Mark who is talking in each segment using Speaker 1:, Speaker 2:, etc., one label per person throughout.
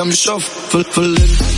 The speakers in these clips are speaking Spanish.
Speaker 1: I'm
Speaker 2: shuffling.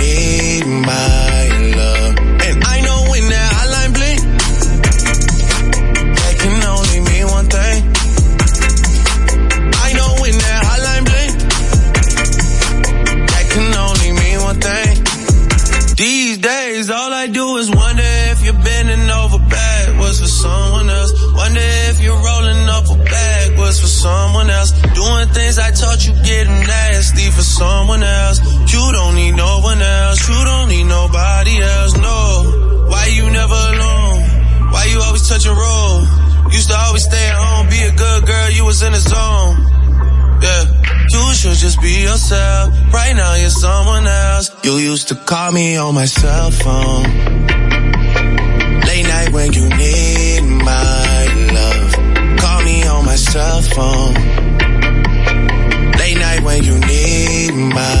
Speaker 3: in the zone. Yeah. You should just be yourself. Right now you're someone else. You used to call me on my cell phone. Late night when you need my love. Call me on my cell phone. Late night when you need my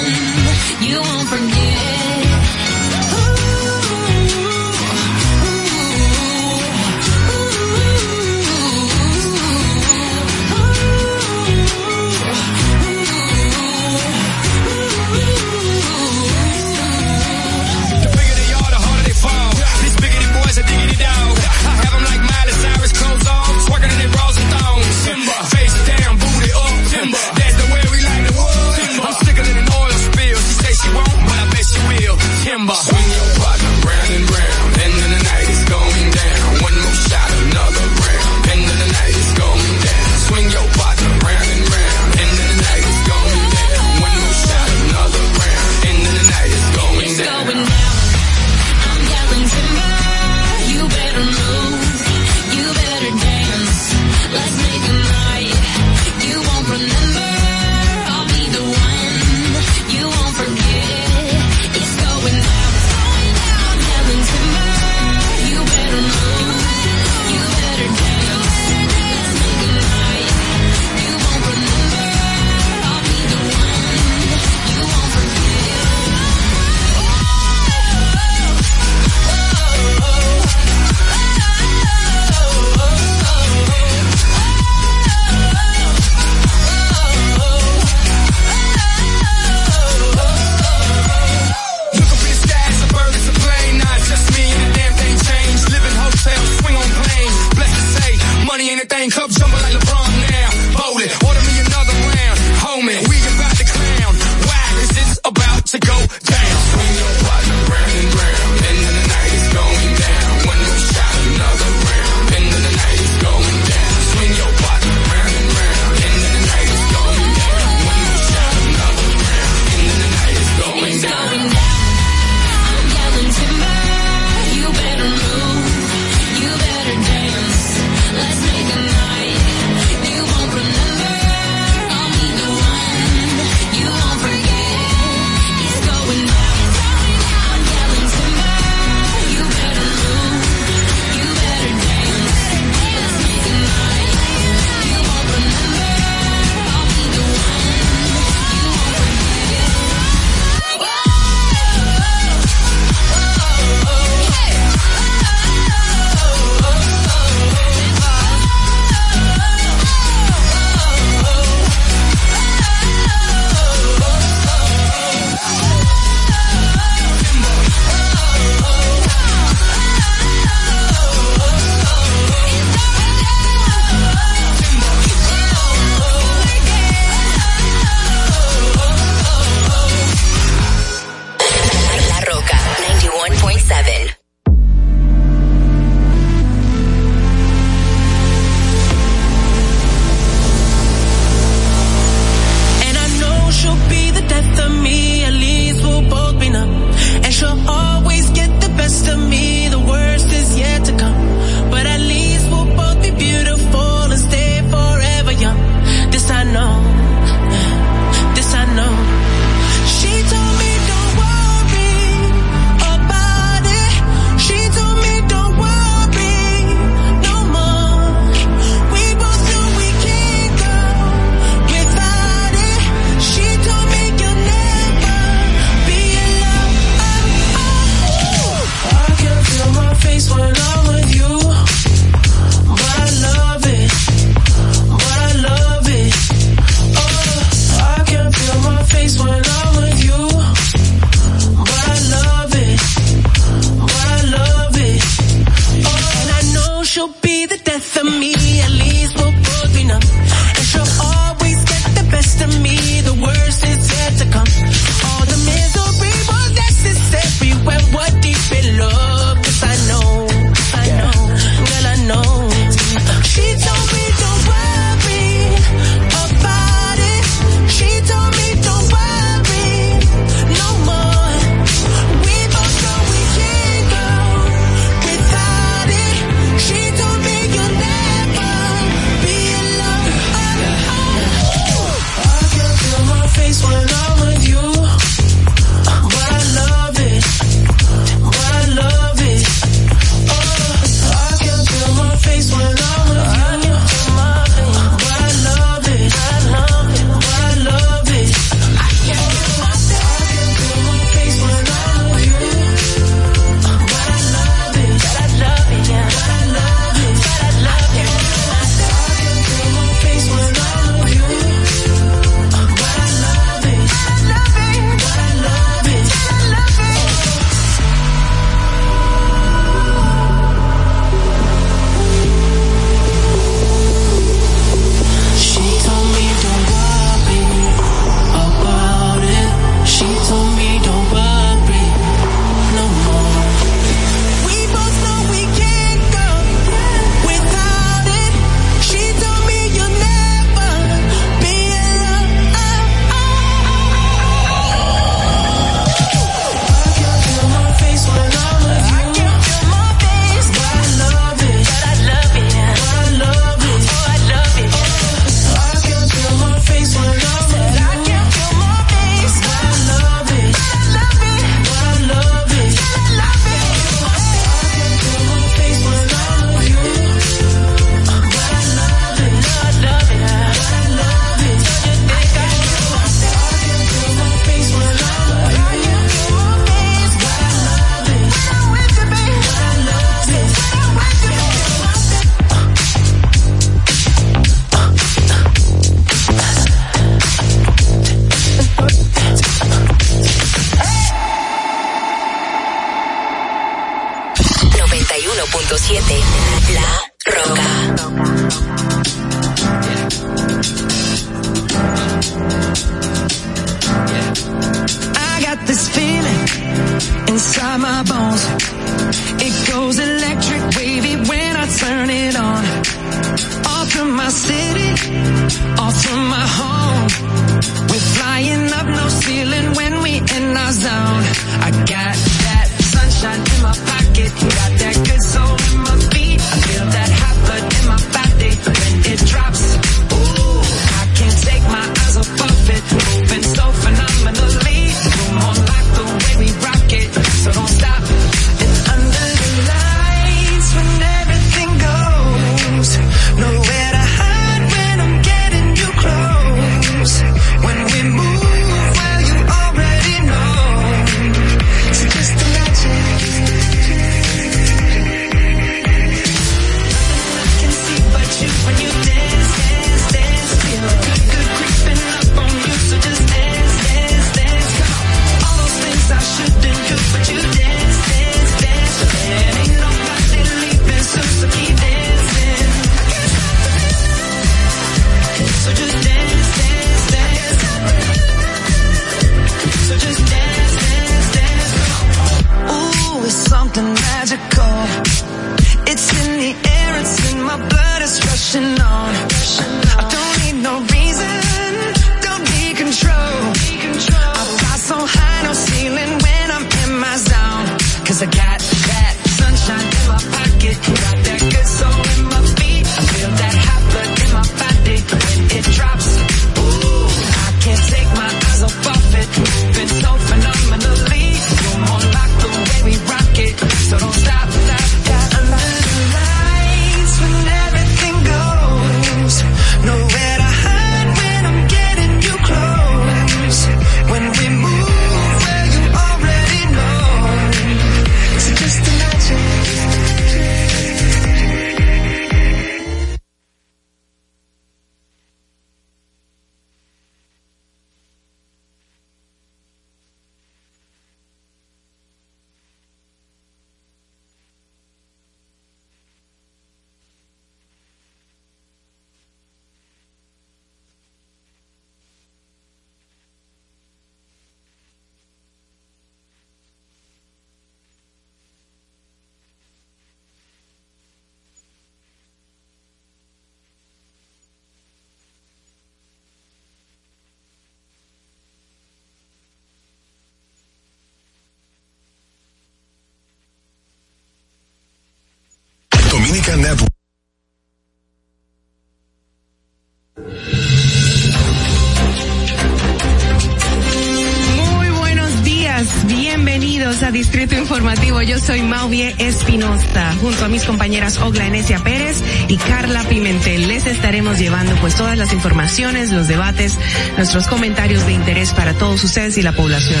Speaker 4: Yo soy Mauvie Espinosa, junto a mis compañeras Ogla Enesia Pérez y Carla Pimentel. Les estaremos llevando pues todas las informaciones, los debates, nuestros comentarios de interés para todos ustedes y la población.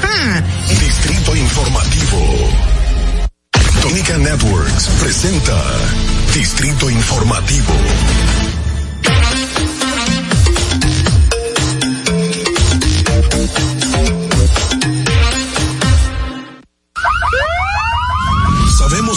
Speaker 5: Distrito Informativo. Dominica Networks presenta Distrito Informativo.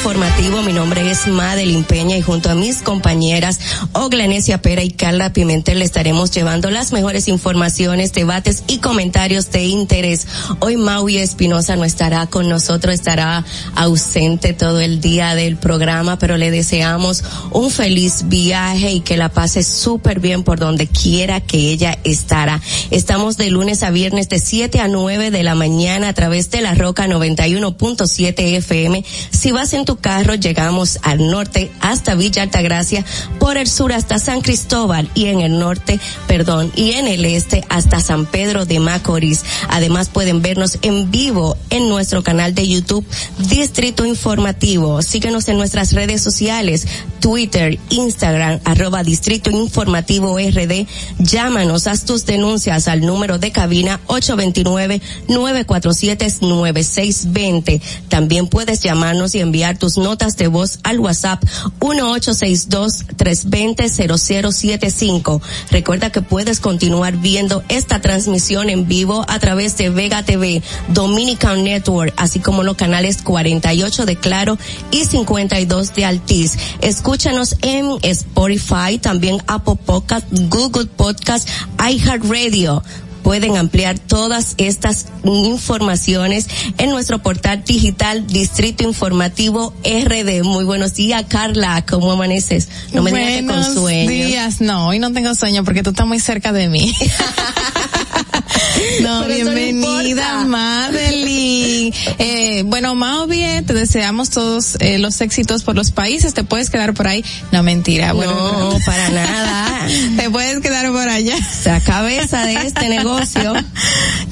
Speaker 6: Informativo. Mi nombre es Madeline Peña y junto a mis compañeras Oglanesia Pera y Carla Pimentel le estaremos llevando las mejores informaciones, debates y comentarios de interés. Hoy Maui Espinosa no estará con nosotros, estará ausente todo el día del programa, pero le deseamos un feliz viaje y que la pase súper bien por donde quiera que ella estará. Estamos de lunes a viernes de 7 a 9 de la mañana a través de la Roca 91.7 FM. Si vas en carro, llegamos al norte hasta Villa Altagracia, por el sur hasta San Cristóbal y en el norte, perdón, y en el este hasta San Pedro de Macorís. Además pueden vernos en vivo en nuestro canal de YouTube Distrito Informativo. Síguenos en nuestras redes sociales, Twitter, Instagram, arroba Distrito Informativo RD. Llámanos, haz tus denuncias al número de cabina 829-947-9620. También puedes llamarnos y enviar tus notas de voz al WhatsApp 1862-320-0075. Recuerda que puedes continuar viendo esta transmisión en vivo a través de Vega TV, Dominican Network, así como los canales 48 de Claro y 52 de Altiz. Escúchanos en Spotify, también Apple Podcast, Google Podcast, iHeartRadio pueden ampliar todas estas informaciones en nuestro portal digital Distrito Informativo RD. Muy buenos días, Carla. ¿Cómo amaneces? No me digas que con
Speaker 7: Buenos
Speaker 6: sueño.
Speaker 7: días. No, hoy no tengo sueño porque tú estás muy cerca de mí. No,
Speaker 6: Pero no
Speaker 7: bienvenida,
Speaker 6: importa.
Speaker 7: Madeline. Eh, bueno, más bien, te deseamos todos eh, los éxitos por los países. Te puedes quedar por ahí. No, mentira. Bueno,
Speaker 6: No, para nada.
Speaker 7: Te puedes quedar por allá.
Speaker 6: La cabeza de este negocio.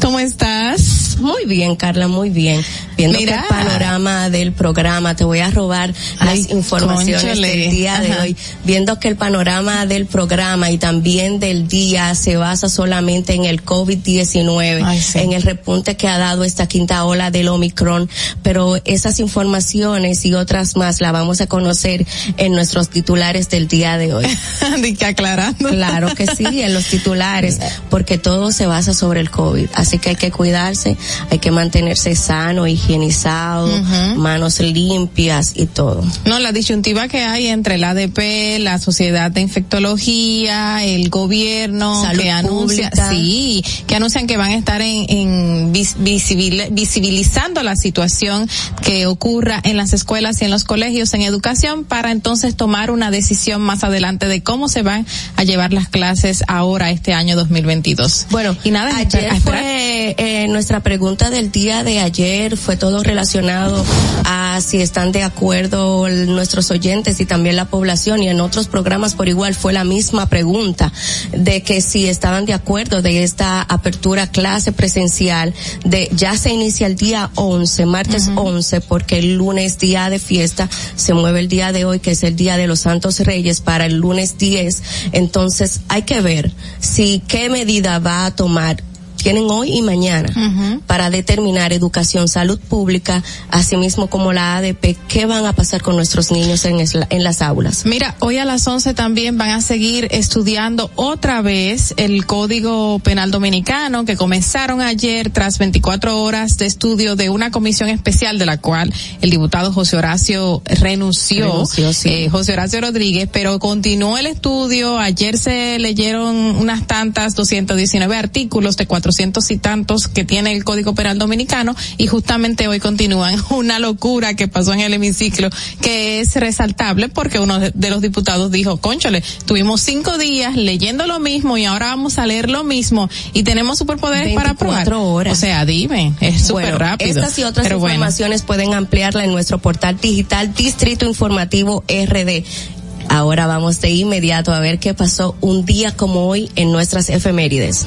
Speaker 7: ¿Cómo estás?
Speaker 6: Muy bien, Carla, muy bien. Viendo
Speaker 7: Mira.
Speaker 6: el panorama del programa, te voy a robar
Speaker 7: Ay,
Speaker 6: las informaciones del día de hoy. Viendo que el panorama del programa y también del día se basa solamente en el COVID-19,
Speaker 7: Ay, sí.
Speaker 6: en el repunte que ha dado esta quinta ola del Omicron, pero esas informaciones y otras más las vamos a conocer en nuestros titulares del día de hoy.
Speaker 7: Que aclarando.
Speaker 6: Claro que sí, en los titulares, porque todo se basa sobre el COVID. Así que hay que cuidarse, hay que mantenerse sano, higienizado, manos limpias y todo.
Speaker 7: No, la disyuntiva que hay entre el ADP, la Sociedad de Infectología, el gobierno,
Speaker 6: Salud
Speaker 7: que anuncia,
Speaker 6: pública.
Speaker 7: sí, que anuncian que van a estar en, en vis- visibil- visibilizando la situación que ocurra en las escuelas y en los colegios en educación para entonces tomar una decisión más adelante de cómo se van a llevar las clases ahora este año 2022.
Speaker 6: Bueno,
Speaker 7: y nada,
Speaker 6: ayer fue eh, nuestra pregunta del día de ayer fue todo relacionado a si están de acuerdo nuestros oyentes y también la población y en otros programas por igual fue la misma pregunta de que si estaban de acuerdo de esta apertura clase presencial de ya se inicia el día 11, martes 11 porque el lunes día de fiesta se mueve el día de hoy que es el día de los Santos Reyes para el lunes 10, entonces hay que ver si qué medida va a tomar tienen hoy y mañana para determinar educación, salud pública, asimismo como la ADP, qué van a pasar con nuestros niños en, esla- en las aulas.
Speaker 7: Mira, hoy a las 11 también van a seguir estudiando otra vez el Código Penal Dominicano que comenzaron ayer tras 24 horas de estudio de una comisión especial de la cual el diputado José Horacio renunció,
Speaker 6: Renunció, sí.
Speaker 7: eh, José Horacio Rodríguez, pero continuó el estudio. Ayer se leyeron unas tantas 219 artículos de 400 y tantos que tiene el Código Penal Dominicano y justamente hoy continúan una locura que pasó en el hemiciclo que es resaltable porque uno de, los diputados dijo, conchole, tuvimos cinco días leyendo lo mismo y ahora vamos a leer lo mismo y tenemos superpoderes para probar.
Speaker 6: 24 horas.
Speaker 7: O sea, dime, es súper
Speaker 6: Bueno,
Speaker 7: rápido.
Speaker 6: Estas y otras
Speaker 7: Pero bueno.
Speaker 6: informaciones pueden ampliarla en nuestro portal digital Distrito Informativo RD. Ahora vamos de inmediato a ver qué pasó un día como hoy en nuestras efemérides.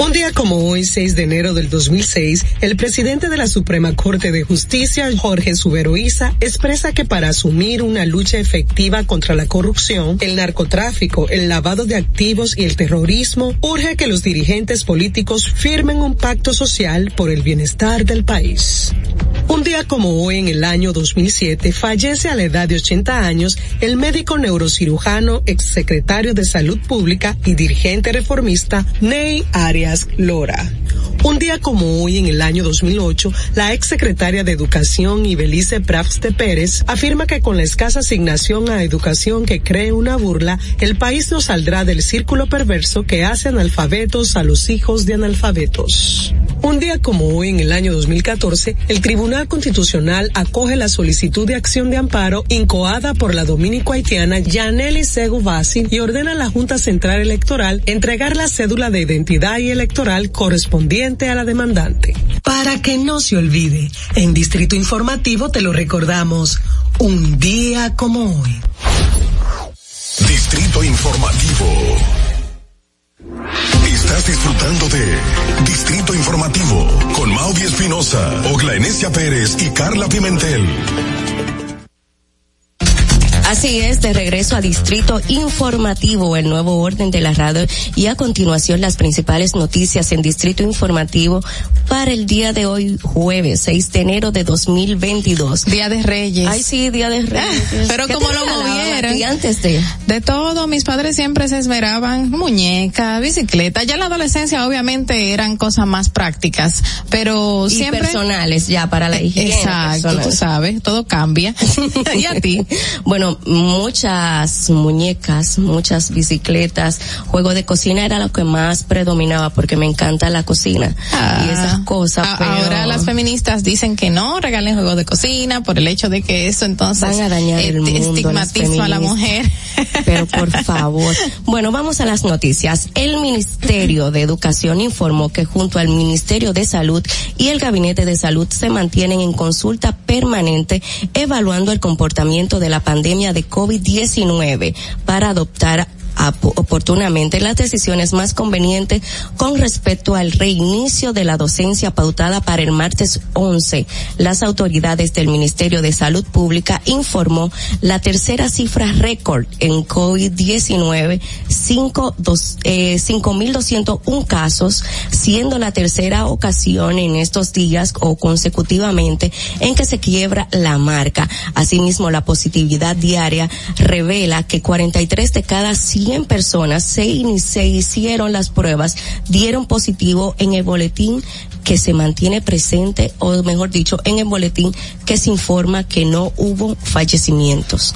Speaker 8: Un día como hoy, 6 de enero del 2006, el presidente de la Suprema Corte de Justicia, Jorge Subero Isa, expresa que para asumir una lucha efectiva contra la corrupción, el narcotráfico, el lavado de activos y el terrorismo, urge que los dirigentes políticos firmen un pacto social por el bienestar del país. Un día como hoy, en el año 2007, fallece a la edad de 80 años el médico neurocirujano, exsecretario de Salud Pública y dirigente reformista Ney Arias Lora. Un día como hoy, en el año 2008, la exsecretaria de Educación Ibelice Prafste Pérez afirma que con la escasa asignación a educación que cree una burla, el país no saldrá del círculo perverso que hace analfabetos a los hijos de analfabetos. Un día como hoy, en el año 2014, el Tribunal Constitucional acoge la solicitud de acción de amparo incoada por la dominico-haitiana Yaneli Sego Bassi y ordena a la Junta Central Electoral entregar la cédula de identidad y electoral correspondiente a la demandante. Para que no se olvide, en Distrito Informativo te lo recordamos, un día como hoy.
Speaker 5: Distrito Informativo. Estás disfrutando de Distrito Informativo con Maudi Espinosa, Ogla Enesia Pérez y Carla Pimentel.
Speaker 6: Así es, de regreso a Distrito Informativo, el nuevo orden de la radio y a continuación las principales noticias en Distrito Informativo para el día de hoy, jueves 6 de enero de 2022.
Speaker 7: Día de Reyes.
Speaker 6: Ay, sí, Día de Reyes.
Speaker 7: Pero
Speaker 6: ¿Qué
Speaker 7: como lo movieron.
Speaker 6: ti antes de...
Speaker 7: De todo, mis padres siempre se esmeraban muñeca, bicicleta. Ya en la adolescencia obviamente eran cosas más prácticas, pero
Speaker 6: Y
Speaker 7: siempre
Speaker 6: personales ya para la higiene.
Speaker 7: Exacto,
Speaker 6: personal.
Speaker 7: tú sabes, todo cambia. y a ti.
Speaker 6: Bueno, muchas muñecas, muchas bicicletas, juego de cocina era lo que más predominaba porque me encanta la cocina y esas cosas.
Speaker 7: A-
Speaker 6: pero-
Speaker 7: Ahora las feministas dicen que no regalen juegos de cocina por el hecho de que eso entonces
Speaker 6: Van a dañar el
Speaker 7: eh,
Speaker 6: mundo,
Speaker 7: estigmatismo a la mujer.
Speaker 6: Pero por favor. Bueno, vamos a las noticias. El Ministerio de Educación informó que junto al Ministerio de Salud y el Gabinete de Salud se mantienen en consulta permanente evaluando el comportamiento de la pandemia de COVID-19 para adoptar oportunamente las decisiones más convenientes con respecto al reinicio de la docencia pautada para el martes 11. Las autoridades del Ministerio de Salud Pública informó la tercera cifra récord en COVID-19, cinco dos- eh, 5.201 casos, siendo la tercera ocasión en estos días o consecutivamente en que se quiebra la marca. Asimismo, la positividad diaria revela que 43 de cada 100 personas se, ini- se hicieron las pruebas, dieron positivo en el boletín que se mantiene presente, o mejor dicho, en el boletín que se informa que no hubo fallecimientos.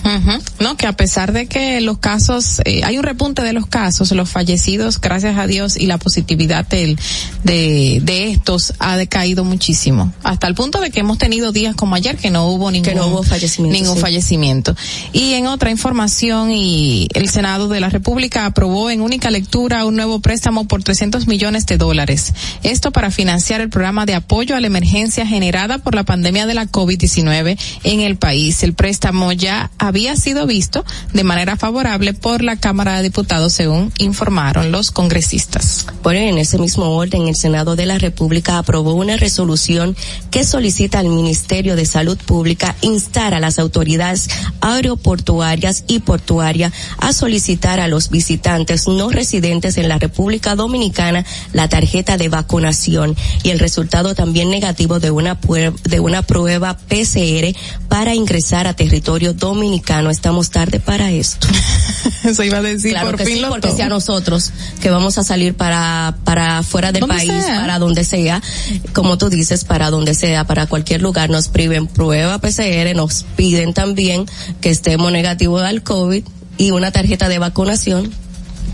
Speaker 7: No, que a pesar de que los casos, eh, hay un repunte de los casos, los fallecidos, gracias a Dios, y la positividad del, de, de estos ha decaído muchísimo. Hasta el punto de que hemos tenido días como ayer que no hubo ningún,
Speaker 6: no hubo fallecimiento,
Speaker 7: ningún
Speaker 6: sí.
Speaker 7: fallecimiento. Y en otra información, y el Senado de la República aprobó en única lectura un nuevo préstamo por 300 millones de dólares. Esto para financiar el programa de apoyo a la emergencia generada por la pandemia de la COVID-19 en el país. El préstamo ya había sido visto de manera favorable por la Cámara de Diputados, según informaron los congresistas.
Speaker 6: Bueno, en ese mismo orden, el Senado de la República aprobó una resolución que solicita al Ministerio de Salud Pública instar a las autoridades aeroportuarias y portuarias a solicitar a los visitantes no residentes en la República Dominicana la tarjeta de vacunación y el resultado también negativo de una prueba, de una prueba PCR para ingresar a territorio dominicano. Estamos tarde para esto.
Speaker 7: Eso iba a decir,
Speaker 6: claro
Speaker 7: por
Speaker 6: que
Speaker 7: fin
Speaker 6: sí,
Speaker 7: lo
Speaker 6: porque
Speaker 7: tomo.
Speaker 6: si a nosotros que vamos a salir para para fuera del país,
Speaker 7: sea.
Speaker 6: para donde sea, como tú dices, para donde sea, para cualquier lugar, nos priven prueba PCR, nos piden también que estemos negativos al COVID y una tarjeta de vacunación,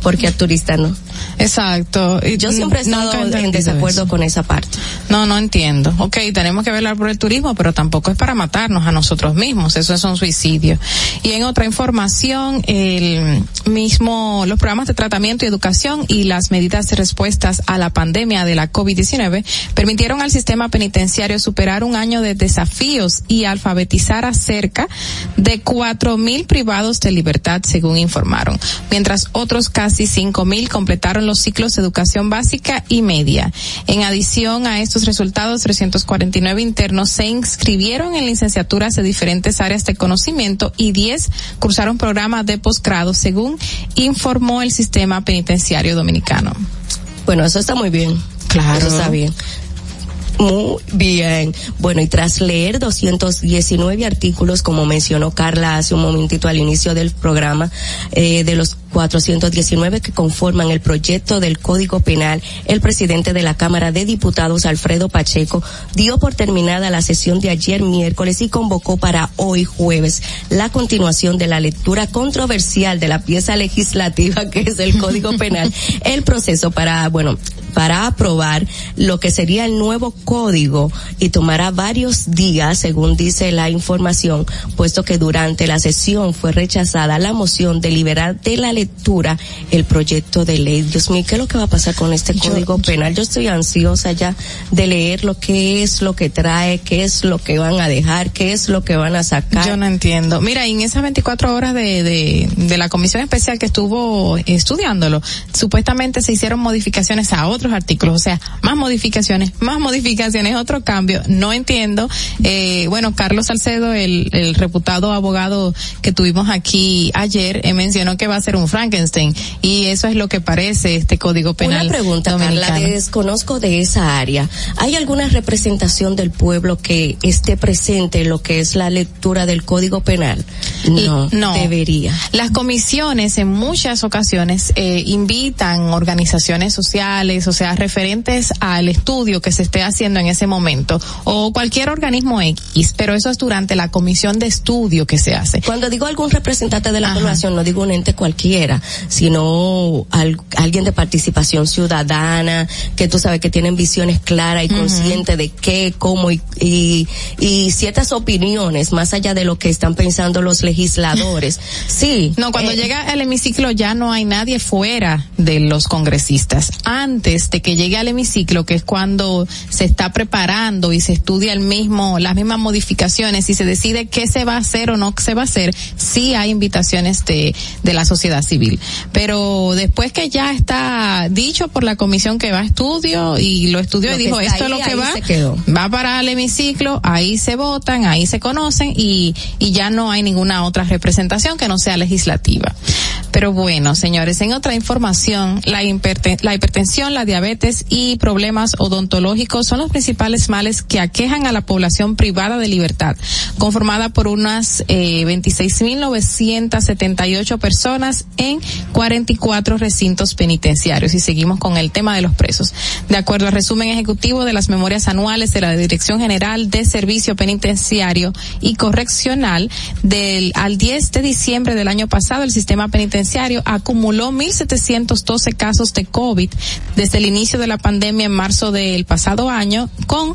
Speaker 6: porque al turista no.
Speaker 7: Exacto. Y
Speaker 6: Yo siempre he estado en desacuerdo
Speaker 7: eso.
Speaker 6: con esa parte.
Speaker 7: No, no entiendo. Ok, tenemos que velar por el turismo, pero tampoco es para matarnos a nosotros mismos. Eso es un suicidio. Y en otra información, el mismo, los programas de tratamiento y educación y las medidas de respuestas a la pandemia de la COVID-19 permitieron al sistema penitenciario superar un año de desafíos y alfabetizar a cerca de cuatro mil privados de libertad, según informaron, mientras otros casi cinco mil completaron los ciclos de educación básica y media. En adición a estos resultados, 349 internos se inscribieron en licenciaturas de diferentes áreas de conocimiento y 10 cursaron programas de posgrado, según informó el sistema penitenciario dominicano.
Speaker 6: Bueno, eso está muy bien.
Speaker 7: Claro.
Speaker 6: Eso está bien. Muy bien. Bueno, y tras leer 219 artículos, como mencionó Carla hace un momentito al inicio del programa, eh, de los 419 que conforman el proyecto del Código Penal, el presidente de la Cámara de Diputados, Alfredo Pacheco, dio por terminada la sesión de ayer miércoles y convocó para hoy jueves la continuación de la lectura controversial de la pieza legislativa que es el Código Penal, el proceso para, bueno, para aprobar lo que sería el nuevo código y tomará varios días, según dice la información, puesto que durante la sesión fue rechazada la moción de liberar de la lectura el proyecto de ley. Dios mío, ¿qué es lo que va a pasar con este código penal? Yo estoy ansiosa ya de leer lo que es lo que trae, qué es lo que van a dejar, qué es lo que van a sacar.
Speaker 7: Yo no entiendo. Mira, en esas 24 horas de, de, de la comisión especial que estuvo estudiándolo, supuestamente se hicieron modificaciones a otros artículos, o sea, más modificaciones, más modificaciones, otro cambio. No entiendo. Eh, bueno, Carlos Salcedo, el, el reputado abogado que tuvimos aquí ayer, eh, mencionó que va a ser un Frankenstein y eso es lo que parece este código penal.
Speaker 6: Una pregunta, Carla, desconozco de esa área. ¿Hay alguna representación del pueblo que esté presente en lo que es la lectura del Código Penal? No,
Speaker 7: no.
Speaker 6: debería.
Speaker 7: Las comisiones en muchas ocasiones eh, invitan organizaciones sociales, o sea, referentes al estudio que se esté haciendo en ese momento, o cualquier organismo X, pero eso es durante la comisión de estudio que se hace.
Speaker 6: Cuando digo algún representante de la población, no digo un ente cualquiera, sino al- alguien de participación ciudadana, que tú sabes que tienen visiones claras y
Speaker 7: Ujú.
Speaker 6: conscientes de qué, cómo y, y, y ciertas opiniones más allá de lo que están pensando los legisladores. Sí.
Speaker 7: No, cuando
Speaker 6: eh,
Speaker 7: llega al hemiciclo ya no hay nadie fuera de los congresistas. Antes antes de que llegue al hemiciclo, que es cuando se está preparando y se estudia el mismo, las mismas modificaciones y se decide qué se va a hacer o no se va a hacer, sí hay invitaciones de, de la sociedad civil. Pero después que ya está dicho por la comisión que va a estudio y lo estudió
Speaker 6: Lo
Speaker 7: y dijo esto es lo que va,
Speaker 6: quedó.
Speaker 7: va para el hemiciclo, ahí se votan, ahí se conocen y, y ya no hay ninguna otra representación que no sea legislativa. Pero bueno, señores, en otra información, la hipertensión, la diabetes y problemas odontológicos son los principales males que aquejan a la población privada de libertad, conformada por unas eh, 26.978 personas en 44 recintos penitenciarios. Y seguimos con el tema de los presos. De acuerdo al resumen ejecutivo de las memorias anuales de la Dirección General de Servicio Penitenciario y Correccional, del al 10 de diciembre del año pasado, el sistema penitenciario acumuló 1.712 casos de COVID desde el inicio de la pandemia en marzo del pasado año, con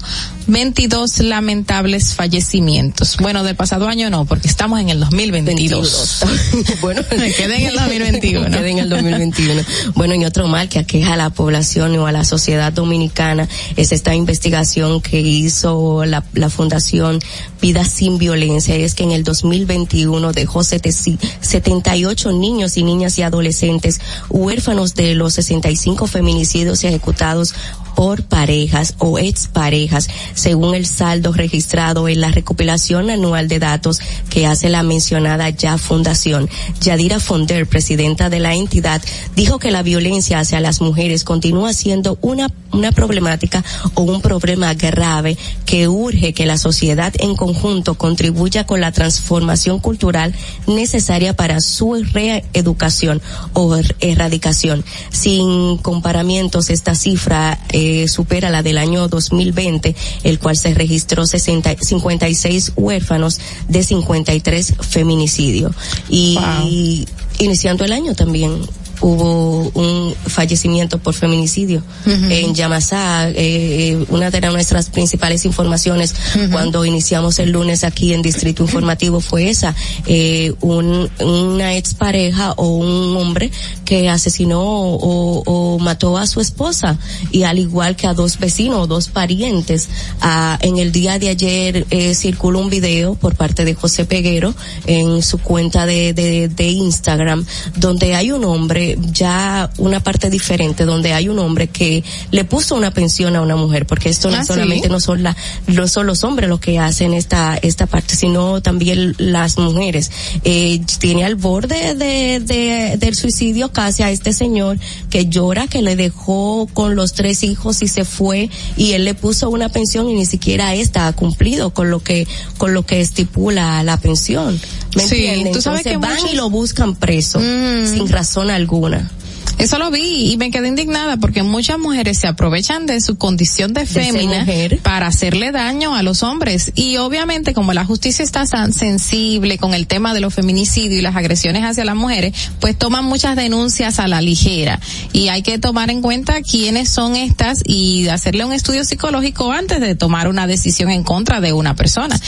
Speaker 7: 22 lamentables fallecimientos. Bueno, del pasado año no, porque estamos en el 2022.
Speaker 6: bueno,
Speaker 7: Me quedé en el 2021.
Speaker 6: Me quedé en el 2021. Bueno, y otro mal que aqueja a la población o a la sociedad dominicana es esta investigación que hizo la, la Fundación Vida Sin Violencia. Y es que en el 2021 dejó sete- 78 niños y niñas y adolescentes huérfanos de los 65 feminicidios ejecutados por parejas o exparejas, según el saldo registrado en la recopilación anual de datos que hace la mencionada ya fundación. Yadira Fonder, presidenta de la entidad, dijo que la violencia hacia las mujeres continúa siendo una, una problemática o un problema grave que urge que la sociedad en conjunto contribuya con la transformación cultural necesaria para su reeducación o er- erradicación. Sin comparamientos, esta cifra eh, supera la del año 2020, el cual se registró 60 56 huérfanos de 53 feminicidios. Y iniciando el año también hubo un fallecimiento por feminicidio en Yamasá, eh, una de nuestras principales informaciones cuando iniciamos el lunes aquí en Distrito Informativo fue esa, eh, un, una expareja o un hombre que asesinó o, o mató a su esposa y al igual que a dos vecinos o dos parientes. Ah, en el día de ayer eh, circuló un video por parte de José Peguero en su cuenta de, de, de Instagram donde hay un hombre ya una parte diferente donde hay un hombre que le puso una pensión a una mujer porque esto no
Speaker 7: Ah, ¿sí?
Speaker 6: solamente no son la no son los hombres los que hacen esta esta parte sino también las mujeres eh, tiene al borde de, de del suicidio casi a este señor que llora que le dejó con los tres hijos y se fue y él le puso una pensión y ni siquiera esta ha cumplido con lo que con lo que estipula la pensión. ¿me
Speaker 7: Sí,
Speaker 6: entiendes? Entonces
Speaker 7: que
Speaker 6: van
Speaker 7: muchos-
Speaker 6: y lo buscan preso sin razón alguna
Speaker 7: Eso lo vi y me quedé indignada porque muchas mujeres se aprovechan de su condición de fémina para hacerle daño a los hombres. Y obviamente como la justicia está tan sensible con el tema de los feminicidios y las agresiones hacia las mujeres, pues toman muchas denuncias a la ligera. Y hay que tomar en cuenta quiénes son estas y hacerle un estudio psicológico antes de tomar una decisión en contra de una persona.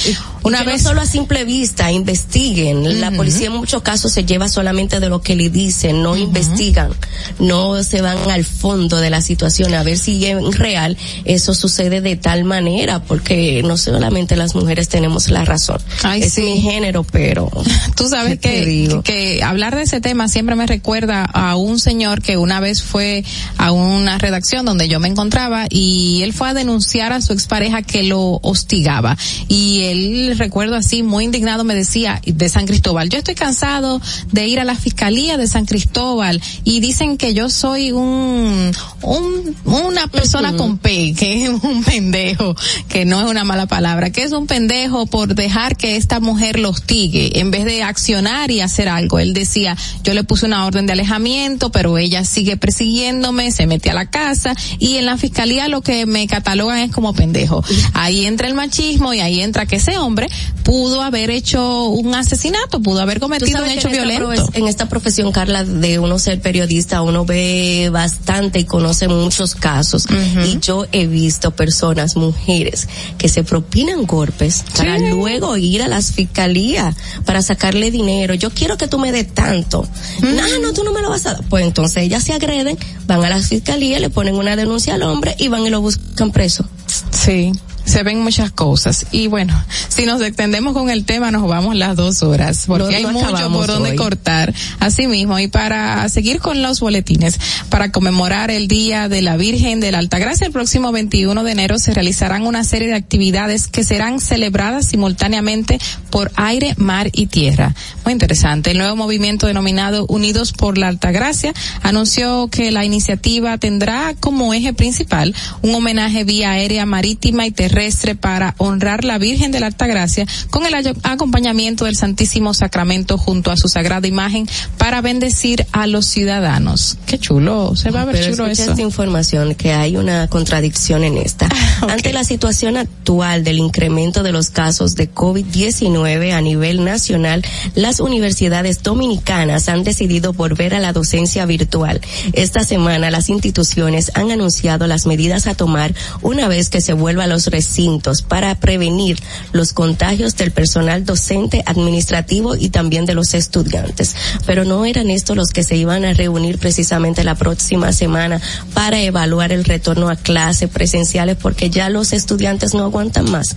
Speaker 7: Una
Speaker 6: Y
Speaker 7: vez
Speaker 6: no solo a simple vista investiguen la policía en muchos casos se lleva solamente de lo que le dicen no investigan no se van al fondo de la situación a ver si en real eso sucede de tal manera porque no solamente las mujeres tenemos la razón
Speaker 7: Ay,
Speaker 6: es
Speaker 7: sí.
Speaker 6: mi género pero
Speaker 7: Tú sabes
Speaker 6: ¿qué te
Speaker 7: que, que hablar de ese tema siempre me recuerda a un señor que una vez fue a una redacción donde yo me encontraba y él fue a denunciar a su expareja que lo hostigaba. Y él, recuerdo así, muy indignado, me decía de San Cristóbal, yo estoy cansado de ir a la fiscalía de San Cristóbal y dicen que yo soy un, un una persona con P, que es un pendejo, que no es una mala palabra, que es un pendejo por dejar que esta mujer lo hostigue en vez de accionar y hacer algo. Él decía, yo le puse una orden de alejamiento, pero ella sigue persiguiéndome, se mete a la casa y en la fiscalía lo que me catalogan es como pendejo. Ahí entra el machismo y ahí entra que ese hombre pudo haber hecho un asesinato, pudo haber cometido un hecho
Speaker 6: en
Speaker 7: violento.
Speaker 6: en esta profesión, Carla, de uno ser periodista periodista, uno ve bastante y conoce muchos casos. Y yo he visto personas, mujeres, que se propinan golpes para luego ir a las fiscalías para sacarle dinero. Yo quiero que tú me des tanto. No, no, tú no me lo vas a dar. Pues entonces ellas se agreden, van a la fiscalía, le ponen una denuncia al hombre y van y lo buscan preso.
Speaker 7: Sí. Se ven muchas cosas. Y bueno, si nos extendemos con el tema, nos vamos las dos horas, porque
Speaker 6: No-
Speaker 7: hay mucho por donde
Speaker 6: hoy.
Speaker 7: cortar. Así mismo, y para seguir con los boletines, para conmemorar el Día de la Virgen de la Altagracia, el próximo 21 de enero se realizarán una serie de actividades que serán celebradas simultáneamente por aire, mar y tierra. Muy interesante. El nuevo movimiento denominado Unidos por la Altagracia anunció que la iniciativa tendrá como eje principal un homenaje vía aérea, marítima y terrestre para honrar la Virgen de la Altagracia con el acompañamiento del Santísimo Sacramento junto a su sagrada imagen para bendecir a los ciudadanos. Qué chulo, se va a ver
Speaker 6: Pero
Speaker 7: chulo eso.
Speaker 6: esta información que hay una contradicción en esta. Ante la situación actual del incremento de los casos de COVID-19 a nivel nacional, las universidades dominicanas han decidido volver a la docencia virtual. Esta semana las instituciones han anunciado las medidas a tomar una vez que se vuelva a los recintos para prevenir los contagios del personal docente, administrativo y también de los estudiantes. Pero no eran estos los que se iban a reunir precisamente la próxima semana para evaluar el retorno a clases presenciales porque ya los estudiantes no aguantan más.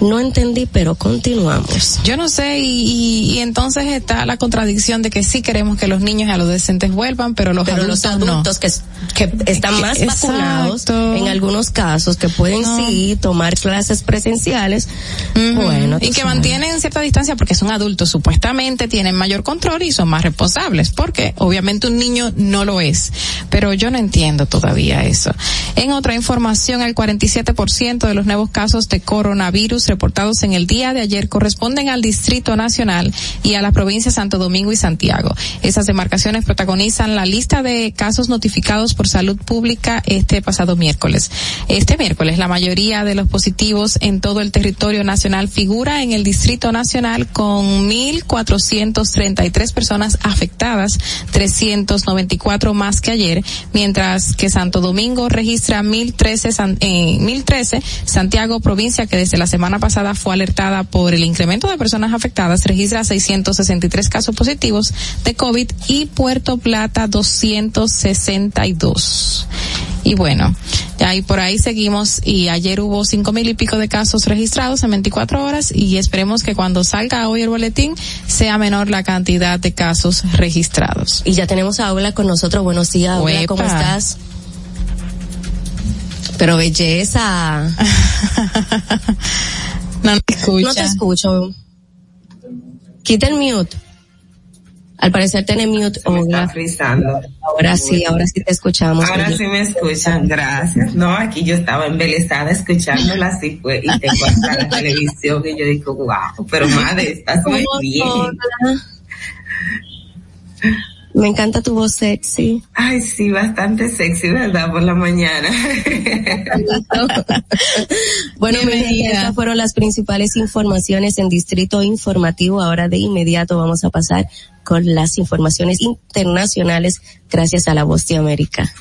Speaker 6: No entendí, pero continuamos.
Speaker 7: Yo no sé, y, entonces está la contradicción de que sí queremos que los niños y adolescentes vuelvan, pero los
Speaker 6: Pero
Speaker 7: adultos,
Speaker 6: los adultos que, que están más
Speaker 7: Exacto.
Speaker 6: vacunados en algunos casos que pueden sí tomar clases presenciales, bueno,
Speaker 7: y que
Speaker 6: sabes.
Speaker 7: mantienen cierta distancia porque son adultos, supuestamente tienen mayor control y son más responsables, porque obviamente un niño no lo es. Pero yo no entiendo todavía eso. En otra información, el 47% de los nuevos casos de coronavirus reportados en el día de ayer corresponden al Distrito Nacional y a las provincias Santo Domingo y Santiago. Esas demarcaciones protagonizan la lista de casos notificados por salud pública este pasado miércoles. Este miércoles, la mayoría de los positivos en todo el territorio nacional figura en el Distrito Nacional con 1.433 personas afectadas, 394 más que ayer, mientras que Santo Domingo registra 1.013, San- eh, 1.013, Santiago, provincia que desde la semana pasada fue alertada por el incremento de personas afectadas, registra 663 casos positivos de COVID y Puerto Plata 262. Y bueno, ya ahí por ahí seguimos y ayer hubo cinco mil y pico de casos registrados en 24 horas y esperemos que cuando salga hoy el boletín sea menor la cantidad de casos registrados.
Speaker 6: Y ya tenemos a Aula con nosotros. Buenos días, Aula, ¿cómo estás? Pero belleza.
Speaker 7: no te escucha.
Speaker 6: No te escucho. Quita el mute. Al parecer tiene mute. Olga. Ahora sí, ahora sí te escuchamos.
Speaker 9: Ahora sí me escuchan, gracias. No, aquí yo estaba embelesada escuchándola así fue y tengo hasta la televisión y yo digo, wow, pero madre, estás muy bien.
Speaker 6: Hola. Me encanta tu voz sexy.
Speaker 9: Ay, sí, bastante sexy, ¿verdad? Por la mañana.
Speaker 6: Bueno, mi gente, estas fueron las principales informaciones en Distrito Informativo. Ahora de inmediato vamos a pasar con las informaciones internacionales gracias a la Voz de América.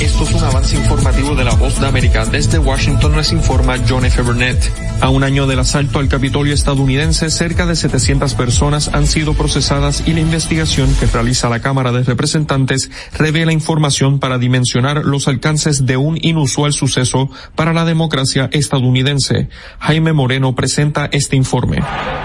Speaker 10: Esto es un avance informativo de la Voz de América. Desde Washington les informa John F. Burnett. A un año del asalto al Capitolio estadounidense, cerca de 700 personas han sido procesadas y la investigación que realiza la Cámara de Representantes revela información para dimensionar los alcances de un inusual suceso para la democracia estadounidense. Jaime Moreno presenta este informe.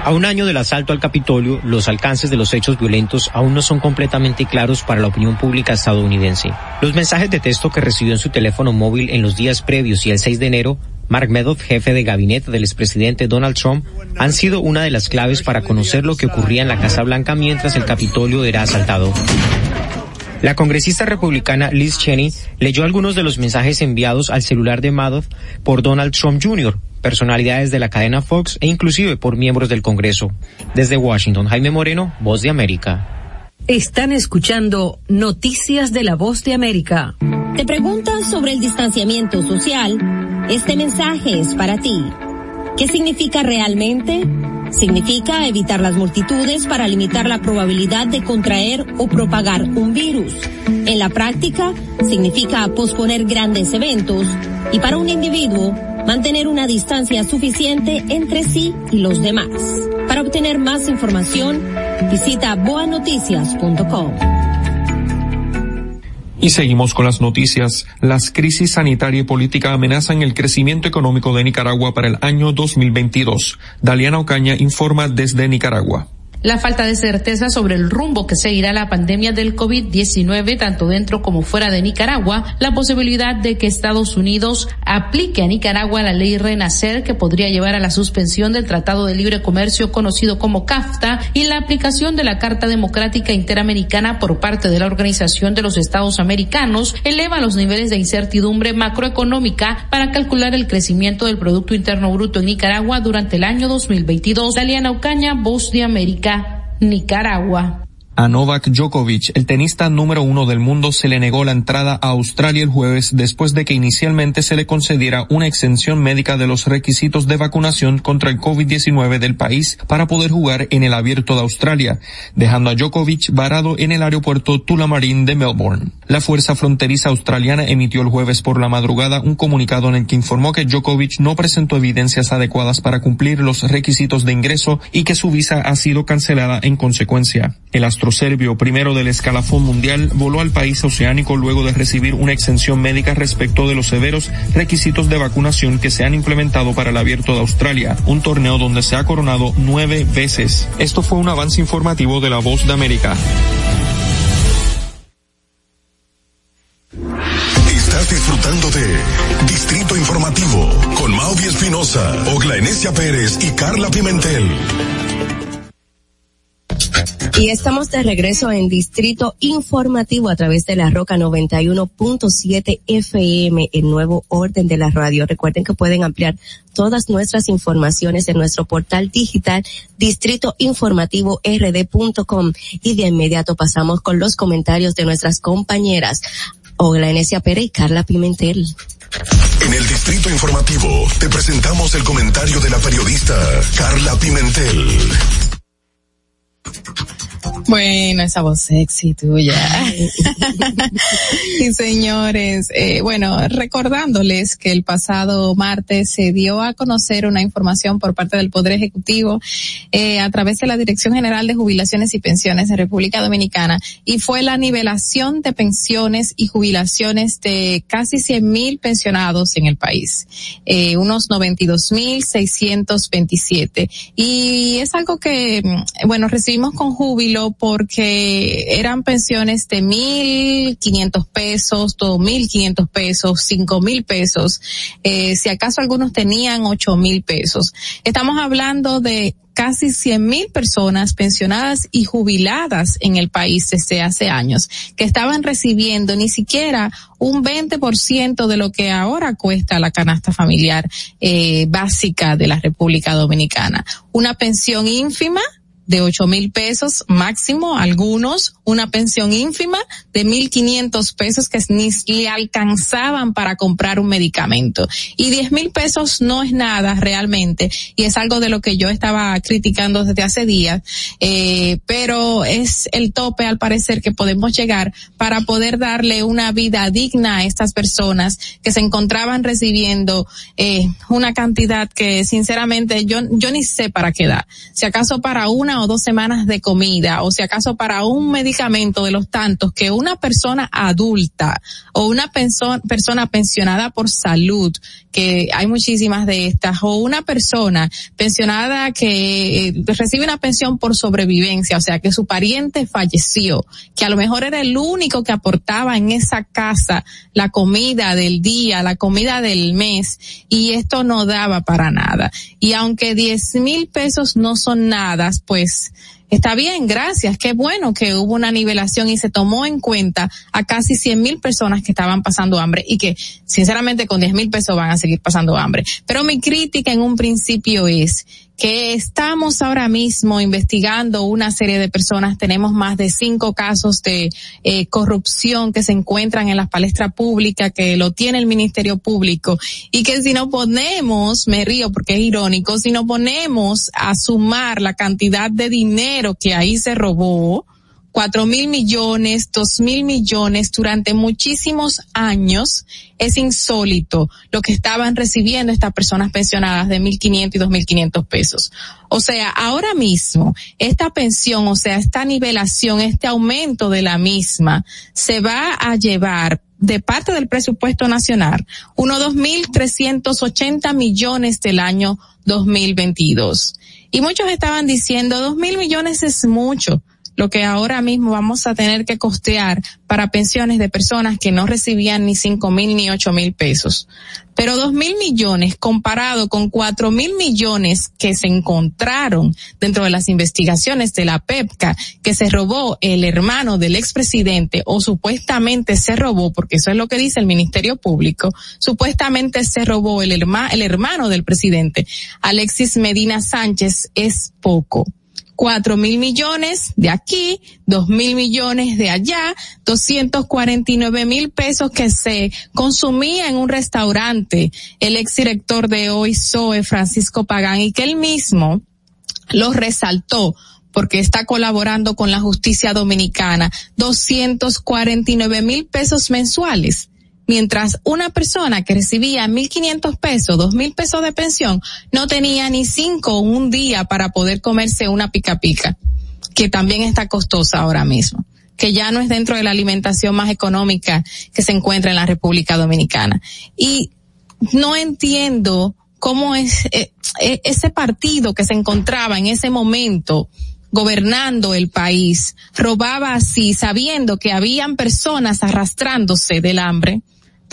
Speaker 11: A un año del asalto al Capitolio, los alcances de los hechos violentos aún no son completamente claros para la opinión pública estadounidense. Los mensajes de texto que recibió en su teléfono móvil en los días previos y el 6 de enero, Mark Meadows, jefe de gabinete del expresidente Donald Trump, han sido una de las claves para conocer lo que ocurría en la Casa Blanca mientras el Capitolio era asaltado. La congresista republicana Liz Cheney leyó algunos de los mensajes enviados al celular de Madoff por Donald Trump Jr., personalidades de la cadena Fox e inclusive por miembros del Congreso. Desde Washington, Jaime Moreno, Voz de América.
Speaker 12: Están escuchando Noticias de la Voz de América.
Speaker 13: ¿Te preguntas sobre el distanciamiento social? Este mensaje es para ti. ¿Qué significa realmente? Significa evitar las multitudes para limitar la probabilidad de contraer o propagar un virus. En la práctica, significa posponer grandes eventos y para un individuo, mantener una distancia suficiente entre sí y los demás. Para obtener más información, visita boanoticias.com.
Speaker 10: Y seguimos con las noticias. Las crisis sanitaria y política amenazan el crecimiento económico de Nicaragua para el año 2022. Daliana Ocaña informa desde Nicaragua
Speaker 14: la falta de certeza sobre el rumbo que seguirá la pandemia del COVID-19 tanto dentro como fuera de Nicaragua, la posibilidad de que Estados Unidos aplique a Nicaragua la ley Renacer que podría llevar a la suspensión del Tratado de Libre Comercio conocido como CAFTA y la aplicación de la Carta Democrática Interamericana por parte de la Organización de los Estados Americanos eleva los niveles de incertidumbre macroeconómica para calcular el crecimiento del Producto Interno Bruto en Nicaragua durante el año 2022. Daliana Ocaña, Voz de América. Nicaragua.
Speaker 10: A Novak Djokovic, el tenista número uno del mundo, se le negó la entrada a Australia el jueves después de que inicialmente se le concediera una exención médica de los requisitos de vacunación contra el COVID-19 del país para poder jugar en el abierto de Australia, dejando a Djokovic varado en el aeropuerto Tullamarine de Melbourne. La fuerza fronteriza australiana emitió el jueves por la madrugada un comunicado en el que informó que Djokovic no presentó evidencias adecuadas para cumplir los requisitos de ingreso y que su visa ha sido cancelada en consecuencia. El serbio, primero del escalafón mundial, voló al país oceánico luego de recibir una exención médica respecto de los severos requisitos de vacunación que se han implementado para el abierto de Australia, un torneo donde se ha coronado nueve veces. Esto fue un avance informativo de la Voz de América.
Speaker 5: Estás disfrutando de Distrito Informativo con Mauvi Espinosa, Ogla Pérez y Carla Pimentel.
Speaker 6: Y estamos de regreso en Distrito Informativo a través de la Roca 91.7 FM, el nuevo orden de la radio. Recuerden que pueden ampliar todas nuestras informaciones en nuestro portal digital distritoinformativord.com y de inmediato pasamos con los comentarios de nuestras compañeras Ogla Enesia Pérez y Carla Pimentel.
Speaker 5: En el Distrito Informativo te presentamos el comentario de la periodista Carla Pimentel.
Speaker 7: Bueno, esa voz sexy tuya. y señores, eh, bueno, recordándoles que el pasado martes se dio a conocer una información por parte del Poder Ejecutivo eh, a través de la Dirección General de Jubilaciones y Pensiones de República Dominicana y fue la nivelación de pensiones y jubilaciones de casi 100 mil pensionados en el país, eh, unos 92 mil 627 y es algo que, mm, bueno, recibimos con júbilo porque eran pensiones de mil quinientos pesos, dos mil quinientos pesos, cinco mil pesos, eh, si acaso algunos tenían ocho mil pesos. Estamos hablando de casi cien mil personas pensionadas y jubiladas en el país desde hace años, que estaban recibiendo ni siquiera un 20% de lo que ahora cuesta la canasta familiar eh, básica de la República Dominicana. Una pensión ínfima de ocho mil pesos máximo, algunos una pensión ínfima de mil quinientos pesos que ni le alcanzaban para comprar un medicamento. Y diez mil pesos no es nada realmente y es algo de lo que yo estaba criticando desde hace días, eh, pero es el tope al parecer que podemos llegar para poder darle una vida digna a estas personas que se encontraban recibiendo eh, una cantidad que sinceramente yo, yo ni sé para qué da. Si acaso para una o dos semanas de comida o si acaso para un medicamento de los tantos que una persona adulta o una persona pensionada por salud, que hay muchísimas de estas, o una persona pensionada que eh, recibe una pensión por sobrevivencia, o sea, que su pariente falleció, que a lo mejor era el único que aportaba en esa casa la comida del día, la comida del mes, y esto no daba para nada. Y aunque diez mil pesos no son nada, pues pues está bien, gracias, qué bueno que hubo una nivelación y se tomó en cuenta a casi 100 mil personas que estaban pasando hambre y que sinceramente con 10 mil pesos van a seguir pasando hambre. Pero mi crítica en un principio es que estamos ahora mismo investigando una serie de personas. Tenemos más de cinco casos de eh, corrupción que se encuentran en la palestra pública, que lo tiene el Ministerio Público y que si no ponemos, me río porque es irónico, si no ponemos a sumar la cantidad de dinero que ahí se robó, cuatro mil millones, dos mil millones durante muchísimos años, es insólito lo que estaban recibiendo estas personas pensionadas de mil quinientos y dos mil quinientos pesos. O sea, ahora mismo, esta pensión, o sea, esta nivelación, este aumento de la misma, se va a llevar de parte del presupuesto nacional unos dos mil trescientos ochenta millones del año 2022. Y muchos estaban diciendo dos mil millones es mucho lo que ahora mismo vamos a tener que costear para pensiones de personas que no recibían ni cinco mil ni ocho mil pesos. Pero dos mil millones comparado con cuatro mil millones que se encontraron dentro de las investigaciones de la PEPCA que se robó el hermano del expresidente o supuestamente se robó, porque eso es lo que dice el Ministerio Público, supuestamente se robó el, el hermano del presidente, Alexis Medina Sánchez, es poco cuatro mil millones de aquí, dos mil millones de allá, doscientos cuarenta y nueve mil pesos que se consumía en un restaurante. El exdirector de hoy SOE, Francisco Pagán, y que él mismo lo resaltó porque está colaborando con la justicia dominicana, doscientos cuarenta y nueve mil pesos mensuales mientras una persona que recibía mil quinientos pesos, dos mil pesos de pensión, no tenía ni cinco un día para poder comerse una pica pica, que también está costosa ahora mismo que ya no es dentro de la alimentación más económica que se encuentra en la República Dominicana. Y no entiendo cómo es eh, eh, ese partido que se encontraba en ese momento gobernando el país robaba así sabiendo que habían personas arrastrándose del hambre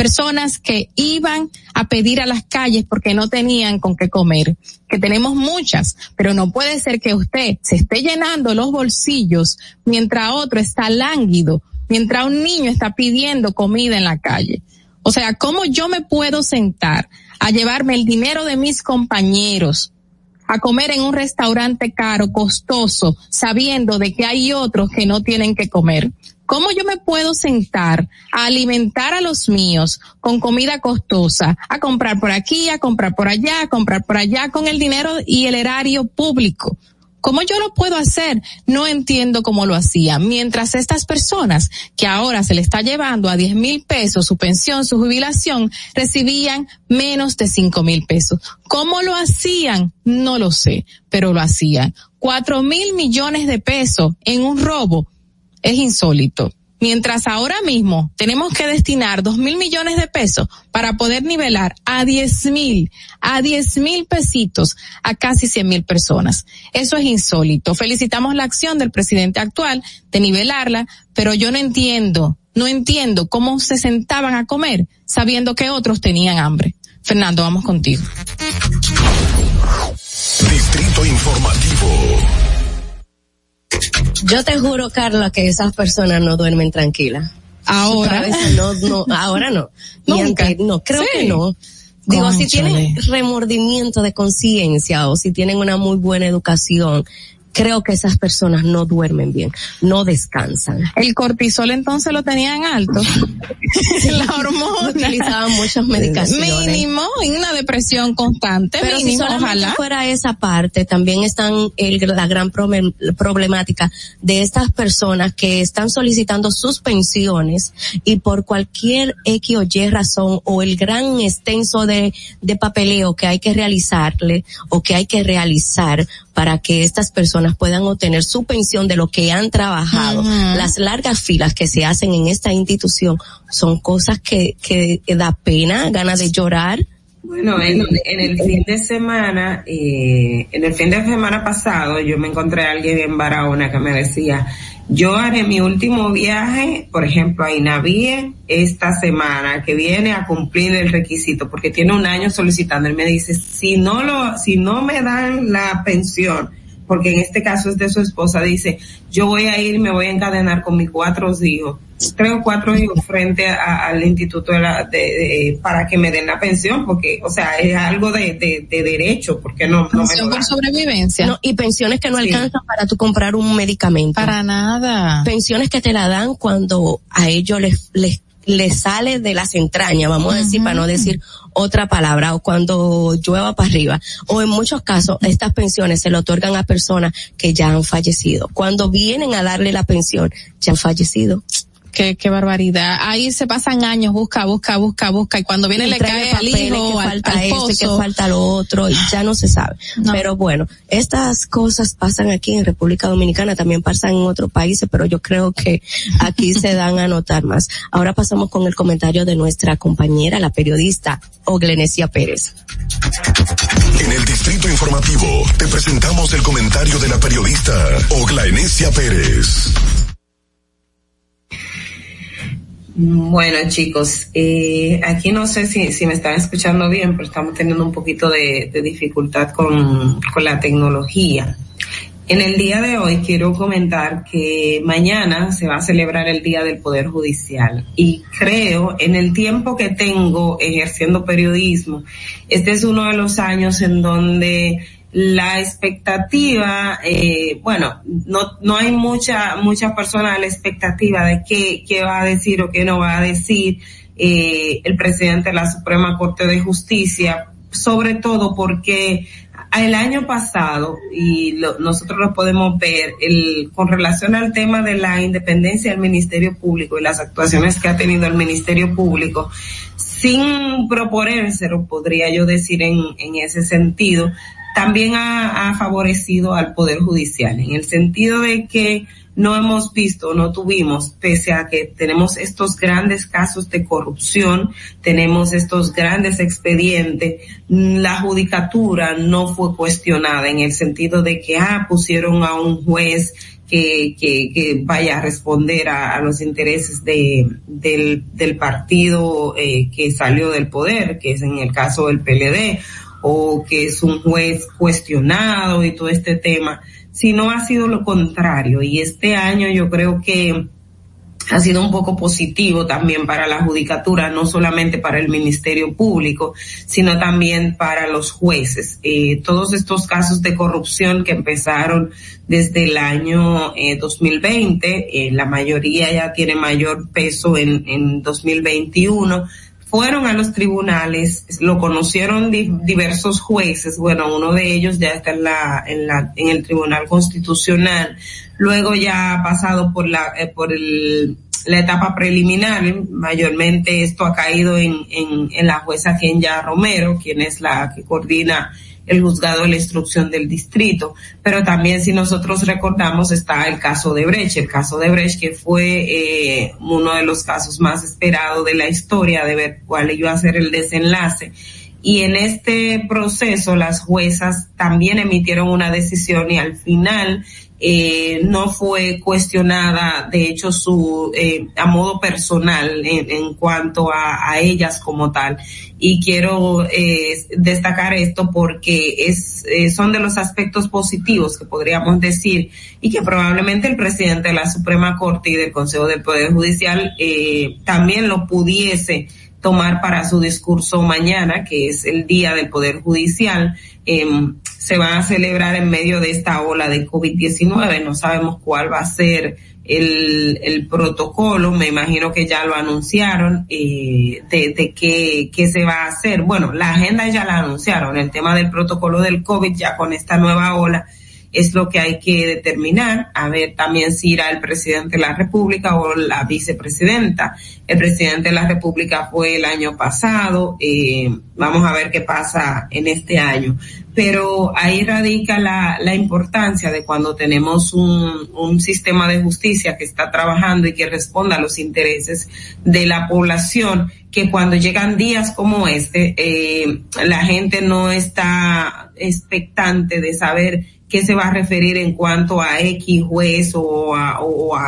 Speaker 7: personas que iban a pedir a las calles porque no tenían con qué comer, que tenemos muchas, pero no puede ser que usted se esté llenando los bolsillos mientras otro está lánguido, mientras un niño está pidiendo comida en la calle. O sea, ¿cómo yo me puedo sentar a llevarme el dinero de mis compañeros? a comer en un restaurante caro, costoso, sabiendo de que hay otros que no tienen que comer. ¿Cómo yo me puedo sentar a alimentar a los míos con comida costosa, a comprar por aquí, a comprar por allá, a comprar por allá con el dinero y el erario público? ¿Cómo yo lo puedo hacer? No entiendo cómo lo hacía. Mientras estas personas que ahora se le está llevando a 10 mil pesos su pensión, su jubilación, recibían menos de 5 mil pesos. ¿Cómo lo hacían? No lo sé, pero lo hacían. Cuatro mil millones de pesos en un robo es insólito. Mientras ahora mismo tenemos que destinar dos mil millones de pesos para poder nivelar a diez mil, a diez mil pesitos a casi cien mil personas. Eso es insólito. Felicitamos la acción del presidente actual de nivelarla, pero yo no entiendo, no entiendo cómo se sentaban a comer sabiendo que otros tenían hambre. Fernando, vamos contigo.
Speaker 5: Distrito Informativo.
Speaker 6: Yo te juro, Carla, que esas personas no duermen tranquilas.
Speaker 7: Ahora.
Speaker 6: No, no, ahora no. Nunca. no, creo que no. Digo, si tienen remordimiento de conciencia o si tienen una muy buena educación, creo que esas personas no duermen bien, no descansan.
Speaker 7: El cortisol entonces lo tenían alto. la hormona.
Speaker 6: Utilizaban muchas medicaciones.
Speaker 7: Mínimo, y una depresión constante.
Speaker 6: Pero
Speaker 7: mínimo,
Speaker 6: si
Speaker 7: ojalá.
Speaker 6: fuera esa parte, también están el, la gran problemática de estas personas que están solicitando sus pensiones y por cualquier X o Y razón o el gran extenso de, de papeleo que hay que realizarle o que hay que realizar para que estas personas puedan obtener su pensión de lo que han trabajado. Las largas filas que se hacen en esta institución son cosas que, que, da pena, ganas de llorar.
Speaker 9: Bueno, en, el fin de semana, eh, en el fin de semana pasado, yo me encontré a alguien en Barahona que me decía, yo haré mi último viaje, por ejemplo, a Inavie esta semana que viene a cumplir el requisito, porque tiene un año solicitando. Él me dice, si no lo, si no me dan la pensión porque en este caso es de su esposa, dice, yo voy a ir, me voy a encadenar con mis cuatro hijos, tres o cuatro hijos frente a- al instituto de la, de, de- para que me den la pensión, porque, o sea, es algo de, de, de derecho, porque no, no me lo dan.
Speaker 7: sobrevivencia.
Speaker 6: No, y pensiones que no
Speaker 9: Sí.
Speaker 6: alcanzan para tú comprar un medicamento.
Speaker 7: Para nada.
Speaker 6: Pensiones que te la dan cuando a ellos les, les, les sale de las entrañas, vamos a decir, para no decir otra palabra, o cuando llueva para arriba. O en muchos casos, estas pensiones se le otorgan a personas que ya han fallecido. Cuando vienen a darle la pensión, ya han fallecido.
Speaker 7: Qué, qué barbaridad. Ahí se pasan años, busca, busca, busca, busca, y cuando viene le
Speaker 6: trae
Speaker 7: cae al hijo,
Speaker 6: que
Speaker 7: al,
Speaker 6: falta
Speaker 7: al
Speaker 6: esto, que
Speaker 7: esposo.
Speaker 6: falta lo otro, y ya no se sabe. Pero bueno, estas cosas pasan aquí en República Dominicana, también pasan en otros países, pero yo creo que aquí se dan a notar más. Ahora pasamos con el comentario de nuestra compañera, la periodista Oglenesia Pérez.
Speaker 5: En el Distrito Informativo te presentamos el comentario de la periodista Ogla Enesia Pérez.
Speaker 9: Bueno, chicos, eh, aquí no sé si, me están escuchando bien, pero estamos teniendo un poquito de, dificultad con la tecnología. En el día de hoy quiero comentar que mañana se va a celebrar el Día del Poder Judicial y creo en el tiempo que tengo ejerciendo periodismo, este es uno de los años en donde la expectativa, eh, bueno, no, no hay mucha, muchas personas a la expectativa de qué, qué va a decir o qué no va a decir eh, el presidente de la Suprema Corte de Justicia, sobre todo porque el año pasado, y lo- nosotros lo podemos ver, el, con relación al tema de la independencia del Ministerio Público y las actuaciones que ha tenido el Ministerio Público, sin proponérselo, podría yo decir en, en ese sentido, también ha, favorecido al Poder Judicial, en el sentido de que no hemos visto, no tuvimos, pese a que tenemos estos grandes casos de corrupción, tenemos estos grandes expedientes, la judicatura no fue cuestionada en el sentido de que, ah, pusieron a un juez que, que, que vaya a responder a, a los intereses de, del, del partido eh, que salió del poder, que es en el caso del PLD, o que es un juez cuestionado y todo este tema, sino ha sido lo contrario. Y este año yo creo que ha sido un poco positivo también para la judicatura, no solamente para el Ministerio Público, sino también para los jueces. Eh, todos estos casos de corrupción que empezaron desde el año eh, 2020, eh, la mayoría ya tiene mayor peso en, en 2021 fueron a los tribunales, lo conocieron di- diversos jueces, bueno, uno de ellos ya está en la, en la, en el Tribunal Constitucional, luego ya ha pasado por la, eh, por el, la etapa preliminar, mayormente esto ha caído en, en, en la jueza Kenya Romero, quien es la que coordina el juzgado de la instrucción del distrito, pero también si nosotros recordamos está el caso de Brecht, el caso de Brecht que fue eh, uno de los casos más esperados de la historia de ver cuál iba a ser el desenlace. Y en este proceso las juezas también emitieron una decisión y al final eh, no fue cuestionada, de hecho, su eh, a modo personal en, en cuanto a, a ellas como tal. Y quiero eh, destacar esto porque es eh, son de los aspectos positivos que podríamos decir y que probablemente el presidente de la Suprema Corte y del Consejo del Poder Judicial eh, también lo pudiese tomar para su discurso mañana, que es el Día del Poder Judicial. Eh, se va a celebrar en medio de esta ola de COVID-19. No sabemos cuál va a ser el, el protocolo. Me imagino que ya lo anunciaron eh, de, de qué, qué se va a hacer. Bueno, la agenda ya la anunciaron. El tema del protocolo del COVID ya con esta nueva ola es lo que hay que determinar, a ver también si irá el presidente de la República o la vicepresidenta. El presidente de la República fue el año pasado, eh, vamos a ver qué pasa en este año. Pero ahí radica la, la importancia de cuando tenemos un, un sistema de justicia que está trabajando y que responda a los intereses de la población, que cuando llegan días como este, eh, la gente no está expectante de saber qué se va a referir en cuanto a X juez o a, o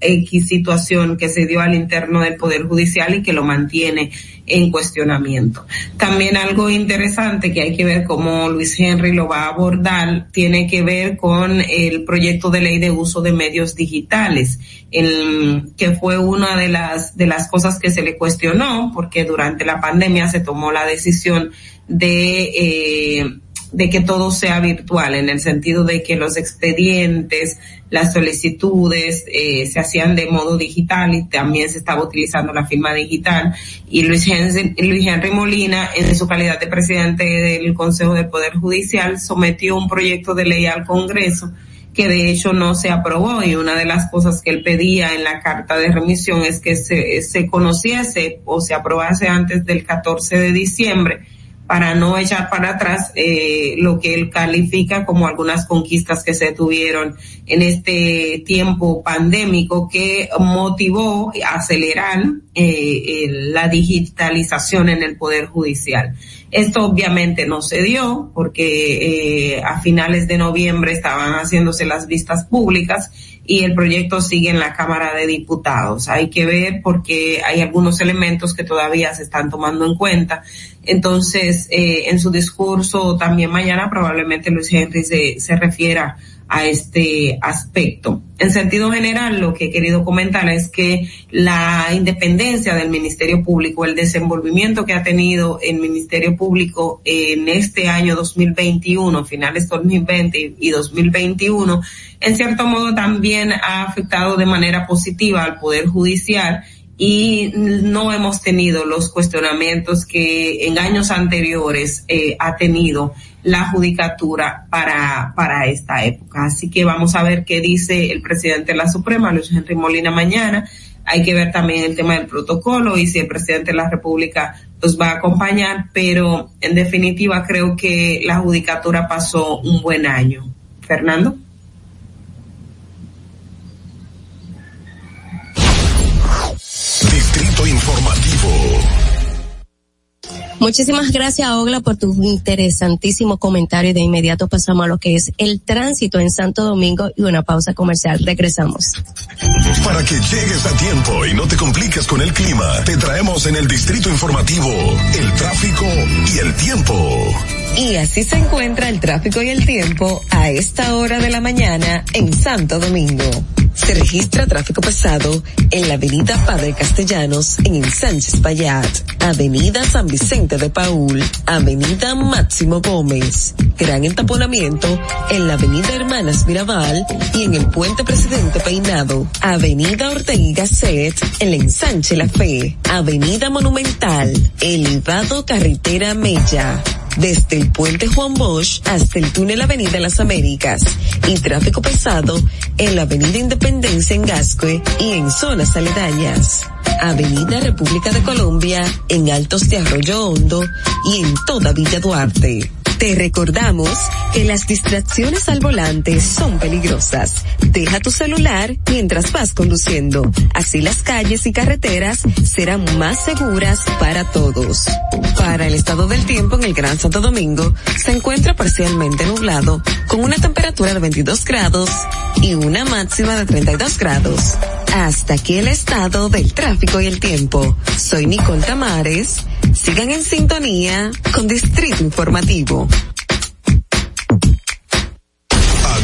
Speaker 9: X situación que se dio al interno del Poder Judicial y que lo mantiene en cuestionamiento. También algo interesante que hay que ver cómo Luis Henry lo va a abordar tiene que ver con el proyecto de ley de uso de medios digitales, el, que fue una de las, de las cosas que se le cuestionó porque durante la pandemia se tomó la decisión de eh, de que todo sea virtual, en el sentido de que los expedientes, las solicitudes eh, se hacían de modo digital y también se estaba utilizando la firma digital. Y Luis Henry, Luis Henry Molina, en su calidad de presidente del Consejo del Poder Judicial, sometió un proyecto de ley al Congreso que de hecho no se aprobó y una de las cosas que él pedía en la carta de remisión es que se, se conociese o se aprobase antes del 14 de diciembre para no echar para atrás eh, lo que él califica como algunas conquistas que se tuvieron en este tiempo pandémico que motivó acelerar eh, la digitalización en el Poder Judicial. Esto obviamente no se dio porque eh, a finales de noviembre estaban haciéndose las vistas públicas y el proyecto sigue en la Cámara de Diputados. Hay que ver porque hay algunos elementos que todavía se están tomando en cuenta. Entonces, eh, en su discurso también mañana probablemente Luis Henry se, se refiera a este aspecto. En sentido general, lo que he querido comentar es que la independencia del Ministerio Público, el desenvolvimiento que ha tenido el Ministerio Público en este año 2021, finales 2020 y 2021, en cierto modo también ha afectado de manera positiva al Poder Judicial y no hemos tenido los cuestionamientos que en años anteriores eh, ha tenido la judicatura para, para esta época. Así que vamos a ver qué dice el presidente de la Suprema, Luis Henry Molina, mañana. Hay que ver también el tema del protocolo y si el presidente de la República los va a acompañar, pero en definitiva creo que la judicatura pasó un buen año. Fernando.
Speaker 6: Muchísimas gracias, Ogla, por tu interesantísimo comentario. De inmediato pasamos a lo que es el tránsito en Santo Domingo y una pausa comercial. Regresamos.
Speaker 5: Para que llegues a tiempo y no te compliques con el clima, te traemos en el distrito informativo el tráfico y el tiempo.
Speaker 15: Y así se encuentra el tráfico y el tiempo a esta hora de la mañana en Santo Domingo. Se registra tráfico pesado en la avenida Padre Castellanos en Sánchez Payat, avenida San Vicente de Paul, avenida Máximo Gómez. Gran entaponamiento en la avenida Hermanas Mirabal y en el puente Presidente Peinado, avenida Ortega y Gasset, el ensanche La Fe, avenida Monumental, elevado Carretera Mella. Desde el puente Juan Bosch hasta el túnel Avenida Las Américas. Y tráfico pesado en la Avenida Independencia en Gascue y en zonas aledañas. Avenida República de Colombia en Altos de Arroyo Hondo y en toda Villa Duarte. Te recordamos que las distracciones al volante son peligrosas. Deja tu celular mientras vas conduciendo. Así las calles y carreteras serán más seguras para todos. Para el estado del tiempo en el Gran Santo Domingo, se encuentra parcialmente nublado, con una temperatura de 22 grados y una máxima de 32 grados. Hasta aquí el estado del tráfico y el tiempo. Soy Nicole Tamares. Sigan en sintonía con Distrito Informativo.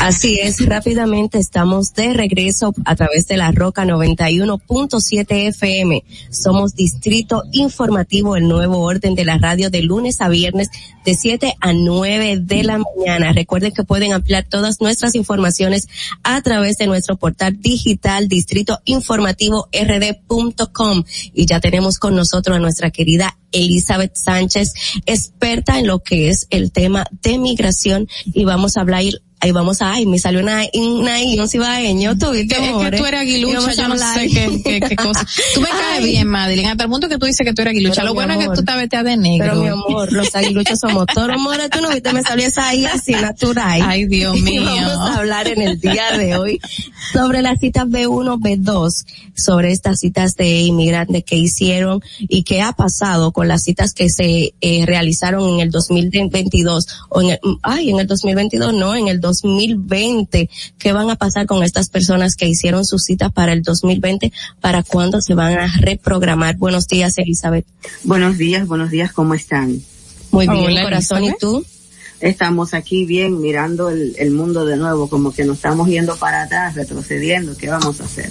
Speaker 6: Así es, rápidamente estamos de regreso a través de la Roca 91.7 FM. Somos Distrito Informativo, el nuevo orden de la radio de lunes a viernes de 7 a 9 de la mañana. Recuerden que pueden ampliar todas nuestras informaciones a través de nuestro portal digital Distrito Informativo rd.com y ya tenemos con nosotros a nuestra querida Elizabeth Sánchez, experta en lo que es el tema de migración y vamos a hablar ahí vamos a, ay, me salió una, una un cibaeño, tuviste
Speaker 7: Es
Speaker 6: amor.
Speaker 7: que tú eres aguilucha, yo no sé qué, qué, qué cosa. Tú me caes bien, Madeline, hasta el punto que tú dices que tú eres aguilucha.
Speaker 6: Pero,
Speaker 7: Lo bueno es que
Speaker 6: amor,
Speaker 7: tú te vestías de negro.
Speaker 6: Pero mi amor, los aguiluchos somos toros, amor, tú no viste, me salió esa ahí así natural.
Speaker 7: Ay, Dios
Speaker 6: Y
Speaker 7: mío.
Speaker 6: vamos a hablar en el día de hoy sobre las citas B1, B2, sobre estas citas de inmigrantes que hicieron y qué ha pasado con las citas que se eh, realizaron en el 2022 o en el, ay, en el 2022 no, en el 2020. ¿Qué van a pasar con estas personas que hicieron sus citas para el 2020? ¿Para cuándo se van a reprogramar? Buenos días, Elizabeth.
Speaker 16: Buenos días, buenos días, ¿cómo están?
Speaker 6: Muy bien, corazón, ¿y tú?
Speaker 16: Estamos aquí bien mirando el, el mundo de nuevo, como que nos estamos yendo para atrás, retrocediendo, ¿qué vamos a hacer?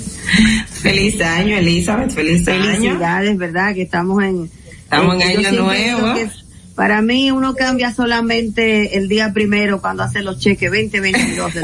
Speaker 9: Feliz año, Elizabeth, feliz año.
Speaker 16: Felicidades, ¿verdad? Que estamos en...
Speaker 9: Estamos en año nuevo.
Speaker 16: Para mí uno cambia solamente el día primero cuando hace los cheques 2022 del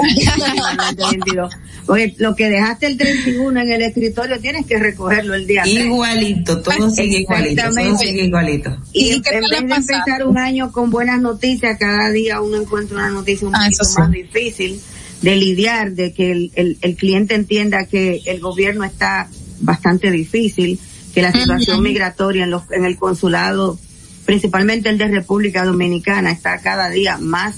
Speaker 16: 2022. Porque lo que dejaste el 31 en el escritorio tienes que recogerlo el día
Speaker 9: Igualito, todo sigue igualito, todo sigue igualito.
Speaker 16: Y, en vez de empezar un año con buenas noticias, cada día uno encuentra una noticia un
Speaker 7: Ah,
Speaker 16: poquito
Speaker 7: sí.
Speaker 16: más difícil de lidiar, de que el, el, el cliente entienda que el gobierno está bastante difícil, que la situación migratoria en, los, en el consulado, principalmente el de República Dominicana, está cada día más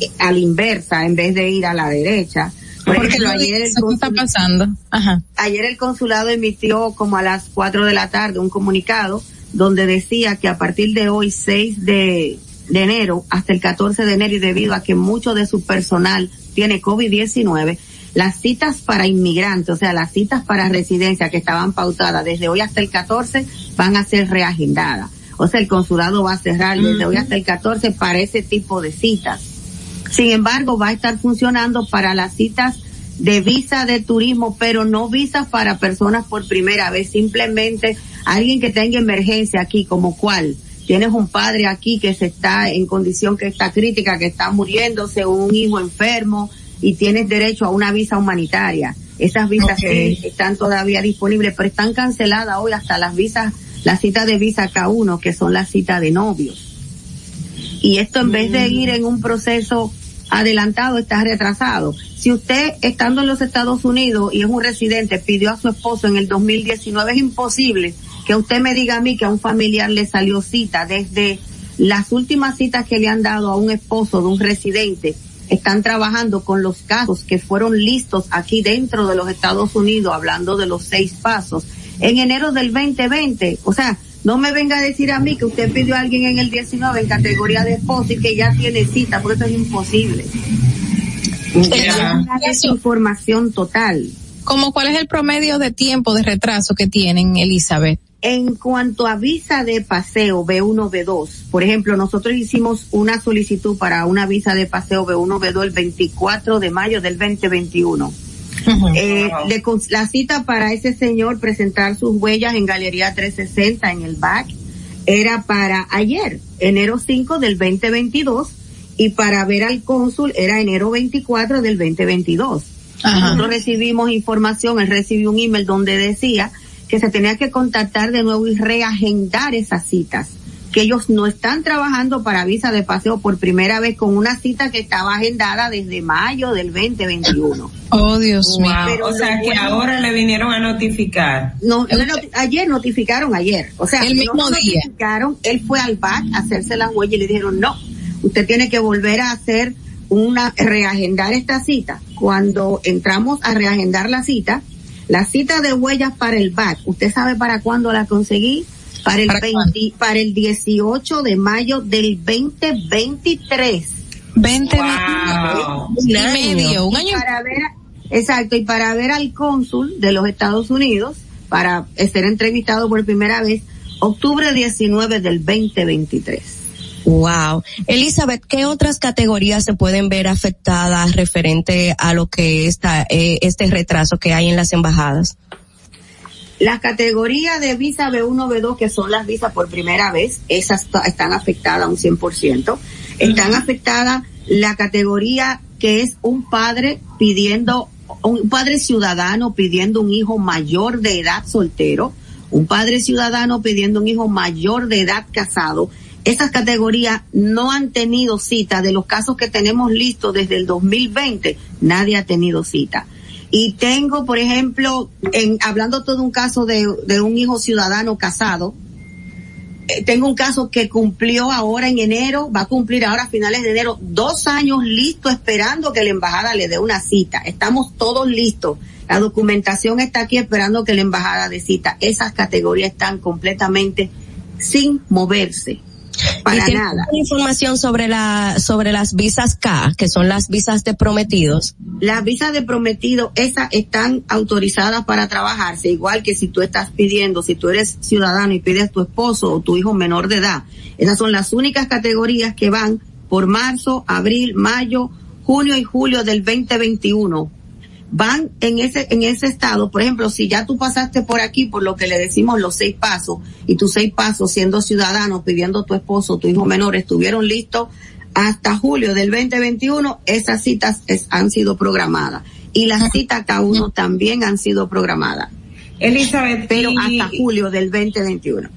Speaker 16: eh, a la inversa en vez de ir a la derecha. Por
Speaker 7: Porque
Speaker 16: ejemplo,
Speaker 7: lo
Speaker 16: ayer el
Speaker 7: ¿qué está pasando? Ajá.
Speaker 16: ayer el consulado emitió como a las 4 de la tarde un comunicado donde decía que a partir de hoy 6 de, de enero hasta el 14 de enero y debido a que mucho de su personal tiene COVID-19, las citas para inmigrantes, o sea, las citas para residencia que estaban pautadas desde hoy hasta el 14 van a ser reagendadas. O sea, el consulado va a cerrar desde hoy hasta el 14 para ese tipo de citas. Sin embargo, va a estar funcionando para las citas de visa de turismo, pero no visas para personas por primera vez, simplemente alguien que tenga emergencia aquí, como cual. Tienes un padre aquí que se está en condición que está crítica, que está muriéndose, un hijo enfermo, y tienes derecho a una visa humanitaria. Esas visas que están todavía disponibles, pero están canceladas hoy hasta las visas, las citas de visa K1, que son las citas de novios. Y esto en vez de ir en un proceso adelantado está retrasado. Si usted estando en los Estados Unidos y es un residente pidió a su esposo en el 2019 es imposible que usted me diga a mí que a un familiar le salió cita. Desde las últimas citas que le han dado a un esposo de un residente están trabajando con los casos que fueron listos aquí dentro de los Estados Unidos hablando de los seis pasos en enero del 2020. O sea, no me venga a decir a mí que usted pidió a alguien en el 19 en categoría de esposo y que ya tiene cita, porque eso es imposible. Es información total.
Speaker 7: ¿Cómo cuál es el promedio de tiempo de retraso que tienen, Elizabeth?
Speaker 16: En cuanto a visa de paseo B1, B2, por ejemplo, nosotros hicimos una solicitud para una visa de paseo B1, B2 el 24 de mayo del 2021. Eh, la cita para ese señor presentar sus huellas en Galería 360 en el back era para ayer, enero 5 del 2022, y para ver al cónsul era enero 24 del 2022. Nosotros recibimos información, él recibió un email donde decía que se tenía que contactar de nuevo y reagendar esas citas. Que ellos no están trabajando para visa de paseo por primera vez con una cita que estaba agendada desde mayo del 2021.
Speaker 7: Oh, Dios mío.
Speaker 9: Wow, o sea que ahora le vinieron a notificar.
Speaker 16: No, no, noti- ayer notificaron ayer. O sea,
Speaker 7: El
Speaker 16: no
Speaker 7: mismo día.
Speaker 16: notificaron, él fue al BAC a hacerse las huellas y le dijeron, no, usted tiene que volver a hacer una, reagendar esta cita. Cuando entramos a reagendar la cita, la cita de huellas para el BAC, ¿usted sabe para cuándo la conseguí? Para el, 20 para el 18 de mayo del 2023.
Speaker 7: 20
Speaker 9: Wow.
Speaker 7: y medio, un
Speaker 16: Y
Speaker 7: año.
Speaker 16: para ver, a- exacto, y para ver al cónsul de los Estados Unidos, para ser entrevistado por primera vez, octubre 19 del 2023.
Speaker 6: Wow. Elizabeth, ¿qué otras categorías se pueden ver afectadas referente a lo que está eh, este retraso que hay en las embajadas?
Speaker 16: Las categorías de visa B1, B2, que son las visas por primera vez, esas están afectadas un 100%. Están afectadas la categoría que es un padre pidiendo, un padre ciudadano pidiendo un hijo mayor de edad soltero, un padre ciudadano pidiendo un hijo mayor de edad casado. Esas categorías no han tenido cita. De los casos que tenemos listos desde el 2020, nadie ha tenido cita. Y tengo, por ejemplo, en, hablando todo un caso de, de un hijo ciudadano casado, eh, tengo un caso que cumplió ahora en enero, va a cumplir ahora a finales de enero, dos años listo esperando que la embajada le dé una cita. Estamos todos listos. La documentación está aquí esperando que la embajada dé cita. Esas categorías están completamente sin moverse. Para
Speaker 6: ¿Y tiene
Speaker 16: nada.
Speaker 6: información sobre la sobre las visas K, que son las visas de prometidos?
Speaker 16: Las visas de prometido, esas están autorizadas para trabajarse, igual que si tú estás pidiendo, si tú eres ciudadano y pides tu esposo o tu hijo menor de edad. Esas son las únicas categorías que van por marzo, abril, mayo, junio y julio del 2021. Van en ese, en ese estado, por ejemplo, si ya tú pasaste por aquí por lo que le decimos los seis pasos, y tus seis pasos siendo ciudadano, pidiendo tu esposo, tu hijo menor, estuvieron listos hasta julio del 2021, esas citas han sido programadas. Y las citas cada uno también han sido programadas.
Speaker 9: Elizabeth,
Speaker 16: pero hasta julio del 2021.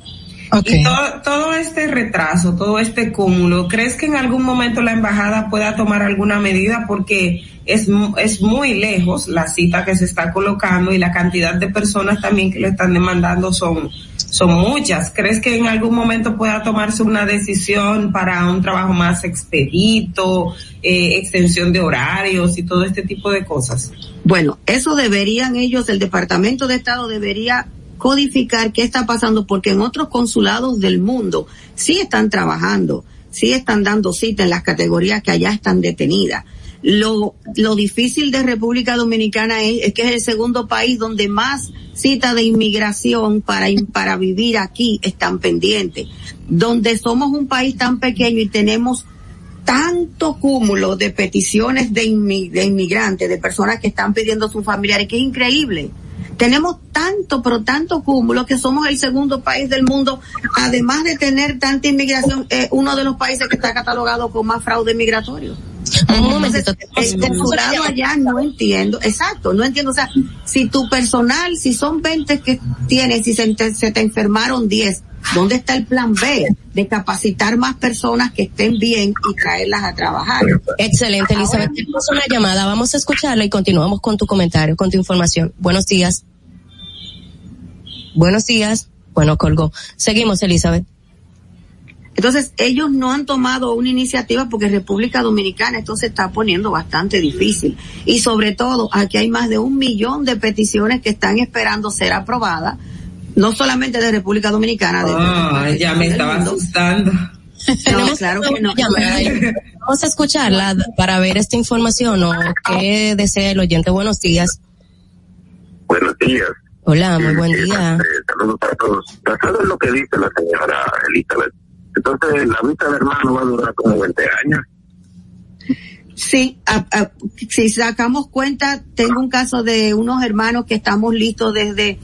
Speaker 9: Y todo, todo este retraso, todo este cúmulo, ¿crees que en algún momento la embajada pueda tomar alguna medida? Porque es, es muy lejos la cita que se está colocando y la cantidad de personas también que le están demandando son, son muchas. ¿Crees que en algún momento pueda tomarse una decisión para un trabajo más expedito, eh, extensión de horarios y todo este tipo de cosas?
Speaker 16: Bueno, eso deberían ellos, el Departamento de Estado debería codificar qué está pasando porque en otros consulados del mundo sí están trabajando, sí están dando cita en las categorías que allá están detenidas. Lo, lo difícil de República Dominicana es, que es el segundo país donde más citas de inmigración para, para vivir aquí están pendientes. Donde somos un país tan pequeño y tenemos tanto cúmulo de peticiones de, de inmigrantes, de personas que están pidiendo a sus familiares, que es increíble. Tenemos tanto, pero tanto cúmulo que somos el segundo país del mundo, además de tener tanta inmigración, eh, uno de los países que está catalogado con más fraude migratorio. El consulado allá no entiendo, exacto, no entiendo, o sea, si tu personal, si son 20 que tienes, si se te, se te enfermaron 10, ¿dónde está el plan B de capacitar más personas que estén bien y traerlas a trabajar?
Speaker 6: Excelente, Elizabeth. Tenemos una llamada, vamos a escucharla y continuamos con tu comentario, con tu información. Buenos días. Buenos días. Bueno, colgó. Seguimos, Elizabeth.
Speaker 16: Entonces, ellos no han tomado una iniciativa porque República Dominicana esto se está poniendo bastante difícil. Y sobre todo, aquí hay más de un millón de peticiones que están esperando ser aprobadas, no solamente de República Dominicana. De
Speaker 9: ah, ya me estaba asustando.
Speaker 16: No, claro que no.
Speaker 6: Vamos a escucharla para ver esta información o qué desea el oyente. Buenos días.
Speaker 17: Buenos días.
Speaker 6: Hola, muy buen día.
Speaker 17: Eh, saludos para todos. Basado en lo que dice la señora Elizabeth, entonces la vista de hermano va a durar como 20 años.
Speaker 16: Sí, si sacamos cuenta, tengo un caso de unos hermanos que estamos listos desde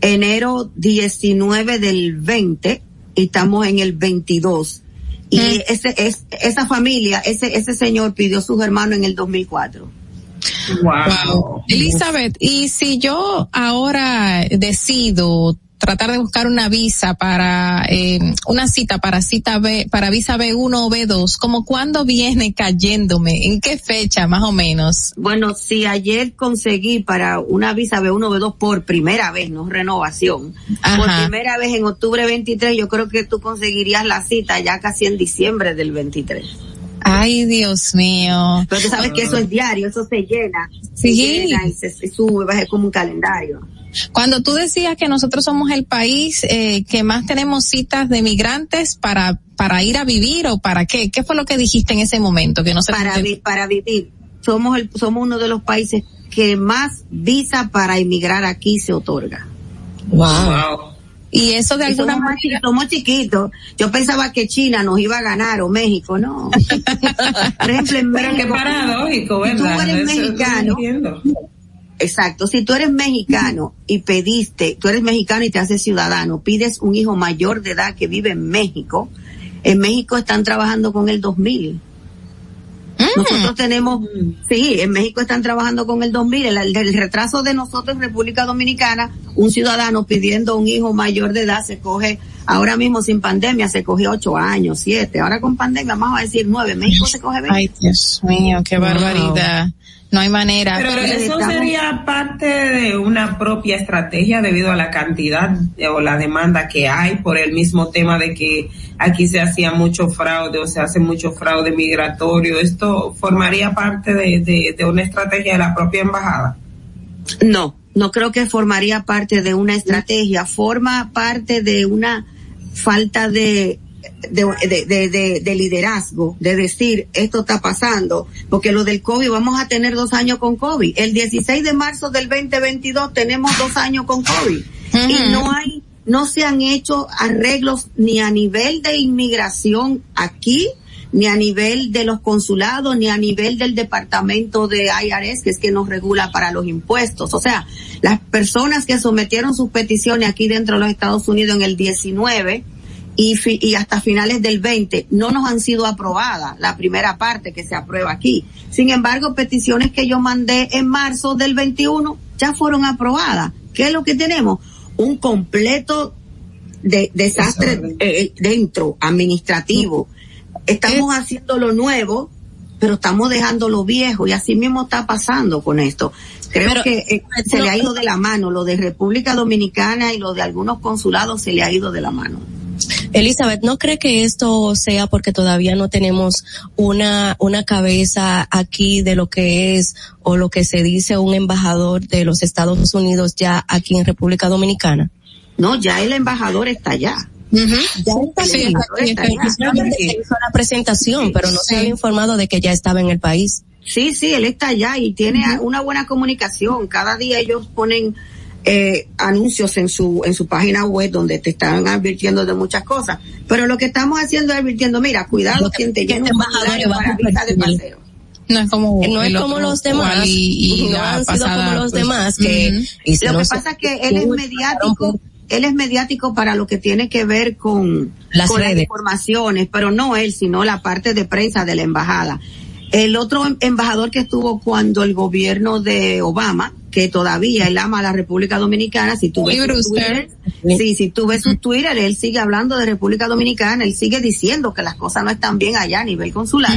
Speaker 16: enero 19 del 20 y estamos en el 22. Y mm. ese, es, esa familia, ese, ese señor pidió a sus hermanos en el 2004.
Speaker 7: Wow. Elizabeth, y si yo ahora decido tratar de buscar una visa para eh, una cita para cita B, para visa B1 o B2, como cuándo viene cayéndome, en qué fecha más o menos.
Speaker 16: Bueno, si ayer conseguí para una visa B1 o B2 por primera vez, no renovación, por primera vez en octubre 23, yo creo que tú conseguirías la cita ya casi en diciembre del 23.
Speaker 7: Ay, Dios mío.
Speaker 16: Pero tú sabes que eso es diario, eso se llena. Sí. Se llena y se, sube, va a ser como un calendario.
Speaker 7: Cuando tú decías que nosotros somos el país eh, que más tenemos citas de migrantes para para ir a vivir o para qué, ¿qué fue lo que dijiste en ese momento que no se
Speaker 16: para para vivir somos el, somos uno de los países que más visa para emigrar aquí se otorga.
Speaker 7: wow. Y eso de alguna
Speaker 16: somos
Speaker 7: manera.
Speaker 16: Somos chiquitos. Yo pensaba que China nos iba a ganar o México, no. Por ejemplo, en
Speaker 9: Pero qué paradójico, ¿verdad?
Speaker 16: Tú eres mexicano. Exacto. Si tú eres mexicano y pediste, tú eres mexicano y te haces ciudadano, pides un hijo mayor de edad que vive en México, en México están trabajando con el 2000. Nosotros tenemos, sí, en México están trabajando con el 2000, el, el, retraso de nosotros en República Dominicana, un ciudadano pidiendo un hijo mayor de edad se coge, ahora mismo sin pandemia se coge ocho años, siete, ahora con pandemia vamos a decir nueve, México se coge veinte.
Speaker 7: Ay, Dios mío, qué barbaridad. No hay manera.
Speaker 9: Pero eso sería parte de una propia estrategia debido a la cantidad o la demanda que hay por el mismo tema de que aquí se hacía mucho fraude o se hace mucho fraude migratorio. ¿Esto formaría parte de, de, una estrategia de la propia embajada?
Speaker 16: No, no creo que formaría parte de una estrategia. Forma parte de una falta de de, de, de, de, liderazgo, de decir esto está pasando, porque lo del COVID, vamos a tener dos años con COVID. El 16 de marzo del 2022 tenemos dos años con COVID y no hay, no se han hecho arreglos ni a nivel de inmigración aquí, ni a nivel de los consulados, ni a nivel del departamento de IRS, que es que nos regula para los impuestos. O sea, las personas que sometieron sus peticiones aquí dentro de los Estados Unidos en el 19 y, y hasta finales del 20 no nos han sido aprobadas, la primera parte que se aprueba aquí. Sin embargo, peticiones que yo mandé en marzo del 21 ya fueron aprobadas. ¿Qué es lo que tenemos? Un completo de desastre eh, dentro, administrativo. Estamos haciendo lo nuevo, pero estamos dejando lo viejo y así mismo está pasando con esto. Creo que eh, se le ha ido de la mano, lo de República Dominicana y lo de algunos consulados se le ha ido de la mano.
Speaker 6: Elizabeth, ¿no cree que esto sea porque todavía no tenemos una, una cabeza aquí de lo que es o lo que se dice un embajador de los Estados Unidos ya aquí en República Dominicana?
Speaker 16: No, ya el embajador está allá.
Speaker 6: Ya está, sí, está, hizo la presentación, pero no se había informado de que ya estaba en el país.
Speaker 16: Sí, sí, él está allá y tiene una buena comunicación. Cada día ellos ponen eh, anuncios en su en su página web donde te están advirtiendo de muchas cosas. Pero lo que estamos haciendo es advirtiendo, mira, cuidado quien te llena un para visa de paseo.
Speaker 7: No es como,
Speaker 6: no es como los demás, y, y no han sido como los
Speaker 16: pues,
Speaker 6: demás que
Speaker 16: lo que pasa es que él es mediático él es mediático para lo que tiene que ver con las, informaciones, pero no él, sino la parte de prensa de la embajada. El otro em, embajador que estuvo cuando el gobierno de Obama, que todavía él ama a la República Dominicana, si tú ves su Twitter, sí, si tú ves su Twitter, él sigue hablando de República Dominicana, él sigue diciendo que las cosas no están bien allá a nivel consular.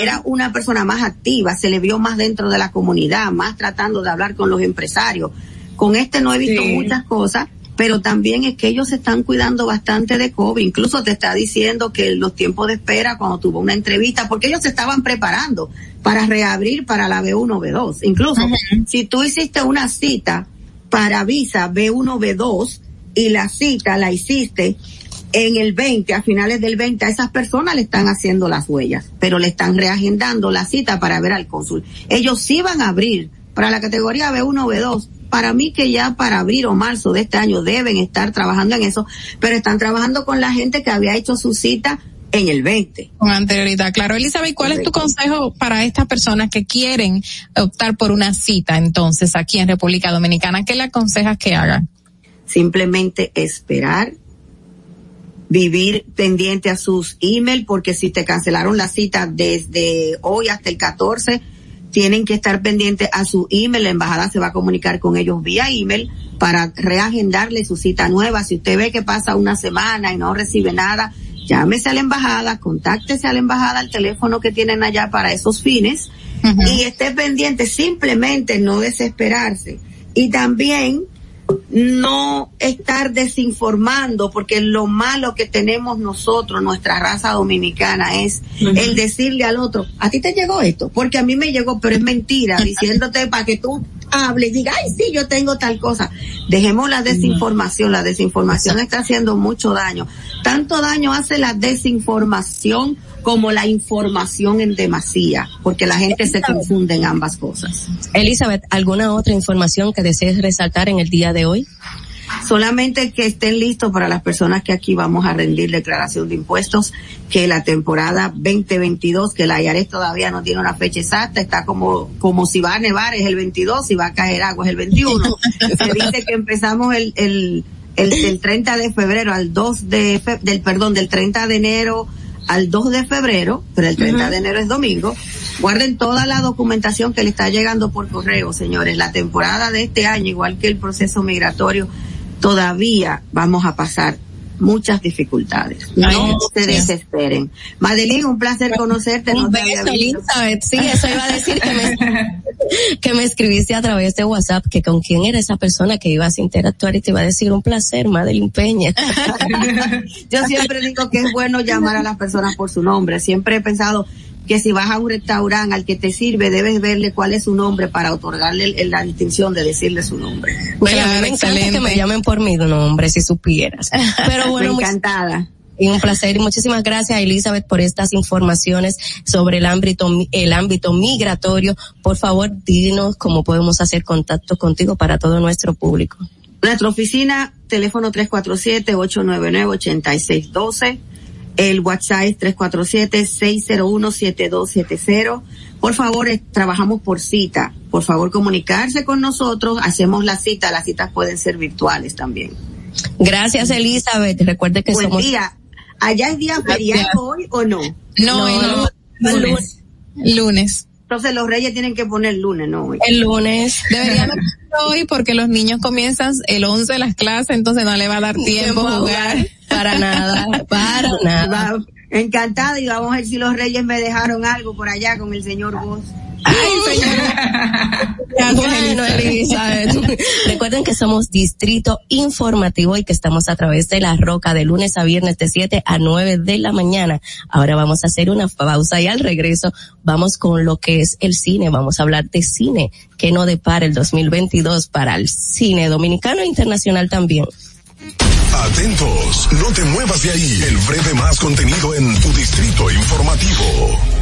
Speaker 16: Era una persona más activa, se le vio más dentro de la comunidad, más tratando de hablar con los empresarios. Con este no he visto muchas cosas, pero también es que ellos se están cuidando bastante de COVID. Incluso te está diciendo que los tiempos de espera cuando tuvo una entrevista, porque ellos se estaban preparando para reabrir para la B1, B2. Incluso si tú hiciste una cita para visa B1, B2 y la cita la hiciste en el 20, a finales del 20, a esas personas le están haciendo las huellas, pero le están reagendando la cita para ver al cónsul. Ellos sí van a abrir para la categoría B1, B2 para mí que ya para abril o marzo de este año deben estar trabajando en eso, pero están trabajando con la gente que había hecho su cita en el 20.
Speaker 7: Con anterioridad, claro. Elizabeth, ¿cuál es tu consejo para estas personas que quieren optar por una cita entonces aquí en República Dominicana? ¿Qué le aconsejas que hagan?
Speaker 16: Simplemente esperar, vivir pendiente a sus emails, porque si te cancelaron la cita desde hoy hasta el 14, tienen que estar pendientes a su email. La embajada se va a comunicar con ellos vía email para reagendarle su cita nueva. Si usted ve que pasa una semana y no recibe nada, llámese a la embajada, contáctese a la embajada al teléfono que tienen allá para esos fines y esté pendiente, simplemente no desesperarse. Y también no estar desinformando, porque lo malo que tenemos nosotros, nuestra raza dominicana, es el decirle al otro, a ti te llegó esto, porque a mí me llegó, pero es mentira, diciéndote para que tú hables y digas, ay, sí, yo tengo tal cosa. Dejemos la desinformación, la desinformación está haciendo mucho daño. Tanto daño hace la desinformación como la información en demasía, porque la gente se confunde en ambas cosas.
Speaker 6: Elizabeth, ¿alguna otra información que desees resaltar en el día de hoy?
Speaker 16: Solamente que estén listos para las personas que aquí vamos a rendir declaración de impuestos, que la temporada 2022, que la IARES todavía no tiene una fecha exacta, está como, como si va a nevar es el 22, si va a caer agua es el 21. Se dice que empezamos el, el, el, 30 de febrero al 2 de, del, perdón, del 30 de enero al 2 de febrero, pero el 30 de enero es domingo. Guarden toda la documentación que le está llegando por correo, señores. La temporada de este año, igual que el proceso migratorio, todavía vamos a pasar muchas dificultades. No se desesperen. Madeline, un placer conocerte.
Speaker 6: Un beso, Elizabeth. Sí, eso iba a decir que me, que me escribiste a través de WhatsApp que con quién era esa persona que ibas a interactuar y te iba a decir un placer, Madeline Peña.
Speaker 16: Yo siempre digo que es bueno llamar a las personas por su nombre. Siempre he pensado que si vas a un restaurante al que te sirve, debes verle cuál es su nombre para otorgarle la distinción de decirle su nombre.
Speaker 6: Bueno, me encanta que me llamen por mi nombre, si supieras. Pero bueno,
Speaker 16: encantada.
Speaker 6: Y un placer y muchísimas gracias Elizabeth por estas informaciones sobre el ámbito, el ámbito migratorio. Por favor, dinos cómo podemos hacer contacto contigo para todo nuestro público.
Speaker 16: Nuestra oficina, teléfono 347-899-8612 El WhatsApp es 347-601-7270. Por favor, eh, trabajamos por cita. Por favor, comunicarse con nosotros. Hacemos la cita. Las citas pueden ser virtuales también.
Speaker 6: Gracias, Elizabeth. Recuerde que
Speaker 16: Buen
Speaker 6: somos...
Speaker 16: día. ¿Allá es día feriado hoy o no?
Speaker 7: No, el lunes. Lunes.
Speaker 16: Entonces los reyes tienen que poner lunes, ¿no? Hoy.
Speaker 6: El lunes.
Speaker 7: Ponerlo hoy porque los niños comienzan el 11 de las clases, entonces no le va a dar tiempo a jugar.
Speaker 6: Para nada, para nada.
Speaker 16: Encantada y vamos a ver si los reyes me dejaron algo por allá con el señor Vos.
Speaker 6: Ay, señor. bueno, Elizabeth. Recuerden que somos Distrito Informativo y que estamos a través de la Roca de lunes a viernes de 7 a 9 de la mañana. Ahora vamos a hacer una pausa y al regreso vamos con lo que es el cine. Vamos a hablar de cine que no depara el 2022 para el cine dominicano e internacional también.
Speaker 5: Atentos, no te muevas de ahí. El breve más contenido en tu distrito informativo.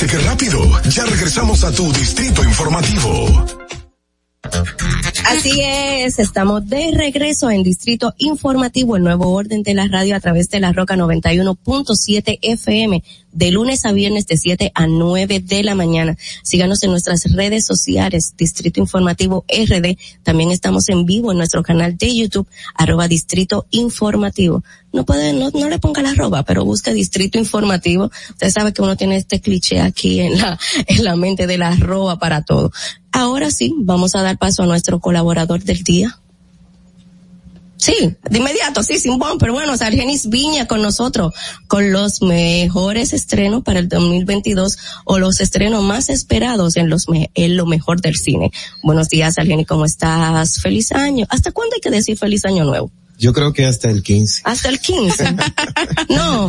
Speaker 5: ¿Viste qué rápido? Ya regresamos a tu distrito informativo.
Speaker 6: Así es, estamos de regreso en Distrito Informativo, el nuevo orden de la radio a través de la Roca 91.7 FM, de lunes a viernes de 7 a 9 de la mañana. Síganos en nuestras redes sociales, Distrito Informativo RD. También estamos en vivo en nuestro canal de YouTube, arroba Distrito Informativo. No puede, no, no le ponga la arroba, pero busca Distrito Informativo. Usted sabe que uno tiene este cliché aquí en la, en la mente de la arroba para todo. Ahora sí, vamos a dar paso a nuestro colaborador del día. Sí, de inmediato, sí, sin bomb, pero bueno, Sargenis Viña con nosotros, con los mejores estrenos para el 2022 o los estrenos más esperados en los me en lo mejor del cine. Buenos días, Sargenis, ¿cómo estás? Feliz año. ¿Hasta cuándo hay que decir feliz año nuevo?
Speaker 18: Yo creo que hasta el 15.
Speaker 6: Hasta el 15. no.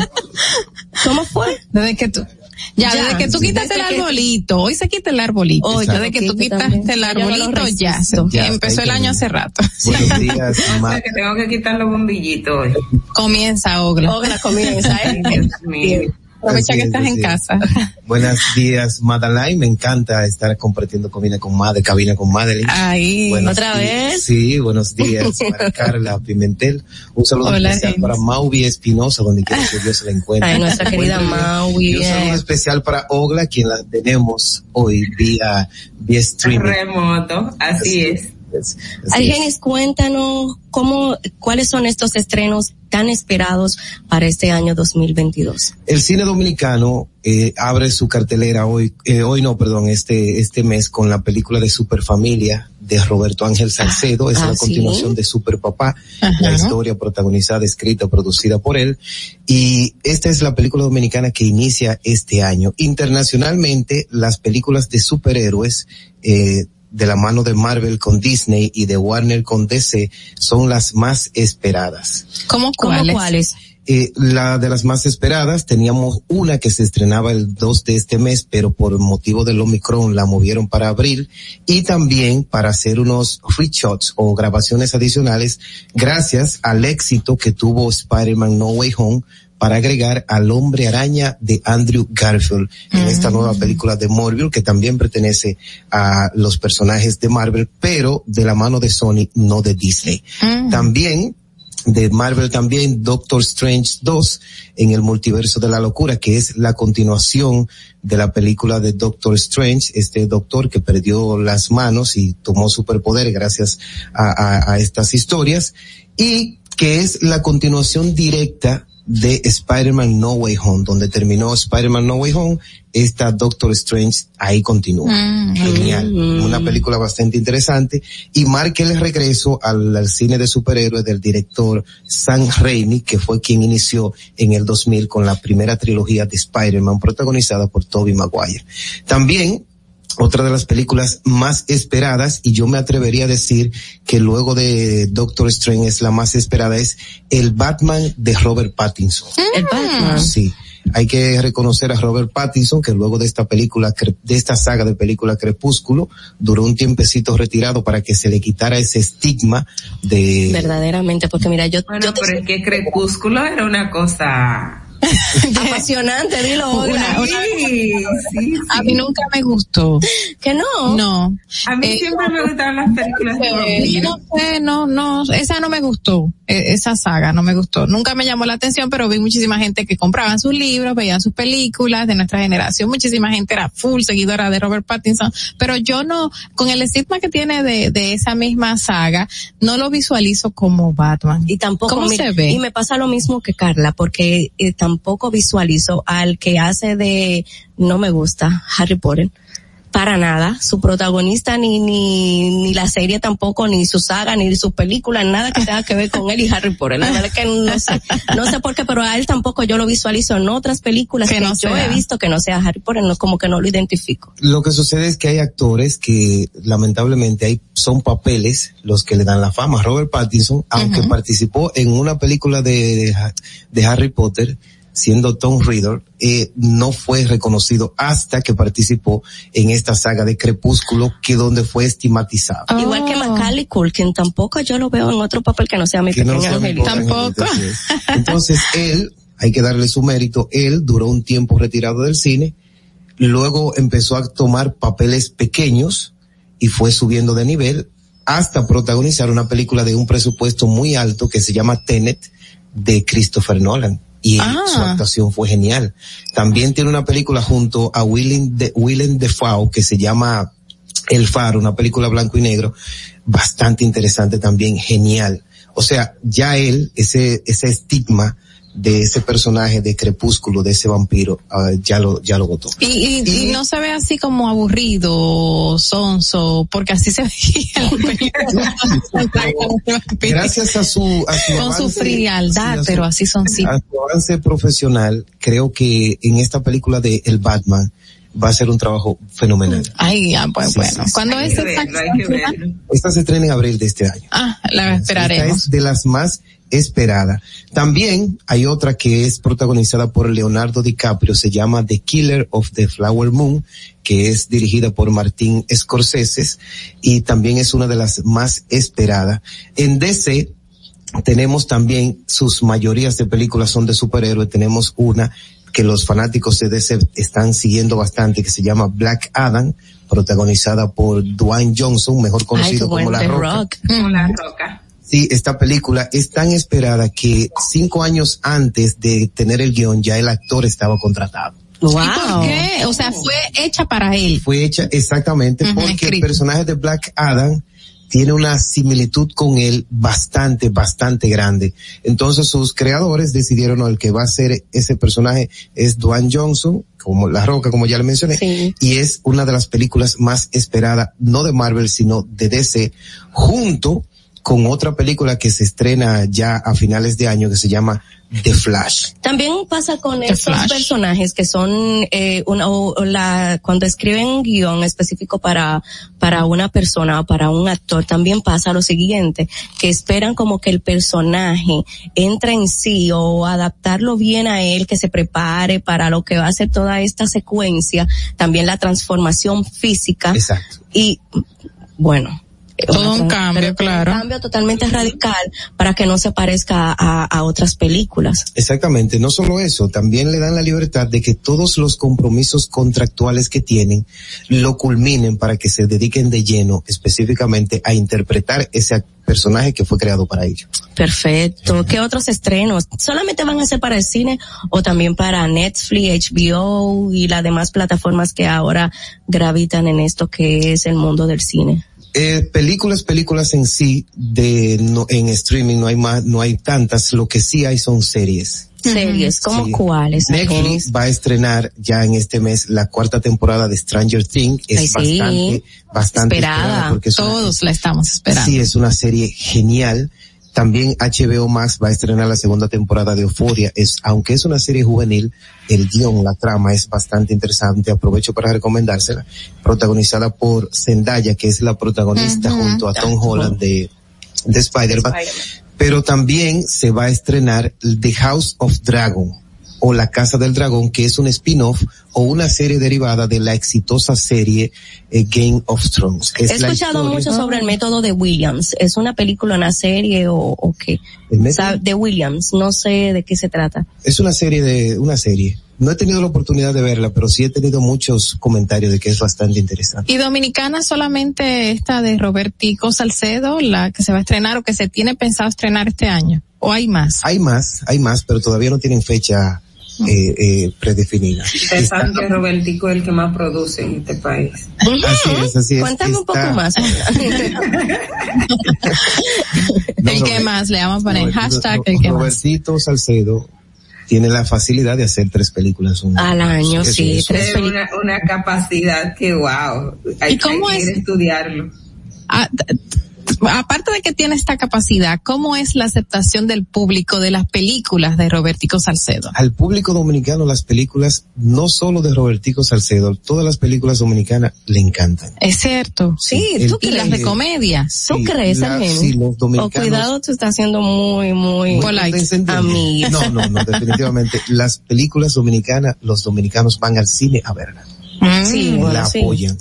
Speaker 6: ¿Cómo fue?
Speaker 7: Desde que tú, ya, desde que tú quitaste el arbolito, hoy se quita el arbolito. Hoy, desde que tú quitaste el arbolito, ya, ya empezó el año hace rato.
Speaker 18: Buenos días,
Speaker 9: Ma que tengo que quitar los bombillitos hoy.
Speaker 7: Comienza, Ogla.
Speaker 6: Ogla comienza, ¿eh?
Speaker 7: Aprovecha que estás en casa.
Speaker 18: Buenos días, Madeline. Me encanta estar compartiendo cabina con Madre, cabina con Madeline.
Speaker 6: Ahí, otra vez.
Speaker 18: Sí, buenos días para Carla Pimentel. Un saludo
Speaker 6: Hola,
Speaker 18: especial para Maui Espinosa, donde quiera que Dios se la encuentre.
Speaker 6: Ay, nuestra querida Maui.
Speaker 18: Y un saludo especial para Ogla, quien la tenemos hoy vía, vía streaming.
Speaker 9: Remoto, así es.
Speaker 6: Argenis, cuéntanos cómo, cuáles son estos estrenos tan esperados para este año 2022.
Speaker 18: El cine dominicano eh, abre su cartelera hoy, eh, hoy no, perdón, este este mes con la película de Superfamilia de Roberto Ángel Salcedo, es
Speaker 6: ah,
Speaker 18: la
Speaker 6: ¿sí?
Speaker 18: continuación de Super Papá, la historia protagonizada, escrita, producida por él, y esta es la película dominicana que inicia este año. Internacionalmente, las películas de superhéroes eh, de la mano de Marvel con Disney y de Warner con DC son las más esperadas.
Speaker 7: ¿Cómo
Speaker 6: ¿Cómo
Speaker 7: cuáles?
Speaker 18: Eh, la de las más esperadas, teníamos una que se estrenaba el 2 de este mes, pero por motivo del Omicron la movieron para abril y también para hacer unos free shots o grabaciones adicionales gracias al éxito que tuvo Spider-Man No Way Home para agregar al hombre araña de Andrew Garfield en esta nueva película de Marvel que también pertenece a los personajes de Marvel, pero de la mano de Sony, no de Disney. También de Marvel también Doctor Strange 2 en el multiverso de la locura, que es la continuación de la película de Doctor Strange, este doctor que perdió las manos y tomó superpoder gracias a, a- a estas historias, y que es la continuación directa de Spider-Man No Way Home, donde terminó Spider-Man No Way Home, esta Doctor Strange ahí continúa.
Speaker 7: Mm.
Speaker 18: Genial.
Speaker 7: Mm.
Speaker 18: Una película bastante interesante y marca el regreso al, al cine de superhéroes del director Sam Raimi, que fue quien inició en el 2000 con la primera trilogía de Spider-Man protagonizada por Tobey Maguire. También otra de las películas más esperadas y yo me atrevería a decir que luego de Doctor Strange es la más esperada es el Batman de Robert Pattinson.
Speaker 6: El Batman.
Speaker 18: Sí. Hay que reconocer a Robert Pattinson que luego de esta película, cre- de esta saga de película Crepúsculo, duró un tiempecito retirado para que se le quitara ese estigma de...
Speaker 6: Verdaderamente, porque mira, yo,
Speaker 9: Bueno, pero es que Crepúsculo era una cosa...
Speaker 6: apasionante, dilo, Olga.
Speaker 9: Sí, sí,
Speaker 7: A mí nunca me gustó.
Speaker 6: ¿Que no?
Speaker 7: No.
Speaker 9: A mí
Speaker 7: Eh,
Speaker 9: siempre me gustaron las películas de
Speaker 7: Eh, no sé, no, no, esa no me gustó, eh, esa saga no me gustó. Nunca me llamó la atención, pero vi muchísima gente que compraban sus libros, veían sus películas de nuestra generación. Muchísima gente era full seguidora de Robert Pattinson, pero yo no, con el estigma que tiene de, de esa misma saga, no lo visualizo como Batman.
Speaker 6: Y tampoco
Speaker 7: ¿Cómo
Speaker 6: mira,
Speaker 7: se ve?
Speaker 6: Y me pasa lo mismo que Carla, porque eh, tampoco visualizo al que hace de no me gusta Harry Potter. Para nada, su protagonista ni, ni, ni la serie tampoco, ni su saga, ni su película, nada que tenga que ver con él y Harry Potter. La verdad es que no sé, no sé por qué, pero a él tampoco yo lo visualizo en otras películas
Speaker 7: Que
Speaker 6: que,
Speaker 7: no
Speaker 6: yo
Speaker 7: sea.
Speaker 6: he visto que no sea Harry Potter, no, como que no lo identifico.
Speaker 18: Lo que sucede es que hay actores que lamentablemente hay, son papeles los que le dan la fama. Robert Pattinson, aunque participó en una película de, de Harry Potter, siendo Tom Riddle, eh, no fue reconocido hasta que participó en esta saga de Crepúsculo, que donde fue estigmatizado.
Speaker 6: Igual que Macaulay Culkin, tampoco yo lo veo en otro papel que no sea mi
Speaker 18: que no sea así es. Entonces él, hay que darle su mérito, él duró un tiempo retirado del cine, luego empezó a tomar papeles pequeños y fue subiendo de nivel hasta protagonizar una película de un presupuesto muy alto que se llama Tenet de Christopher Nolan. Y
Speaker 7: Ah.
Speaker 18: su actuación fue genial. También tiene una película junto a Willem, de, Willem que se llama El Faro, una película blanco y negro, bastante interesante también, genial. O sea, ya él, ese, ese estigma de ese personaje de crepúsculo, de ese vampiro, ah, ya lo, ya lo votó.
Speaker 7: Y, y, y no se ve así como aburrido, sonso, porque así se veía.
Speaker 18: Gracias a su, a su
Speaker 7: Con su
Speaker 18: avance-
Speaker 7: frialdad,
Speaker 18: sí, a su-
Speaker 7: pero así son sí.
Speaker 18: a su avance profesional, creo que en esta película de El Batman va a ser un trabajo fenomenal.
Speaker 7: Ay, ya, pues
Speaker 18: Sí,
Speaker 7: bueno.
Speaker 18: sí.
Speaker 7: ¿Cuándo es esta?
Speaker 9: verlo.
Speaker 18: Esta se estrena en abril de este año.
Speaker 7: Ah, la
Speaker 18: Esta
Speaker 7: esperaremos.
Speaker 18: es de las más esperadas. También hay otra que es protagonizada por Leonardo DiCaprio, se llama The Killer of the Flower Moon, que es dirigida por Martín Scorsese y también es una de las más esperadas. En DC tenemos también sus mayorías de películas son de superhéroes, tenemos una que los fanáticos de DC están siguiendo bastante que se llama Black Adam, protagonizada por Dwayne Johnson, mejor conocido
Speaker 6: Ay,
Speaker 18: como La Roca.
Speaker 6: Rock.
Speaker 9: Como la roca.
Speaker 18: Sí, esta película es tan esperada que cinco años antes de tener el guion ya el actor estaba contratado.
Speaker 7: ¿Y por qué? O sea, fue hecha para él.
Speaker 18: Fue hecha exactamente porque el personaje de Black Adam tiene una similitud con él bastante, bastante grande. Entonces sus creadores decidieron, el que va a ser ese personaje es Dwayne Johnson, como La Roca, como ya le mencioné, y es una de las películas más esperadas, no de Marvel, sino de DC, junto con otra película que se estrena ya a finales de año que se llama The Flash.
Speaker 6: También pasa con
Speaker 18: The Flash.
Speaker 6: personajes que son eh, una, o- o la cuando escriben un guion específico para para una persona o para un actor también pasa lo siguiente que esperan como que el personaje entre en sí o adaptarlo bien a él que se prepare para lo que va a ser toda esta secuencia también la transformación física
Speaker 18: Exacto.
Speaker 6: y bueno
Speaker 7: Todo un cambio, claro.
Speaker 6: Un cambio totalmente radical para que no se parezca a, a otras películas.
Speaker 18: Exactamente, no solo eso, también le dan la libertad de que todos los compromisos contractuales que tienen lo culminen para que se dediquen de lleno específicamente a interpretar ese personaje que fue creado para ello.
Speaker 6: Perfecto. ¿Qué otros estrenos? ¿Solamente van a ser para el cine o también para Netflix, HBO y las demás plataformas que ahora gravitan en esto que es el mundo del cine?
Speaker 18: Eh, películas, películas en sí de no, en streaming no hay más, no hay tantas, lo que sí hay son series.
Speaker 6: Series, ¿cómo
Speaker 18: Sí.
Speaker 6: cuáles?
Speaker 18: Netflix va a estrenar ya en este mes la cuarta temporada de Stranger Things. Es
Speaker 7: Ay, sí.
Speaker 18: bastante, bastante
Speaker 7: Esperada.
Speaker 18: porque es una-
Speaker 7: Todos la estamos esperando.
Speaker 18: Sí, es una serie genial. También HBO Max va a estrenar la segunda temporada de Euphoria. Es, aunque es una serie juvenil, el guion, la trama es bastante interesante. Aprovecho para recomendársela. Protagonizada por Zendaya, que es la protagonista junto a Tom Holland de, de Spider-Man. Pero también se va a estrenar The House of Dragon o La Casa del Dragón, que es un spin-off o una serie derivada de la exitosa serie eh, Game of Thrones. Es
Speaker 6: He escuchado
Speaker 18: historia-
Speaker 6: mucho sobre el método de Williams. ¿Es una película, una serie o, o qué?
Speaker 18: ¿El método?
Speaker 6: Sa- De Williams, no sé de qué se trata.
Speaker 18: Es una serie de, una serie. No he tenido la oportunidad de verla, pero sí he tenido muchos comentarios de que es bastante interesante.
Speaker 7: Y dominicana solamente esta de Robertico Salcedo, la que se va a estrenar o que se tiene pensado estrenar este año. ¿O hay más?
Speaker 18: Hay más, hay más, pero todavía no tienen fecha eh, eh, predefinida.
Speaker 9: Ustedes saben que Robertico es el que más produce en este país.
Speaker 18: Así es, así es.
Speaker 6: Cuéntame un poco
Speaker 18: Está-
Speaker 6: más.
Speaker 18: No,
Speaker 7: el que más le vamos a poner
Speaker 18: no,
Speaker 7: hashtag el que más.
Speaker 18: Robertito Salcedo tiene la facilidad de hacer tres películas. un
Speaker 6: Al año,
Speaker 18: Eso,
Speaker 6: sí,
Speaker 18: eso.
Speaker 6: tres
Speaker 9: Es una, una capacidad que wow. Hay,
Speaker 7: ¿Y cómo
Speaker 9: hay que
Speaker 7: es?
Speaker 9: estudiarlo.
Speaker 7: Ah, aparte de que tiene esta capacidad, ¿cómo es la aceptación del público de las películas de Robertico Salcedo?
Speaker 18: Al público dominicano las películas, no solo de Robertico Salcedo, todas las películas dominicanas le encantan.
Speaker 7: Es cierto.
Speaker 6: Sí,
Speaker 18: El-
Speaker 6: ¿tú
Speaker 7: Y las
Speaker 6: crees?
Speaker 7: de comedia.
Speaker 6: ¿Tú
Speaker 18: Sí,
Speaker 6: crees,
Speaker 18: la- sí, los
Speaker 6: O
Speaker 18: dominicanos-
Speaker 6: cuidado, tú estás siendo muy, muy
Speaker 18: Muy
Speaker 7: Polite.
Speaker 18: condescendiente.
Speaker 6: amigo.
Speaker 18: No, no, no, definitivamente. Las películas dominicanas, los dominicanos van al cine a verlas.
Speaker 6: Sí,
Speaker 18: la
Speaker 6: bueno, sí.
Speaker 18: apoyan.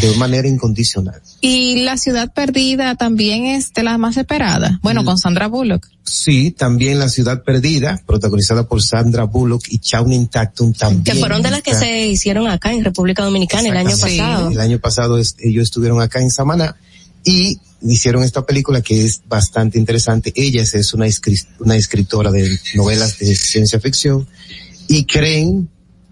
Speaker 18: De manera incondicional.
Speaker 7: Y La Ciudad Perdida también es de las más esperadas. Bueno, con Sandra Bullock.
Speaker 18: Sí, también La Ciudad Perdida, protagonizada por Sandra Bullock y Channing Tatum también.
Speaker 6: Que fueron de las que se hicieron acá en República Dominicana el año pasado.
Speaker 18: El año pasado es- ellos estuvieron acá en Samaná y hicieron esta película que es bastante interesante. Ella es, es una, escri- una escritora de novelas de ciencia ficción y creen,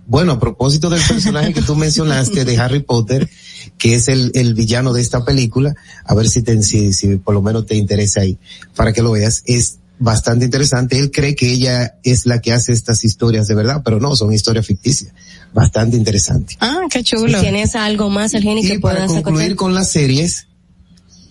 Speaker 18: bueno, a propósito del personaje que tú mencionaste de Harry Potter, que es el, el villano de esta película, a ver si, te, si, si por lo menos te interesa ahí, para que lo veas, es bastante interesante. Él cree que ella es la que hace estas historias de verdad, pero no, son historias ficticias. Bastante interesante.
Speaker 7: Ah, qué chulo.
Speaker 6: ¿Tienes algo más, Argenis,
Speaker 18: Y
Speaker 6: que
Speaker 18: para
Speaker 6: puedas
Speaker 18: concluir
Speaker 6: acotar?
Speaker 18: con las series,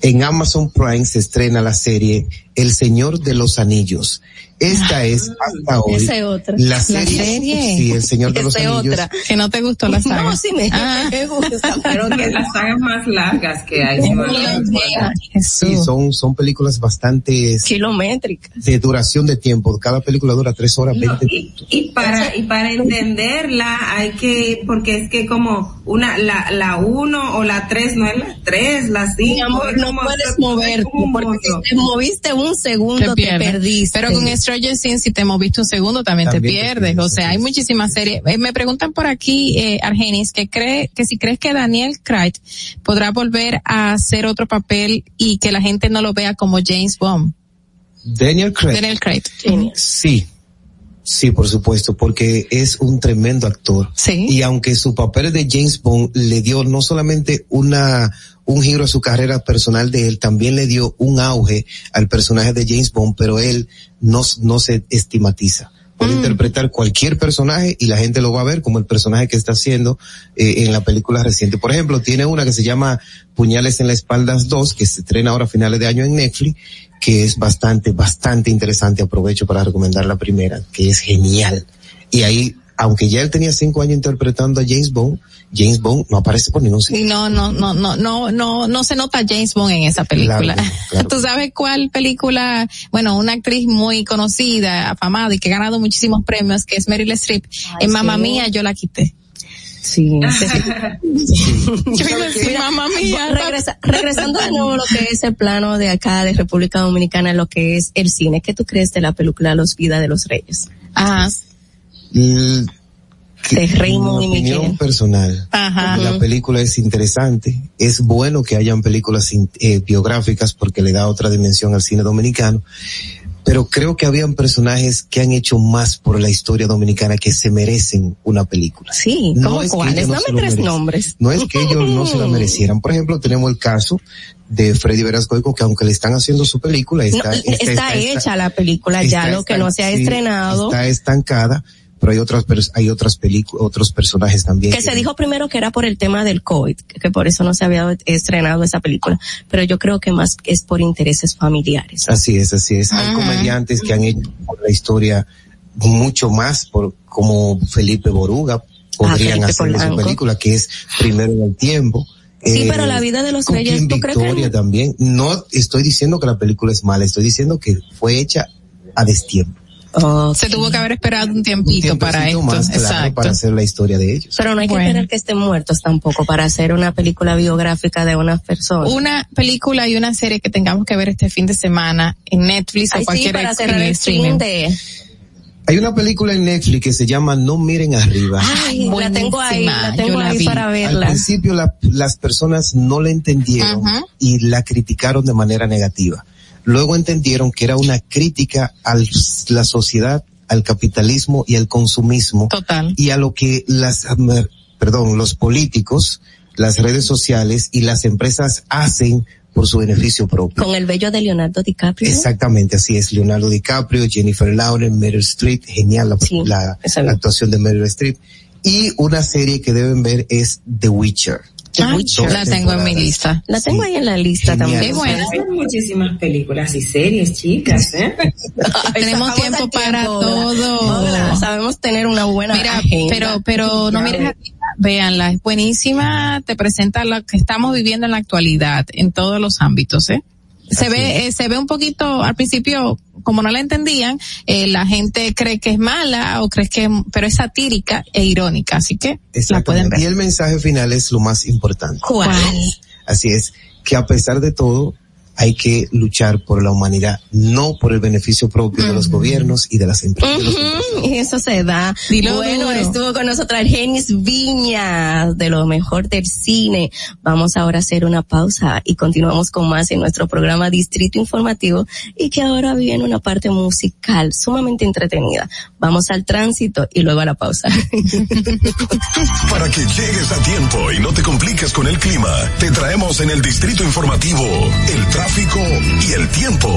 Speaker 18: en Amazon Prime se estrena la serie El Señor de los Anillos. Esta es hasta hoy
Speaker 6: Esa es otra.
Speaker 18: la
Speaker 6: La
Speaker 18: serie, sí, El Señor de los
Speaker 6: Esa es
Speaker 18: Anillos.
Speaker 6: otra.
Speaker 7: Que no te gustó la saga.
Speaker 6: No, sí me,
Speaker 7: Ah.
Speaker 6: me gusta,
Speaker 9: Pero que las sagas más largas que hay.
Speaker 18: Sí, son, son películas bastante
Speaker 6: Kilométricas.
Speaker 18: de duración de tiempo. Cada película dura tres horas,
Speaker 9: No,
Speaker 18: 20
Speaker 9: y, para y para entenderla hay que porque es que como una la la uno o la tres no es la tres la cinco
Speaker 6: Mi amor,
Speaker 9: es
Speaker 6: no puedes
Speaker 9: es
Speaker 6: moverte
Speaker 9: como un
Speaker 6: porque si te moviste un segundo te, perdiste.
Speaker 7: Pero con Stranger Things, si te moviste un segundo, también,
Speaker 18: También
Speaker 7: te
Speaker 18: te
Speaker 7: pierdes.
Speaker 18: pierdes,
Speaker 7: o sea, hay muchísimas series. Eh, me preguntan por aquí, eh, Argenis, que cree, que si crees que Daniel Craig podrá volver a hacer otro papel y que la gente no lo vea como James Bond.
Speaker 18: Daniel Craig.
Speaker 7: Daniel Craig.
Speaker 18: Sí, sí, por supuesto, porque es un tremendo actor.
Speaker 7: Sí.
Speaker 18: Y aunque su papel de James Bond le dio no solamente una un giro a su carrera personal de él, también le dio un auge al personaje de James Bond, pero él no, no se estigmatiza. Puede interpretar cualquier personaje y la gente lo va a ver como el personaje que está haciendo eh, en la película reciente. Por ejemplo, tiene una que se llama Puñales en la espaldas 2, que se estrena ahora a finales de año en Netflix, que es bastante, bastante interesante. Aprovecho para recomendar la primera, que es genial. Y ahí, aunque ya él tenía cinco años interpretando a James Bond, James Bond no aparece por ningún sitio.
Speaker 7: No, no, no, no, no, no, no se nota James Bond en esa película.
Speaker 18: Claro, claro.
Speaker 7: ¿Tú sabes cuál película? Bueno, una actriz muy conocida, afamada y que ha ganado muchísimos premios, que es Meryl Streep. en Mamma
Speaker 6: sí.
Speaker 7: Mía yo la quité.
Speaker 6: Sí.
Speaker 7: Mamma Mía.
Speaker 6: regresa- regresando de nuevo a lo que es el plano de acá de República Dominicana, lo que es el cine. ¿Qué tú crees de la película Los Vidas de los Reyes?
Speaker 7: Ajá.
Speaker 6: De Raymond
Speaker 18: mi
Speaker 6: y
Speaker 18: opinión
Speaker 6: Miguel.
Speaker 18: personal.
Speaker 7: Ajá.
Speaker 18: La película es interesante. Es bueno que hayan películas eh, biográficas porque le da otra dimensión al cine dominicano. Pero creo que habían personajes que han hecho más por la historia dominicana que se merecen una película.
Speaker 6: Sí,
Speaker 18: No
Speaker 6: ¿cómo cuáles?
Speaker 18: no
Speaker 6: Dame tres
Speaker 18: merecen.
Speaker 6: nombres.
Speaker 18: No es que ellos no se la merecieran. Por ejemplo, tenemos el caso de Freddy Velasco, que aunque le están haciendo su película,
Speaker 6: No,
Speaker 18: está,
Speaker 6: está, hecha la película ya,
Speaker 18: está
Speaker 6: lo que no se ha estrenado.
Speaker 18: Está estancada, pero hay otras, hay otras películas, otros personajes también.
Speaker 6: que se dijo primero que era por el tema del COVID, que que por eso no se había estrenado esa película, pero yo creo que más es por intereses familiares.
Speaker 18: Así es, así es. Hay comediantes que han hecho por la historia mucho más, por como Felipe Boruga, podrían
Speaker 6: Felipe
Speaker 18: hacer su película, que es Primero en el Tiempo.
Speaker 6: Sí,
Speaker 18: Eh,
Speaker 6: pero la vida de los reyes, ¿tú crees que
Speaker 18: Victoria también. No estoy diciendo que la película es mala, estoy diciendo que fue hecha a destiempo.
Speaker 7: Se tuvo que haber esperado un tiempito para esto.
Speaker 18: más, claro,
Speaker 7: Exacto.
Speaker 18: para hacer la historia de ellos.
Speaker 6: Pero no hay que
Speaker 7: Bueno.
Speaker 6: esperar que estén muertos tampoco para hacer una película biográfica de una persona.
Speaker 7: Una película y una serie que tengamos que ver este fin de semana en Netflix
Speaker 6: Ay,
Speaker 7: o
Speaker 6: sí,
Speaker 7: cualquier
Speaker 6: para cerrar el
Speaker 7: streaming.
Speaker 6: de...
Speaker 18: Hay una película en Netflix que se llama No miren arriba.
Speaker 6: Ay, la tengo ahí, la tengo
Speaker 7: la
Speaker 6: ahí
Speaker 7: vi.
Speaker 6: para
Speaker 18: Al
Speaker 6: verla.
Speaker 18: principio la- las personas no la entendieron y la criticaron de manera negativa. Luego entendieron que era una crítica a la sociedad, al capitalismo y al consumismo
Speaker 7: Total.
Speaker 18: y a lo que las, perdón, los políticos, las redes sociales y las empresas hacen por su beneficio propio.
Speaker 6: Con el bello de Leonardo DiCaprio.
Speaker 18: Exactamente, así es. Leonardo DiCaprio, Jennifer Lawrence, Meryl Streep, genial la,
Speaker 6: Sí,
Speaker 18: la- la actuación de Meryl Streep. Y una serie que deben ver es The Witcher.
Speaker 6: The
Speaker 7: Ah,
Speaker 6: Witcher.
Speaker 7: la tengo en mi lista.
Speaker 6: La tengo
Speaker 18: Sí.
Speaker 6: ahí en la lista
Speaker 18: Genial.
Speaker 6: también.
Speaker 7: Qué buena.
Speaker 9: Hay muchísimas películas y series, chicas, ¿eh?
Speaker 7: Tenemos
Speaker 6: Sacamos
Speaker 7: tiempo para
Speaker 6: tiempo,
Speaker 7: todo.
Speaker 6: Hola, Sabemos tener una buena
Speaker 7: Mira,
Speaker 6: agenda.
Speaker 7: pero, pero no mires arriba, véanla, es buenísima, te presenta lo que estamos viviendo en la actualidad, en todos los ámbitos, ¿eh? Se ve, eh, se ve un poquito, al principio, como no la entendían, eh, la gente cree que es mala o cree que, pero es satírica e irónica, así que la pueden ver.
Speaker 18: Y el mensaje final es lo más importante.
Speaker 7: ¿Cuál?
Speaker 18: Así es, que a pesar de todo, hay que luchar por la humanidad, no por el beneficio propio de los gobiernos y de las empresas.
Speaker 6: Ujú, y eso se da.
Speaker 7: Dilo
Speaker 6: bueno,
Speaker 7: duro.
Speaker 6: estuvo con nosotros Argenis Viña, de lo mejor del cine. Vamos ahora a hacer una pausa y continuamos con más en nuestro programa Distrito Informativo y que ahora viene una parte musical sumamente entretenida. Vamos al tránsito y luego a la pausa.
Speaker 5: Para que llegues a tiempo y no te compliques con el clima, te traemos en el Distrito Informativo el tráfico y el tiempo.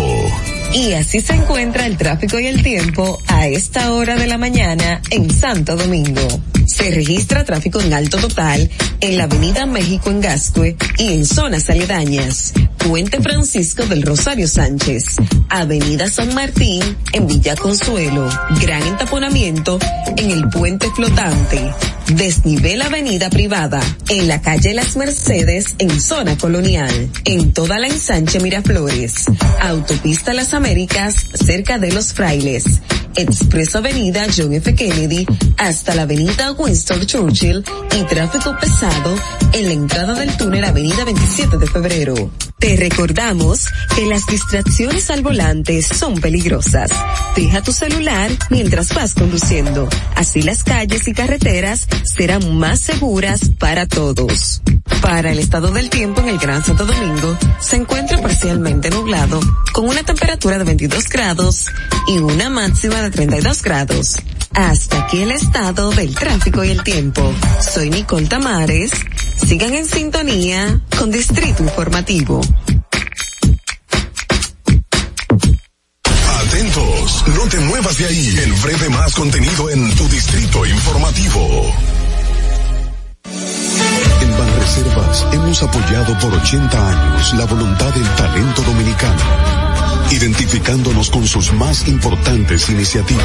Speaker 15: Y así se encuentra el tráfico y el tiempo a esta hora de la mañana en Santo Domingo. Se registra tráfico en alto total en la Avenida México en Gascue y en zonas aledañas. Puente Francisco del Rosario Sánchez, Avenida San Martín en Villa Consuelo, gran entaponamiento en el puente flotante. Desnivel Avenida Privada en la calle Las Mercedes en zona colonial. En toda la ensanche Miraflores. Autopista Las Américas cerca de Los Frailes. Expreso Avenida John F. Kennedy hasta la Avenida Winston Churchill y tráfico pesado en la entrada del túnel Avenida 27 de Febrero. Recordamos que las distracciones al volante son peligrosas. Deja tu celular mientras vas conduciendo. Así las calles y carreteras serán más seguras para todos. Para el estado del tiempo en el Gran Santo Domingo, se encuentra parcialmente nublado, con una temperatura de 22 grados y una máxima de 32 grados. Hasta aquí el estado del tráfico y el tiempo. Soy Nicole Tamares. Sigan en sintonía con Distrito Informativo.
Speaker 5: Atentos, no te muevas de ahí. El breve más contenido en tu Distrito Informativo.
Speaker 19: En Banreservas hemos apoyado por 80 años la voluntad del talento dominicano, identificándonos con sus más importantes iniciativas,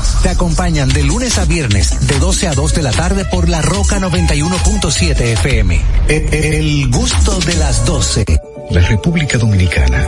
Speaker 20: Te acompañan de lunes a viernes, de 12 a 2 de la tarde por La Roca 91.7 FM. El gusto de las 12.
Speaker 21: La República Dominicana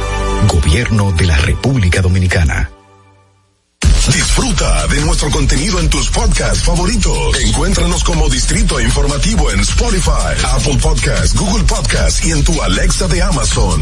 Speaker 21: Gobierno de la República Dominicana.
Speaker 5: Disfruta de nuestro contenido en tus podcasts favoritos. Encuéntranos como Distrito Informativo en Spotify, Apple Podcasts, Google Podcasts y en tu Alexa de Amazon.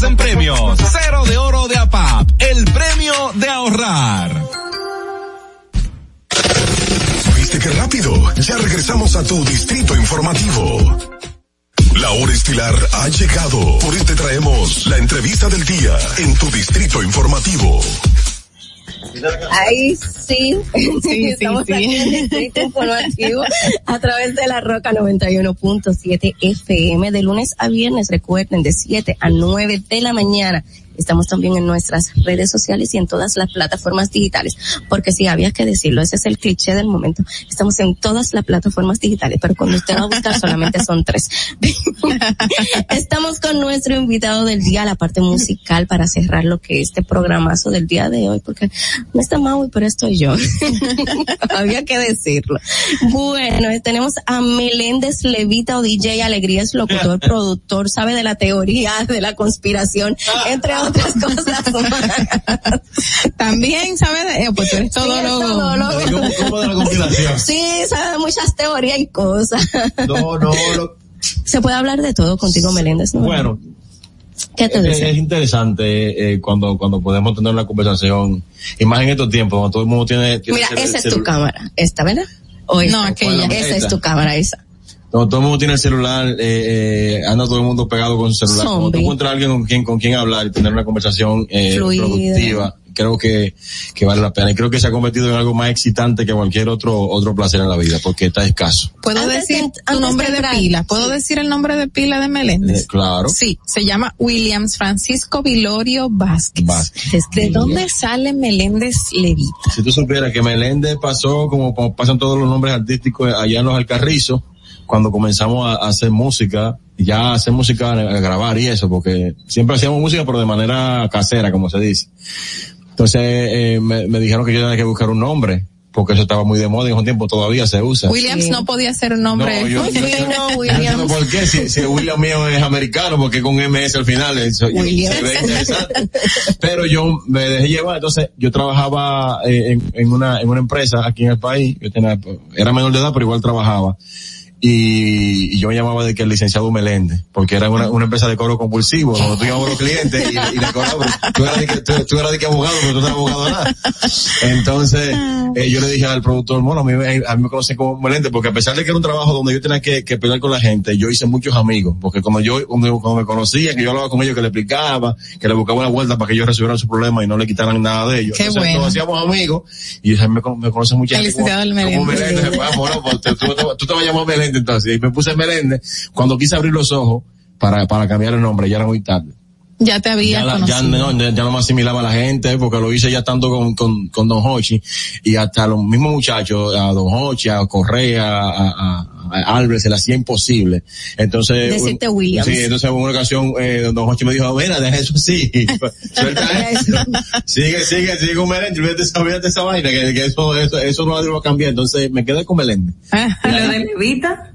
Speaker 22: en premios. Cero de oro de APAP, el premio de ahorrar.
Speaker 5: ¿Viste qué rápido? Ya regresamos a tu Distrito Informativo. La hora estilar ha llegado. Por eso te traemos la entrevista del día en tu Distrito Informativo.
Speaker 6: Ahí sí, estamos
Speaker 7: sí.
Speaker 6: aquí en el Distrito Informativo a través de la Roca 91.7 FM de lunes a viernes, recuerden, de 7 a 9 de la mañana. Estamos también en nuestras redes sociales y en todas las plataformas digitales, porque sí, había que decirlo, ese es el cliché del momento. Estamos en todas las plataformas digitales, pero cuando usted va a buscar solamente son tres. Estamos con nuestro invitado del día, la parte musical, para cerrar lo que es este programazo del día de hoy, porque no está Maui, pero estoy yo. Había que decirlo. Bueno, tenemos a Meléndez Levita o DJ Alegría, es locutor, productor, sabe de la teoría, de la conspiración, entre otras cosas.
Speaker 7: También sabe de, eh, pues tú eres todólogo.
Speaker 23: ¿Cómo, cómo de la compilación?
Speaker 6: Sí, sabe de muchas teorías y cosas.
Speaker 23: No, no,
Speaker 6: Se puede hablar de todo contigo, Meléndez, ¿no?
Speaker 23: bueno,
Speaker 6: ¿Qué te
Speaker 23: es, es interesante eh, cuando cuando podemos tener una conversación, y más en estos tiempos, cuando todo el mundo tiene... tiene
Speaker 6: Mira, esa es tu cámara, esta, ¿verdad? O esta?
Speaker 7: No, aquella.
Speaker 6: Esa es tu cámara, esa.
Speaker 23: Cuando todo el mundo tiene el celular, eh, eh, anda todo el mundo pegado con su celular. Cuando tú encuentras a alguien con quien, con quien hablar y tener una conversación eh,
Speaker 6: Fluida.
Speaker 23: productiva, creo que, que vale la pena. Y creo que se ha convertido en algo más excitante que cualquier otro, otro placer en la vida, porque está escaso.
Speaker 7: ¿Puedo
Speaker 6: Antes
Speaker 7: decir
Speaker 6: de-
Speaker 7: tu nombre
Speaker 6: de entrar,
Speaker 7: pila? ¿Puedo decir el nombre de pila de Meléndez?
Speaker 23: Eh, claro.
Speaker 7: Sí, se llama Williams Francisco Vilorio Vázquez.
Speaker 23: Vázquez.
Speaker 7: ¿De dónde sale Meléndez Levita?
Speaker 23: Si tú supieras que Meléndez pasó como, como pasan todos los nombres artísticos allá en los Alcarrizos, cuando comenzamos a, a hacer música, ya a hacer música, a grabar y eso, porque siempre hacíamos música pero de manera casera, como se dice. Entonces eh, me, me dijeron que yo tenía que buscar un nombre, porque eso estaba muy de moda y en un tiempo todavía se usa.
Speaker 7: Williams no podía ser un nombre.
Speaker 23: No, yo- yo-
Speaker 7: fino,
Speaker 23: No,
Speaker 7: Williams.
Speaker 23: ¿Por qué? Si, si William mío es americano, porque con MS al final eso, yo-
Speaker 7: Williams.
Speaker 23: se ve interesante. Pero yo me dejé llevar, entonces yo trabajaba eh, en, en una en una empresa aquí en el país, yo tenía, era menor de edad, pero igual trabajaba. Y, y yo me llamaba de que el licenciado Meléndez, porque era una, una empresa de cobro compulsivo, donde tú llamabas a los clientes y, y le cobrabas, tú eras de que, tú, tú eras de que abogado, pero tú no eras abogado nada. Entonces, eh, yo le dije al productor, bueno, a mí, me- a mí me conocen como Meléndez, porque a pesar de que era un trabajo donde yo tenía que, que pelear con la gente, yo hice muchos amigos, porque cuando yo, cuando, cuando me conocían, que yo hablaba con ellos, que le explicaba, que le buscaba una vuelta para que ellos resolvieran su problema y no le quitaran nada de ellos.
Speaker 7: Qué
Speaker 23: Entonces,
Speaker 7: bueno.
Speaker 23: nos hacíamos amigos, y me, me conocen mucha gente como, como
Speaker 7: Meléndez.
Speaker 23: Meléndez. Pues, bueno, pues, tú, tú- tú te vas a llamar Meléndez entonces, y me puse Meléndez, cuando quise abrir los ojos, para, para cambiar el nombre, ya era muy tarde
Speaker 7: Ya te había
Speaker 23: ya, la-
Speaker 7: conocido.
Speaker 23: ya, no, ya, no me asimilaba a la gente porque lo hice ya tanto con, con, con Don Hochi y hasta los mismos muchachos, a Don Hochi, a Correa, a, a, a Albert, se le hacía imposible. Entonces,
Speaker 6: Decirte
Speaker 23: un-
Speaker 6: Williams.
Speaker 23: Sí, entonces en una ocasión eh, Don Hochi me dijo, mira, deja eso así, suelta eso. sigue, sigue, sigue con Meléndez, olvídate esa, olvídate esa vaina, que, que eso, eso, eso no lo va a cambiar. Entonces me quedé con Meléndez.
Speaker 9: ¿Y lo de Levita?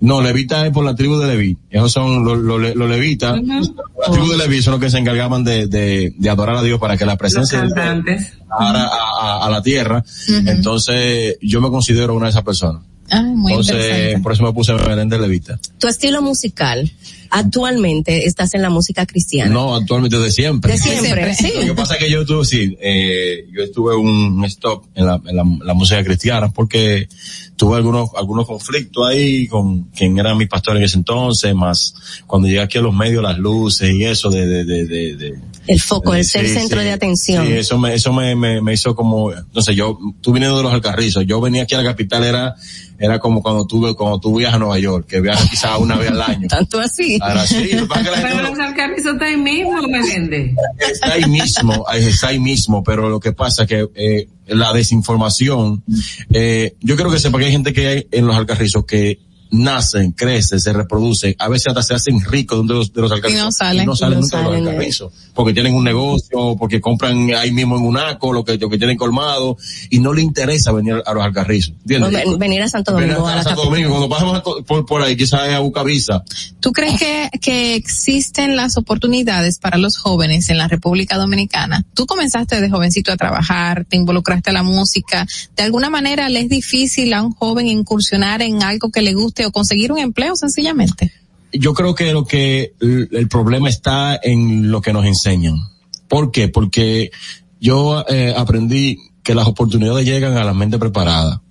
Speaker 23: No, Levita es por la tribu de Leví. Esos son los, los, los levitas. La tribu de Leví son los que se encargaban de, de, de adorar a Dios para que la presencia de Dios a, a, a la tierra. Entonces, yo me considero una de esas personas.
Speaker 7: Ah, muy
Speaker 23: Entonces, por eso me puse Meléndez Levita.
Speaker 6: Tu estilo musical. Actualmente estás en la música cristiana.
Speaker 23: No, actualmente de siempre.
Speaker 6: De siempre, sí.
Speaker 23: Lo que pasa es que yo tuve, sí, eh, yo estuve un stop en la, en la, la música cristiana porque tuve algunos, algunos conflictos ahí con quien era mi pastor en ese entonces, más cuando llegué aquí a los medios, las luces y eso de, de, de, de, de
Speaker 6: El foco, el ser
Speaker 23: sí.
Speaker 6: centro de atención.
Speaker 23: Sí, eso me, eso me, me, me hizo como, entonces yo, tú viniendo de los Alcarrizos, yo venía aquí a la capital era, era como cuando tú, cuando tú viajas a Nueva York, que viajas quizás una vez al año.
Speaker 6: Tanto así.
Speaker 23: Ahora sí,
Speaker 9: Pero los alcarrizos está ahí mismo, Meléndez.
Speaker 23: está ahí mismo, ahí está ahí mismo, pero lo que pasa es que eh, la desinformación, eh, yo creo que sepa que hay gente que hay en los alcarrizos que nacen, crecen, se reproducen, a veces hasta se hacen ricos de los, de los alcarrizos.
Speaker 7: Y no salen.
Speaker 23: no salen
Speaker 7: Y no
Speaker 23: nunca de los
Speaker 7: salen de-
Speaker 23: alcarrizos, porque tienen un negocio, porque compran ahí mismo en un aco, lo que, lo que tienen colmado, y no le interesa venir a los alcarrizos.
Speaker 6: venir a Santo
Speaker 23: Venir
Speaker 6: Domingo, a la
Speaker 23: Santo. Domingo, cuando pasamos por, por ahí, quizás a Bucavisa,
Speaker 7: ¿Tú crees que, que existen las oportunidades para los jóvenes en la República Dominicana? Tú comenzaste de jovencito a trabajar, te involucraste a la música. ¿De alguna manera le es difícil a un joven incursionar en algo que le guste o conseguir un empleo sencillamente?
Speaker 23: yo creo que lo que el, el problema está en lo que nos enseñan. ¿Por qué? Porque yo eh, aprendí que las oportunidades llegan a la mente preparada.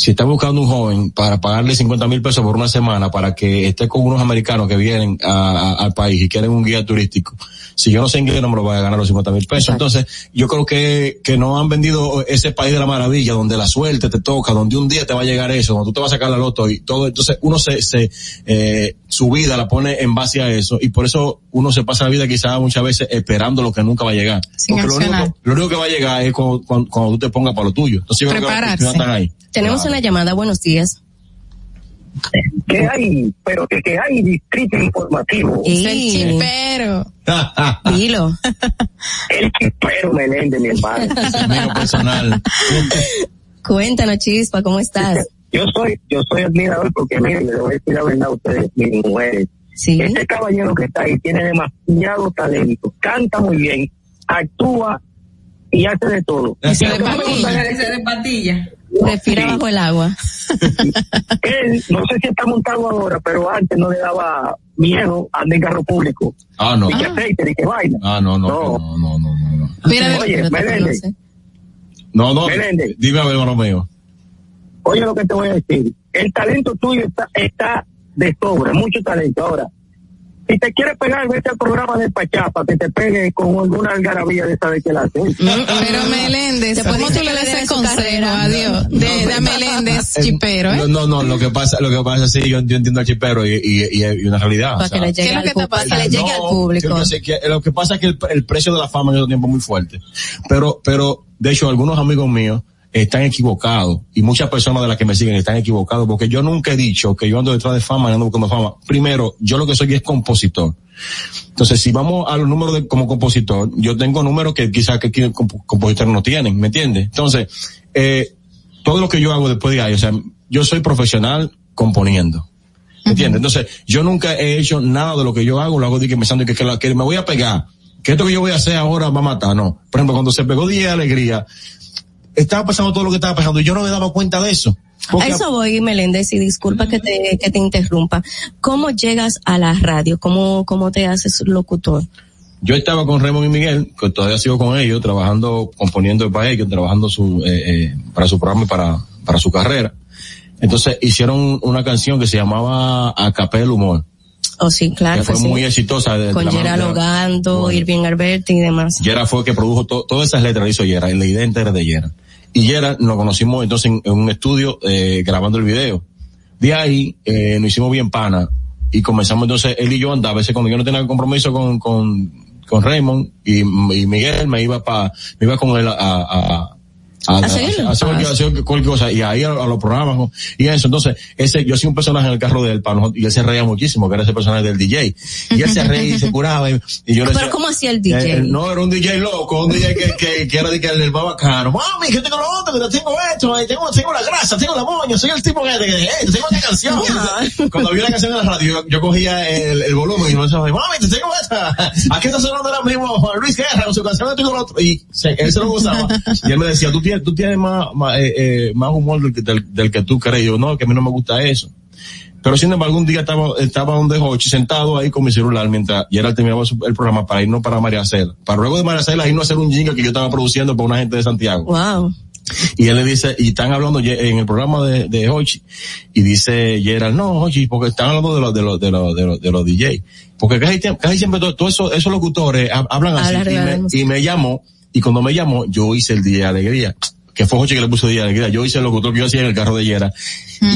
Speaker 23: Si está buscando un joven para pagarle 50 mil pesos por una semana para que esté con unos americanos que vienen a- a- al país y quieren un guía turístico, si yo no sé inglés no me lo voy a ganar los 50 mil pesos. Entonces, yo creo que, que no han vendido ese país de la maravilla donde la suerte te toca, donde un día te va a llegar eso, donde tú te vas a sacar la loto y todo. Entonces, uno se, se eh, su vida la pone en base a eso y por eso uno se pasa la vida quizás muchas veces esperando lo que nunca va a llegar.
Speaker 7: Sin
Speaker 23: Porque lo único, lo único que va a llegar es cuando, cuando, cuando tú te pongas para lo tuyo. Entonces, yo creo que están ahí.
Speaker 6: Tenemos una llamada, buenos días.
Speaker 24: que hay, pero que, que hay distrito informativo.
Speaker 6: Sí.
Speaker 7: chipero.
Speaker 6: Dilo.
Speaker 24: El chipero Meléndez, mi hermano.
Speaker 23: personal.
Speaker 6: Cuéntanos, Chispa, ¿cómo estás?
Speaker 24: Yo soy, yo soy admirador porque miren, le voy a decir la verdad a ustedes, mis mujeres.
Speaker 6: Sí.
Speaker 24: Este caballero que está ahí tiene demasiado talento, canta muy bien, actúa y hace de todo.
Speaker 9: Ese
Speaker 24: Lo
Speaker 9: de patilla. Ese de patilla.
Speaker 6: Respira bajo el agua.
Speaker 24: Él, no sé si está montado ahora, pero antes no le daba miedo andar en carro público.
Speaker 23: Ah, no.
Speaker 24: Ni que aceite, ni que vaina.
Speaker 23: Ah, no, no, no, no, no, no, no.
Speaker 6: Mira,
Speaker 24: Oye, Meléndez.
Speaker 23: No, no,
Speaker 24: Meléndez.
Speaker 23: dime a ver, hermano mío.
Speaker 24: Oye lo que te voy a decir. El talento tuyo está, está de sobra, mucho talento. Ahora, si te quieres pegar, vete al programa de Pachapa, que te pegue con alguna algarabía de saber qué la hace.
Speaker 7: Pero Meléndez, ¿cómo tú le das el consejo a Dios de, de Meléndez chipero, eh?
Speaker 23: No, no, no, lo que pasa, lo que pasa sí, yo, yo entiendo al chipero y, y, y, y una realidad.
Speaker 6: Para
Speaker 23: o sea,
Speaker 6: que le llegue,
Speaker 7: ¿Qué es lo
Speaker 6: al,
Speaker 7: que
Speaker 6: que público.
Speaker 23: que lo que pasa es que el, el precio de la fama en ese tiempo es muy fuerte. Pero, pero, de hecho, algunos amigos míos están equivocados y muchas personas de las que me siguen están equivocados porque yo nunca he dicho que yo ando detrás de fama y ando buscando fama. Primero, yo lo que soy es compositor. Entonces, si vamos a los números de, como compositor, yo tengo números que quizás que comp- compositores no tienen, ¿me entiendes? Entonces, eh, todo lo que yo hago después de ahí, o sea, yo soy profesional componiendo. ¿Me entiendes? Entonces, yo nunca he hecho nada de lo que yo hago, lo hago de que pensando que, que, la- que me voy a pegar, que esto que yo voy a hacer ahora va a matar, no. Por ejemplo, cuando se pegó Día de Alegría, estaba pasando todo lo que estaba pasando y yo no me daba cuenta de eso.
Speaker 6: A eso voy, Meléndez, y disculpa que te, que te interrumpa. ¿Cómo llegas a la radio? ¿Cómo, cómo te haces locutor?
Speaker 23: Yo estaba con Raymond y Miguel, que todavía sigo con ellos, trabajando, componiendo para ellos, trabajando su, eh, eh, para su programa y para, para su carrera. Entonces hicieron una canción que se llamaba A Capel Humor,
Speaker 6: Oh, sí, claro.
Speaker 23: que fue
Speaker 6: que sí.
Speaker 23: muy exitosa. de-
Speaker 6: Con
Speaker 23: la mano
Speaker 6: Gerald
Speaker 23: de-
Speaker 6: Ogando,
Speaker 23: Bueno.
Speaker 6: Irving Alberti y demás.
Speaker 23: Yera fue el que produjo to- todas esas letras, hizo Yera, la idea entera de Yera. Y Yera nos conocimos entonces en, en un estudio eh, grabando el video. De ahí eh, nos hicimos bien pana y comenzamos entonces él y yo andaba, a veces cuando yo no tenía compromiso con, con, con Raymond y, y Miguel me iba pa, me iba con él a, a, a a,
Speaker 6: A seguirlo.
Speaker 23: a hacer cualquier, hacer cualquier cosa y ahí a, los programas y eso entonces ese yo soy un personaje en el carro de para nosotros, y él se reía muchísimo que era ese personaje del DJ y él se reía y se curaba y, y yo le
Speaker 6: Pero
Speaker 23: decía,
Speaker 6: ¿cómo hacía el DJ?
Speaker 23: eh, eh, no, era un DJ loco, un DJ que, que, que era de que el, más bacano. Mami, que tengo lo otro, que tengo esto, tengo, tengo la grasa, tengo la moña, soy el tipo que, que, eh, tengo una canción. Cuando había una canción en la radio, yo, yo cogía el, el volumen y me decía, mami, te tengo esta. Aquí está sonando ahora mismo Juan Luis Guerra con su canción, yo tengo lo otro. Y se, él se lo gozaba. Y él me decía, tú tienes, tú tienes más, más, eh, eh, más humor del, que- del, del que tú crees. Yo, no, que a mí no me gusta eso. Pero sin embargo, un día estaba, estaba donde Hochi sentado ahí con mi celular mientras Gerald terminaba su- el programa para irnos para María Cela. Para luego de María Cela irnos a hacer un jingle que yo estaba produciendo para una gente de Santiago.
Speaker 6: Wow.
Speaker 23: Y él le dice, y están hablando en el programa de, de Hochi, y dice Gerald, no, Hochi, porque están hablando de los, de los, de los, de los, de los DJ. Porque casi, casi siempre todos todo eso, esos locutores hab- hablan así. Y me, y me llamó, y cuando me llamó, yo hice el día de alegría. Que fue Hochi que le puso día de alegría. Yo hice el locutor que yo hacía en el carro de Yera.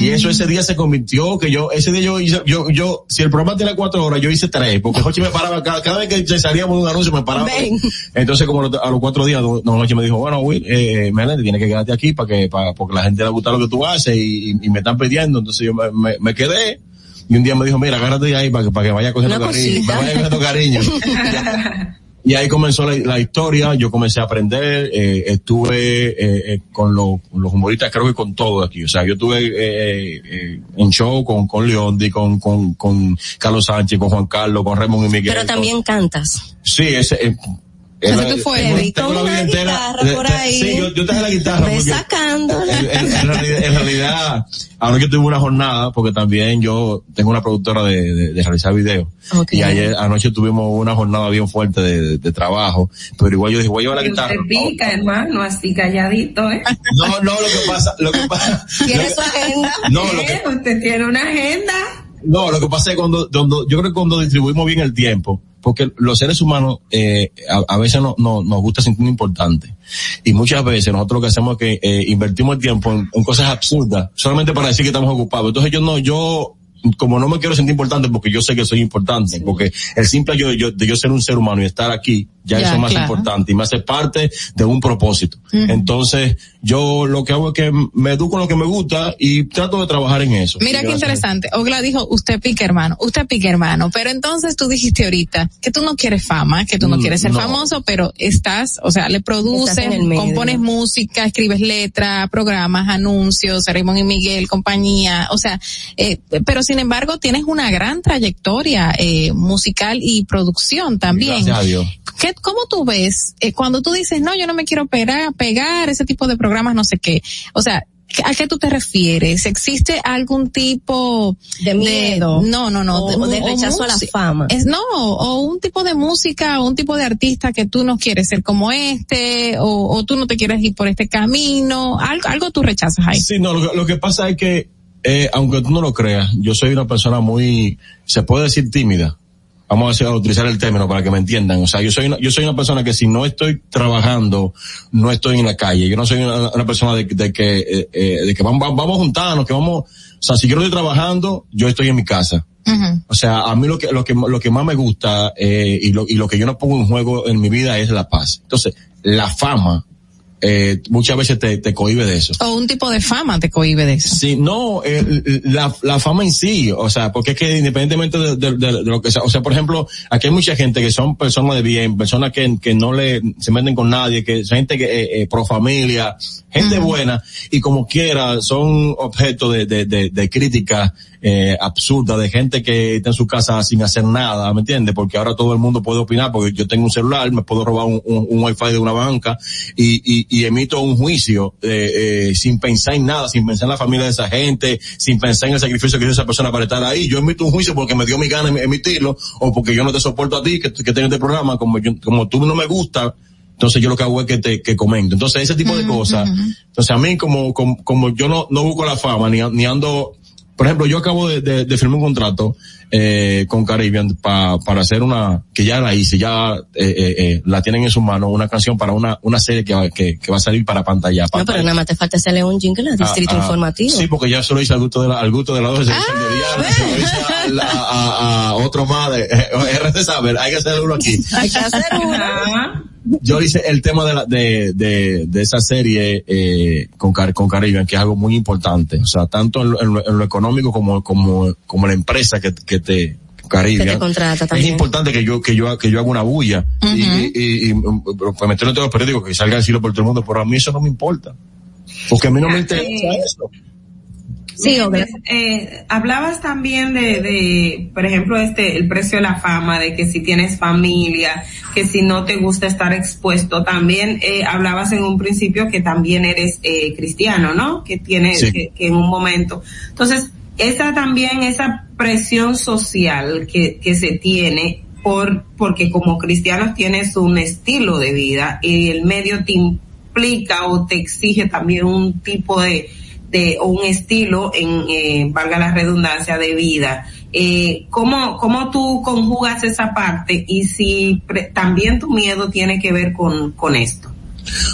Speaker 23: Y eso ese día se convirtió que yo, ese día yo hice, yo, yo, si el programa tiene cuatro horas, yo hice tres, porque Hochi me paraba, cada, cada vez que salíamos de un anuncio me paraba.
Speaker 6: Ven.
Speaker 23: Entonces, como a los cuatro días, Hochi me dijo, bueno, Will, eh, Meléndez, tienes que quedarte aquí para que, para, porque la gente le gusta lo que tú haces y, me están pidiendo. Entonces yo me, me, me quedé. Y un día me dijo, mira, agárrate de ahí para que, para que vaya cogiendo
Speaker 6: Una
Speaker 23: cariño.
Speaker 6: cosita.
Speaker 23: Para que vaya cogiendo cariño. Y ahí comenzó la, la historia, yo comencé a aprender, eh, estuve eh, eh, con, los- los humoristas, creo que con todo aquí. O sea, yo estuve eh, en show con, con Leondi, con, con, con Carlos Sánchez, con Juan Carlos, con Raymond y Miguel.
Speaker 6: Pero también cantas.
Speaker 23: Sí, ese...
Speaker 6: Te vi
Speaker 23: tengo
Speaker 6: con una guitarra por ahí.
Speaker 23: Sí, yo, yo traje la guitarra.
Speaker 6: Sacándola.
Speaker 23: en, realidad, en realidad, anoche tuve una jornada, porque también yo tengo una productora de, de, de realizar videos. Y ayer, anoche tuvimos una jornada bien fuerte de, trabajo, pero igual yo dije, voy a llevar la guitarra.
Speaker 9: usted pica, hermano, así calladito, ¿eh?
Speaker 23: No, no, lo que pasa, lo que pasa,
Speaker 9: ¿Tiene su agenda?
Speaker 23: No, lo que-
Speaker 9: Usted tiene una agenda.
Speaker 23: No, lo que pasa es cuando, cuando, yo creo que cuando distribuimos bien el tiempo, porque los seres humanos, eh, a, veces no, no, nos gusta sentir importante. Y muchas veces nosotros lo que hacemos es que eh, invertimos el tiempo en, en cosas absurdas, solamente para decir que estamos ocupados. Entonces yo no, yo, como no me quiero sentir importante porque yo sé que soy importante, porque el simple yo, yo, de yo ser un ser humano y estar aquí, ya,
Speaker 7: Ya,
Speaker 23: eso es más
Speaker 7: claro.
Speaker 23: importante y me hace parte de un propósito.
Speaker 7: Ujú.
Speaker 23: Entonces, yo lo que hago es que me educo en lo que me gusta y trato de trabajar en eso.
Speaker 7: Mira qué interesante. Ogla dijo, usted pique hermano, usted pique hermano. Pero entonces tú dijiste ahorita que tú no quieres fama, que tú no
Speaker 23: Mm,
Speaker 7: quieres ser
Speaker 23: no.
Speaker 7: famoso, pero estás, o sea, le produces, compones música, escribes letra, programas, anuncios, Raymond y Miguel, compañía, o sea, eh, pero sin embargo tienes una gran trayectoria eh, musical y producción también.
Speaker 23: Gracias a Dios.
Speaker 7: ¿Qué, ¿Cómo tú ves eh, cuando tú dices, no, yo no me quiero pegar, pegar ese tipo de programas, no sé qué? O sea, ¿a qué tú te refieres? ¿Existe algún tipo
Speaker 6: De miedo.
Speaker 7: no, no, no.
Speaker 6: O de rechazo a la fama.
Speaker 7: Es, no, o un tipo de música o un tipo de artista que tú no quieres ser como este, o, o tú no te quieres ir por este camino, algo, algo tú rechazas ahí.
Speaker 23: Sí, no, lo, que- lo que pasa es que, eh, aunque tú no lo creas, yo soy una persona muy, se puede decir tímida. Vamos a, hacer- a utilizar el término para que me entiendan. O sea, yo soy una, yo soy una persona que si no estoy trabajando, no estoy en la calle. Yo no soy una, una persona de, de que, eh, eh, de que vamos, vamos a juntarnos, que vamos, o sea, si yo no estoy trabajando, yo estoy en mi casa. O sea, a mí lo que, lo que, lo que más me gusta, eh, y lo, y lo que yo no pongo en juego en mi vida es la paz. Entonces, la fama, eh, muchas veces te, te cohibe de eso.
Speaker 7: O un tipo de fama te cohibe de eso.
Speaker 23: Sí, no, eh, la, la fama en sí, o sea, porque es que independientemente de, de- de- de lo que sea, o sea, por ejemplo, aquí hay mucha gente que son personas de bien, personas que, que no le se meten con nadie, que son gente que, eh, eh, pro familia, gente buena, y como quiera, son objeto de, de, de, de crítica eh, absurda de gente que está en su casa sin hacer nada, ¿me entiendes? Porque ahora todo el mundo puede opinar, porque yo tengo un celular, me puedo robar un, un, un wifi de una banca y, y, y emito un juicio eh, eh, sin pensar en nada, sin pensar en la familia de esa gente, sin pensar en el sacrificio que hizo esa persona para estar ahí. Yo emito un juicio porque me dio mi gana em- emitirlo o porque yo no te soporto a ti que, que tengas este programa, como yo, como tú no me gusta, entonces yo lo que hago es que te que comento. Entonces ese tipo de cosas. Entonces a mí como, como, como yo no, no busco la fama ni, ni ando, por ejemplo, yo acabo de, firmar un contrato eh, con Caribbean pa- para hacer una, que ya la hice, ya eh, eh, eh, la tienen en sus manos, una canción para una, una serie que va, que, que va a salir para pantalla.
Speaker 6: No, pero nada más te falta hacerle un jingle a Distrito
Speaker 23: Ah, ah,
Speaker 6: Informativo.
Speaker 23: Sí, porque ya se lo hice al gusto de la, al gusto de la doce, Diana, se lo hice a, la- a- a otro más de, eh, RC Saber, hay que hacer uno aquí.
Speaker 6: Hay que hacer uno.
Speaker 23: Yo hice el tema de la, de, de, de esa serie, eh, con, Car- con Caribbean, que es algo muy importante. O sea, tanto en lo, en lo- en lo económico como, como, como la empresa que, que te.
Speaker 6: Que te contrata
Speaker 23: Es importante que yo, que yo, que yo haga una bulla. Y, y, y, y, pues meterlo en todos los periódicos, que salga a decirlo por todo el mundo, pero a mí eso no me importa. Porque a mí no me interesa eso.
Speaker 9: Sí, eh, hablabas también de, de, por ejemplo, este, el precio de la fama, de que si tienes familia, que si no te gusta estar expuesto, también eh, hablabas en un principio que también eres eh, cristiano, ¿no? Que tienes,
Speaker 23: Sí.
Speaker 9: que, que en un momento. Entonces, esa también, esa presión social que, que se tiene por, porque como cristianos tienes un estilo de vida y el medio te implica o te exige también un tipo de, de o un estilo en, eh, valga la redundancia, de vida. Eh, ¿cómo, ¿Cómo tú conjugas esa parte y si pre- también tu miedo tiene que ver con, con esto?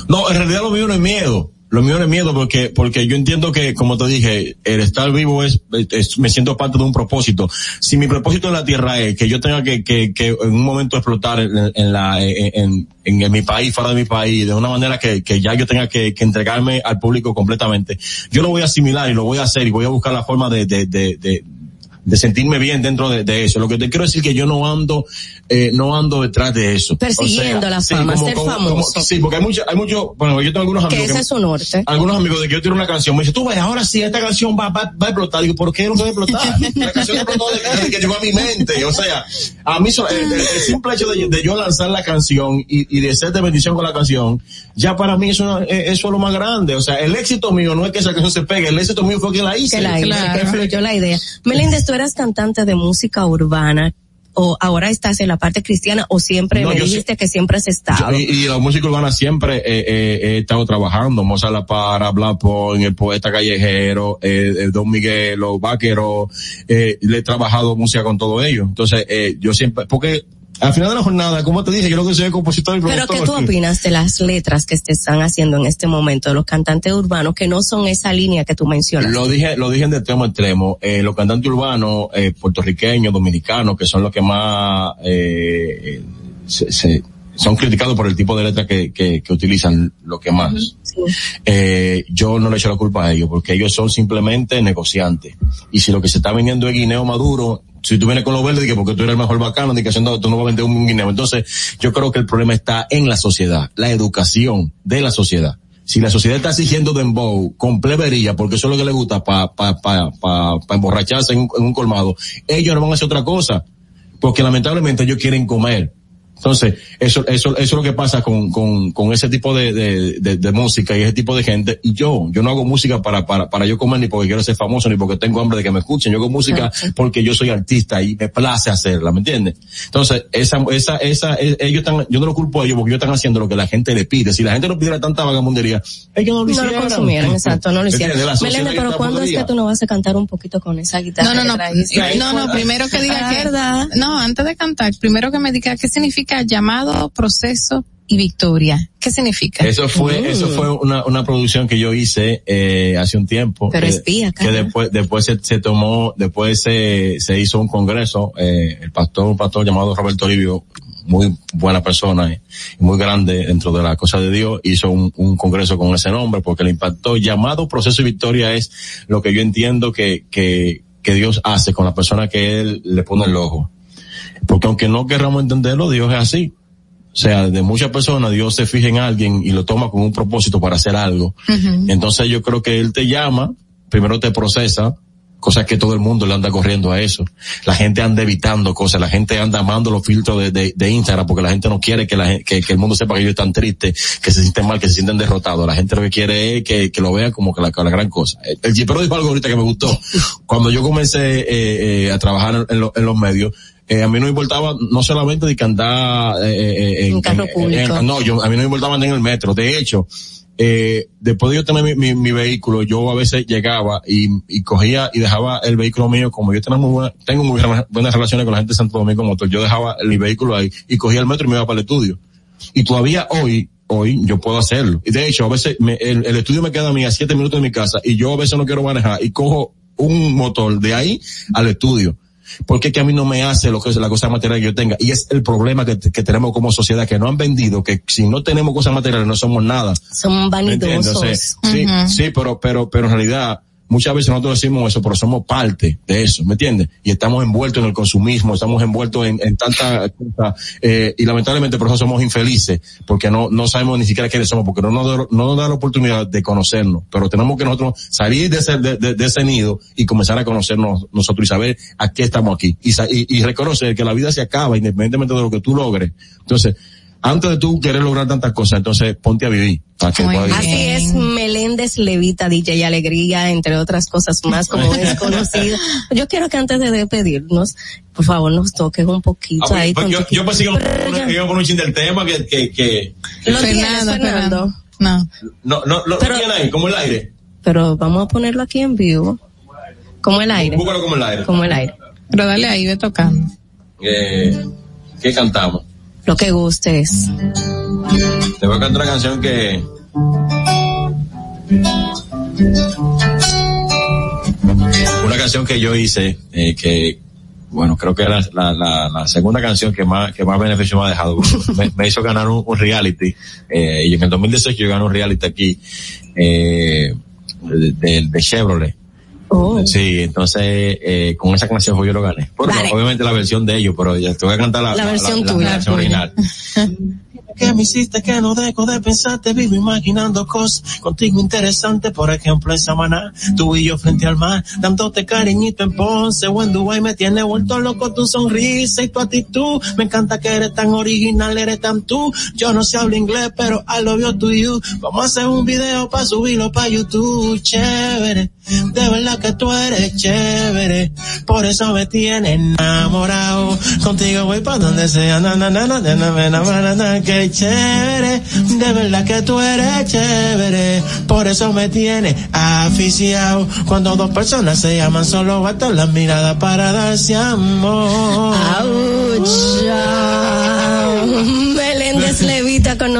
Speaker 23: No, en realidad lo mío no es miedo. Lo mío no es miedo porque, porque yo entiendo que, como te dije, el estar vivo es, es- me siento parte de un propósito. Si mi propósito en la tierra es que yo tenga que, que, que en un momento explotar en, la, en, en, en mi país, fuera de mi país, de una manera que, que ya yo tenga que, que entregarme al público completamente, yo lo voy a asimilar y lo voy a hacer y voy a buscar la forma de, de, de, de de sentirme bien dentro de, de eso. Lo que te quiero decir que yo no ando, eh, no ando detrás de eso.
Speaker 6: Persiguiendo la fama, ser famoso.
Speaker 23: sí, porque hay mucho, hay mucho, bueno, yo tengo algunos
Speaker 6: Que
Speaker 23: amigos
Speaker 6: ese es su norte.
Speaker 23: algunos amigos de que yo tiro una canción, me dicen, tú ves, ahora sí, esta canción va, va, va a explotar. Digo, ¿por qué no se va a explotar? La canción explotó desde que llegó a mi mente. O sea, a mí so- el, el- el simple hecho de, de yo lanzar la canción y, y de ser de bendición con la canción, ya para mí eso, es- eso es lo más grande. O sea, el éxito mío no es que esa canción se pegue, el éxito mío fue que la hice.
Speaker 6: que la hice, que fluyó la idea. Meléndez, tú eras cantante de música urbana o ahora estás en la parte cristiana o siempre
Speaker 23: No,
Speaker 6: me dijiste que siempre has estado.
Speaker 23: Yo- y, y la música urbana siempre eh, eh, he estado trabajando, Mozart La Para, Black Point, el poeta callejero, eh, eh, Don Miguel, los vaqueros, eh, le he trabajado música con todo ello. Entonces, eh, yo siempre, porque al final de la jornada, como te dije, yo lo que soy es compositor y
Speaker 6: Pero
Speaker 23: productor.
Speaker 6: ¿qué tú opinas de las letras que te están haciendo en este momento de los cantantes urbanos que no son esa línea que tú mencionas?
Speaker 23: Lo dije, lo dije de extremo a extremo. Eh, los cantantes urbanos, eh, puertorriqueños, dominicanos, que son los que más, eh, eh, se, se- son criticados por el tipo de letra que, que, que utilizan, lo que más. Eh, yo no le echo la culpa a ellos, porque ellos son simplemente negociantes. Y si lo que se está vendiendo es guineo maduro, si tú vienes con los verdes, que porque tú eres el mejor bacano, que haciendo, tú no vas a vender un guineo. Entonces, yo creo que el problema está en la sociedad, la educación de la sociedad. Si la sociedad está exigiendo dembow con plebería, porque eso es lo que le gusta para pa, pa, pa, emborracharse en en un colmado, ellos no van a hacer otra cosa, porque lamentablemente ellos quieren comer. Entonces, eso, eso, eso es lo que pasa con, con, con ese tipo de, de, de, de música y ese tipo de gente. Y yo, yo no hago música para, para, para yo comer ni porque quiero ser famoso ni porque tengo hambre de que me escuchen. Yo hago música porque yo soy artista y me place hacerla, ¿me entiendes? Entonces, esa, esa, esa, e- ellos están, yo no lo culpo a ellos porque ellos están haciendo lo que la gente le pide. Si la gente no pidiera tanta vagamundería, ellos no lo
Speaker 6: No
Speaker 23: hicieran.
Speaker 6: lo consumieran, exacto, no lo
Speaker 23: sociedad
Speaker 6: Meléndez, pero ¿cuándo es que tú no vas a cantar un poquito con esa guitarra?
Speaker 7: No, no, no. No, no, primero que diga
Speaker 6: Ah,
Speaker 7: que,
Speaker 6: ¿verdad?
Speaker 7: no, antes de cantar, primero que me diga qué significa llamado, proceso y victoria. ¿Qué significa?
Speaker 23: Eso fue, eso fue una, una producción que yo hice eh, hace un tiempo.
Speaker 7: Pero
Speaker 23: eh,
Speaker 7: espía,
Speaker 23: que
Speaker 7: cara.
Speaker 23: después, después se, se tomó, después se, se hizo un congreso, eh, el pastor, un pastor llamado Roberto Olivio, muy buena persona eh, y muy grande dentro de la cosa de Dios, hizo un, un congreso con ese nombre porque le impactó. Llamado proceso y victoria es lo que yo entiendo que, que, que Dios hace con la persona que él le pone el ojo. Porque aunque no querramos entenderlo, Dios es así. O sea, de muchas personas Dios se fija en alguien y lo toma con un propósito para hacer algo. Entonces yo creo que Él te llama, primero te procesa, cosas que todo el mundo le anda corriendo a eso. La gente anda evitando cosas, la gente anda amando los filtros de, de, de Instagram porque la gente no quiere que, la, que, que el mundo sepa que ellos están tristes, que se sienten mal, que se sienten derrotados. La gente lo que quiere es que, que lo vean como que la, gran cosa. El, el Jipero dijo algo ahorita que me gustó. Cuando yo comencé eh, eh, a trabajar en lo- en los medios, eh, a mí no me importaba no solamente de que andar eh, eh, en,
Speaker 6: En carro público.
Speaker 23: en- no, yo, a mí no me importaba andar en el metro. De hecho, eh, después de yo tener mi, mi, mi vehículo, yo a veces llegaba y, y cogía y dejaba el vehículo mío, como yo tenía muy buena, tengo muy buenas buenas relaciones con la gente de Santo Domingo Motor, yo dejaba mi vehículo ahí y cogía el metro y me iba para el estudio. Y todavía hoy, hoy yo puedo hacerlo. Y de hecho, a veces me- el, el estudio me queda a mí a siete minutos de mi casa y yo a veces no quiero manejar y cojo un motor de ahí al estudio. Porque es que a mí no me hace lo que es la cosa material que yo tenga. Y es el problema que, que tenemos como sociedad, que no han vendido, que si no tenemos cosas materiales no somos nada. O
Speaker 6: vanidosos.
Speaker 23: Sí, sí, pero, pero, pero en realidad, muchas veces nosotros decimos eso, pero somos parte de eso, ¿me entiendes? Y estamos envueltos en el consumismo, estamos envueltos en, en tanta cosa, eh, y lamentablemente por eso somos infelices, porque no, no sabemos ni siquiera quiénes somos, porque no nos, da- no nos da la oportunidad de conocernos, pero tenemos que nosotros salir de ese, de, de- de ese nido y comenzar a conocernos nosotros y saber a qué estamos aquí, y, y, y reconocer que la vida se acaba independientemente de lo que tú logres. Entonces, antes de tú querer lograr tantas cosas, entonces ponte a vivir. Para que puedas vivir.
Speaker 6: Así es, Meléndez Levita, DJ Alegría, entre otras cosas más, como es conocido. Yo quiero que antes de despedirnos, por favor, nos toques un poquito
Speaker 23: Ah,
Speaker 6: ahí.
Speaker 23: pues,
Speaker 6: con
Speaker 23: yo, yo pensé que a poner un chin del tema que, que, que
Speaker 6: Lo tienes, Fernando.
Speaker 7: No.
Speaker 23: no, no, lo
Speaker 6: Pero-
Speaker 23: tiene ahí, como el aire.
Speaker 6: Pero vamos a ponerlo aquí en vivo. Como el aire.
Speaker 23: Búscalo como el aire.
Speaker 6: Como el aire.
Speaker 7: Pero dale ahí, ve tocando.
Speaker 23: Eh, ¿Qué cantamos?
Speaker 6: Lo que gustes.
Speaker 23: Te voy a cantar una canción que. Una canción que yo hice, eh, que, bueno, creo que era la, la, la segunda canción que más, que más beneficio me ha dejado. Me, me hizo ganar un, un reality, eh, y en el 2018 yo gané un reality aquí, eh, de, Chevrolet. Sí, entonces, eh, con esa canción yo lo gané. Bueno,
Speaker 6: Vale.
Speaker 23: obviamente la versión de ellos, pero ya te voy a cantar la,
Speaker 6: La versión
Speaker 23: la
Speaker 6: tuya.
Speaker 23: versión original.
Speaker 25: que me hiciste que no dejo de pensarte, vivo imaginando cosas contigo interesantes, por ejemplo en Samaná, tú y yo frente al mar, dándote cariñito en Ponce o en Dubái, me tiene vuelto loco tu sonrisa y tu actitud, me encanta que eres tan original, eres tan tú, yo no sé hablar inglés, pero I love you to you, vamos a hacer un video para subirlo para YouTube, chévere, de verdad que tú eres chévere, por eso me tienes enamorado, contigo voy para donde sea, na na na na na na na na chévere, de verdad que tú eres chévere, por eso me tienes aficiado, cuando dos personas se llaman solo bastan las miradas para darse amor.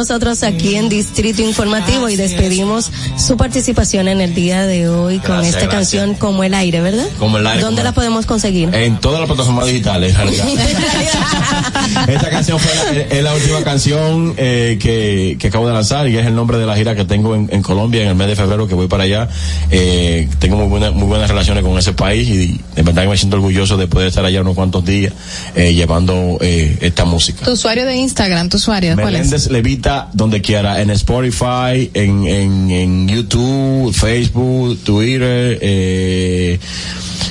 Speaker 6: Nosotros aquí en Distrito Informativo y despedimos su participación en el día de hoy con
Speaker 23: Gracias,
Speaker 6: esta
Speaker 23: gracias.
Speaker 6: canción Como el Aire, ¿verdad?
Speaker 23: Como el aire,
Speaker 6: ¿Dónde la podemos conseguir?
Speaker 23: En todas las plataformas digitales, en realidad. Esta canción fue la, es la última canción eh, que, que acabo de lanzar y es el nombre de la gira que tengo en, en Colombia en el mes de febrero que voy para allá. Eh, tengo muy, buena- muy buenas relaciones con ese país y de verdad que me siento orgulloso de poder estar allá unos cuantos días eh, llevando eh, esta música.
Speaker 7: Tu usuario de Instagram, tu usuario, ¿cuál es?
Speaker 23: Meléndez Donde quiera, en Spotify, en, en, en YouTube, Facebook, Twitter, eh,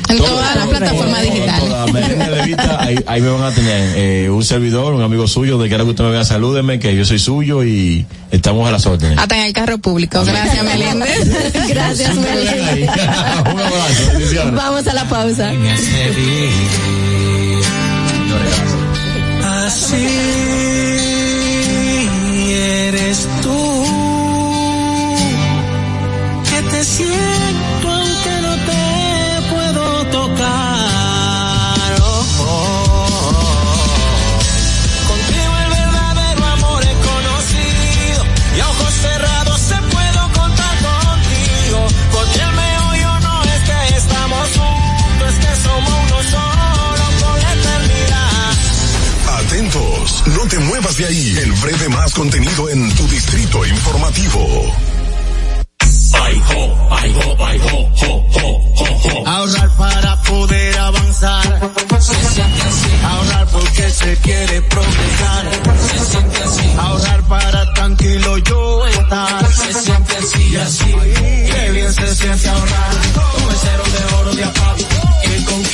Speaker 7: En todas las plataformas digitales.
Speaker 23: ahí, ahí me van a tener eh, un servidor, un amigo suyo, de quiera que usted me vea, salúdeme, que yo soy suyo y estamos a las órdenes.
Speaker 7: Hasta en el carro público. Gracias, Meléndez.
Speaker 6: Gracias, Meléndez.
Speaker 23: un abrazo.
Speaker 6: Vamos a la pausa.
Speaker 25: Así
Speaker 5: de ahí. El breve más contenido en tu distrito informativo.
Speaker 25: Ahorrar para poder avanzar. Se siente así. Ahorrar porque se quiere progresar. Se siente así. Ahorrar para tranquilo yo estar. Se siente así y así. Qué bien se siente ahorrar. Cero de oro de APAP.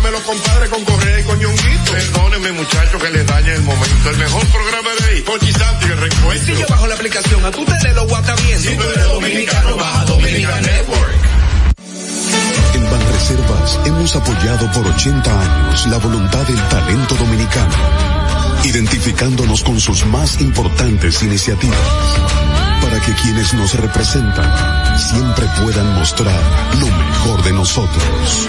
Speaker 26: los compadres con Correa y con Ñonguito.
Speaker 27: Perdónenme, muchachos, que les dañe el momento. El mejor programa de ahí, Pochi Santi, el reencuentro.
Speaker 22: Si yo bajo la aplicación, a tu tele lo guata bien. Si tú eres dominicano, baja Dominican Network.
Speaker 5: En Banreservas hemos apoyado por 80 años la voluntad del talento dominicano, identificándonos con sus más importantes iniciativas, para que quienes nos representan siempre puedan mostrar lo mejor de nosotros.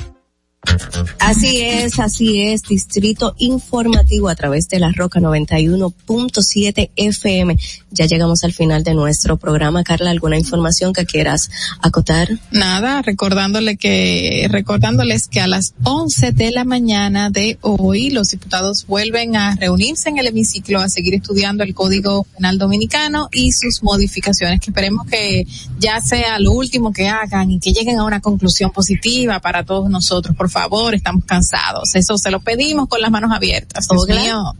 Speaker 6: Así es, así es, Distrito Informativo a través de la Roca 91.7 FM. Ya llegamos al final de nuestro programa. Carla, ¿alguna información que quieras acotar?
Speaker 7: Nada, recordándole que, recordándoles que a las 11 de la mañana de hoy los diputados vuelven a reunirse en el hemiciclo a seguir estudiando el Código Penal Dominicano y sus modificaciones, que esperemos que ya sea lo último que hagan y que lleguen a una conclusión positiva para todos nosotros. Por favor, estamos cansados. Eso se lo pedimos con las manos abiertas. Dios mío.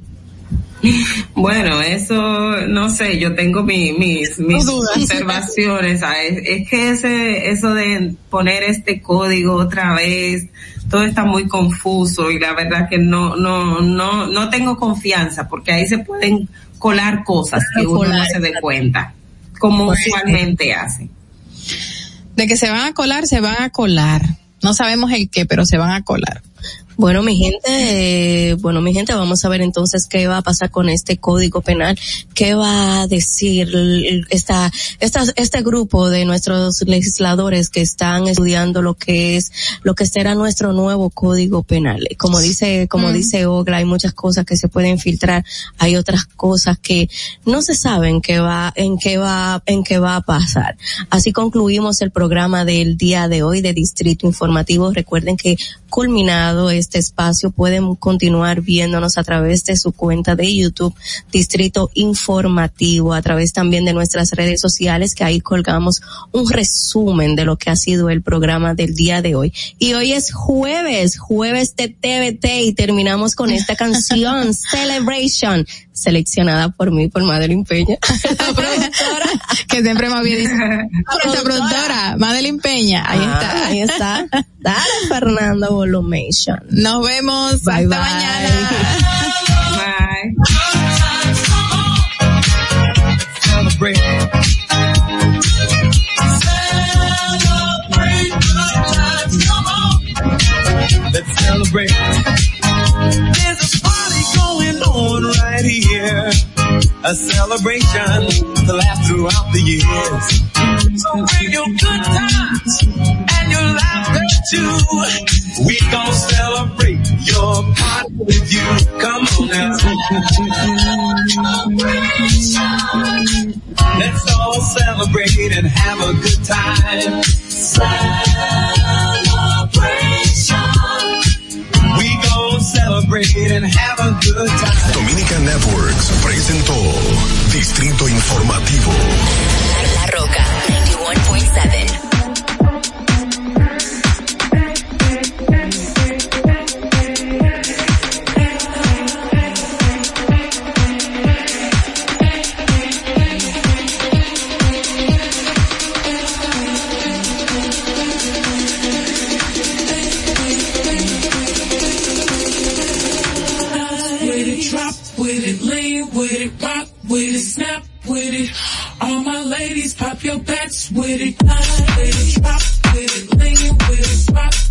Speaker 9: Bueno, eso no sé, yo tengo mi, mis, mis observaciones, ¿sabes? Es que ese, eso de poner este código otra vez, todo está muy confuso y la verdad que no, no, no, no tengo confianza porque ahí se pueden colar cosas que uno no se dé cuenta, como usualmente hace.
Speaker 7: De que se van a colar, se van a colar. No sabemos el qué, pero se van a colar.
Speaker 6: Bueno, mi gente, eh, bueno, mi gente, vamos a ver entonces qué va a pasar con este código penal, qué va a decir esta, esta, este grupo de nuestros legisladores que están estudiando lo que es, lo que será nuestro nuevo código penal. Como dice, como
Speaker 7: Mm.
Speaker 6: dice Ogla, hay muchas cosas que se pueden filtrar, hay otras cosas que no se saben qué va, en qué va, en qué va a pasar. Así concluimos el programa del día de hoy de Distrito Informativo. Recuerden que culminado este espacio pueden continuar viéndonos a través de su cuenta de YouTube Distrito Informativo, a través también de nuestras redes sociales que ahí colgamos un resumen de lo que ha sido el programa del día de hoy. Y hoy es jueves, jueves de TVT y terminamos con esta canción Celebration seleccionada por mí, por Madeline Peña.
Speaker 7: que siempre más bien dice, nuestra productora, Madeline Peña, ahí
Speaker 6: Ah,
Speaker 7: está.
Speaker 6: ahí está. Dale, Fernando Volumation.
Speaker 7: Nos vemos
Speaker 6: Bye,
Speaker 7: hasta
Speaker 6: bye.
Speaker 7: mañana.
Speaker 9: Bye.
Speaker 28: Celebrate. Celebrate good times, come on. Let's celebrate. A
Speaker 29: celebration to last throughout the years. So bring your good times and your laughter too. We gon' celebrate your party with you. Come on now. Celebration. Let's all celebrate and have a good time. Celebration. Celebrate and have a good time.
Speaker 5: Dominican Networks presentó Distrito Informativo.
Speaker 30: La Roca 91.7.
Speaker 29: with it. All my ladies, pop your backs with it, line with it, drop with it, lean with it, rock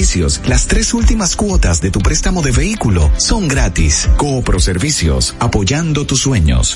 Speaker 31: las tres últimas cuotas de tu préstamo de vehículo son gratis. Coopro Servicios, apoyando tus sueños.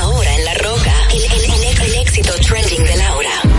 Speaker 30: Ahora en la roca, el, el, el, el éxito trending de Laura.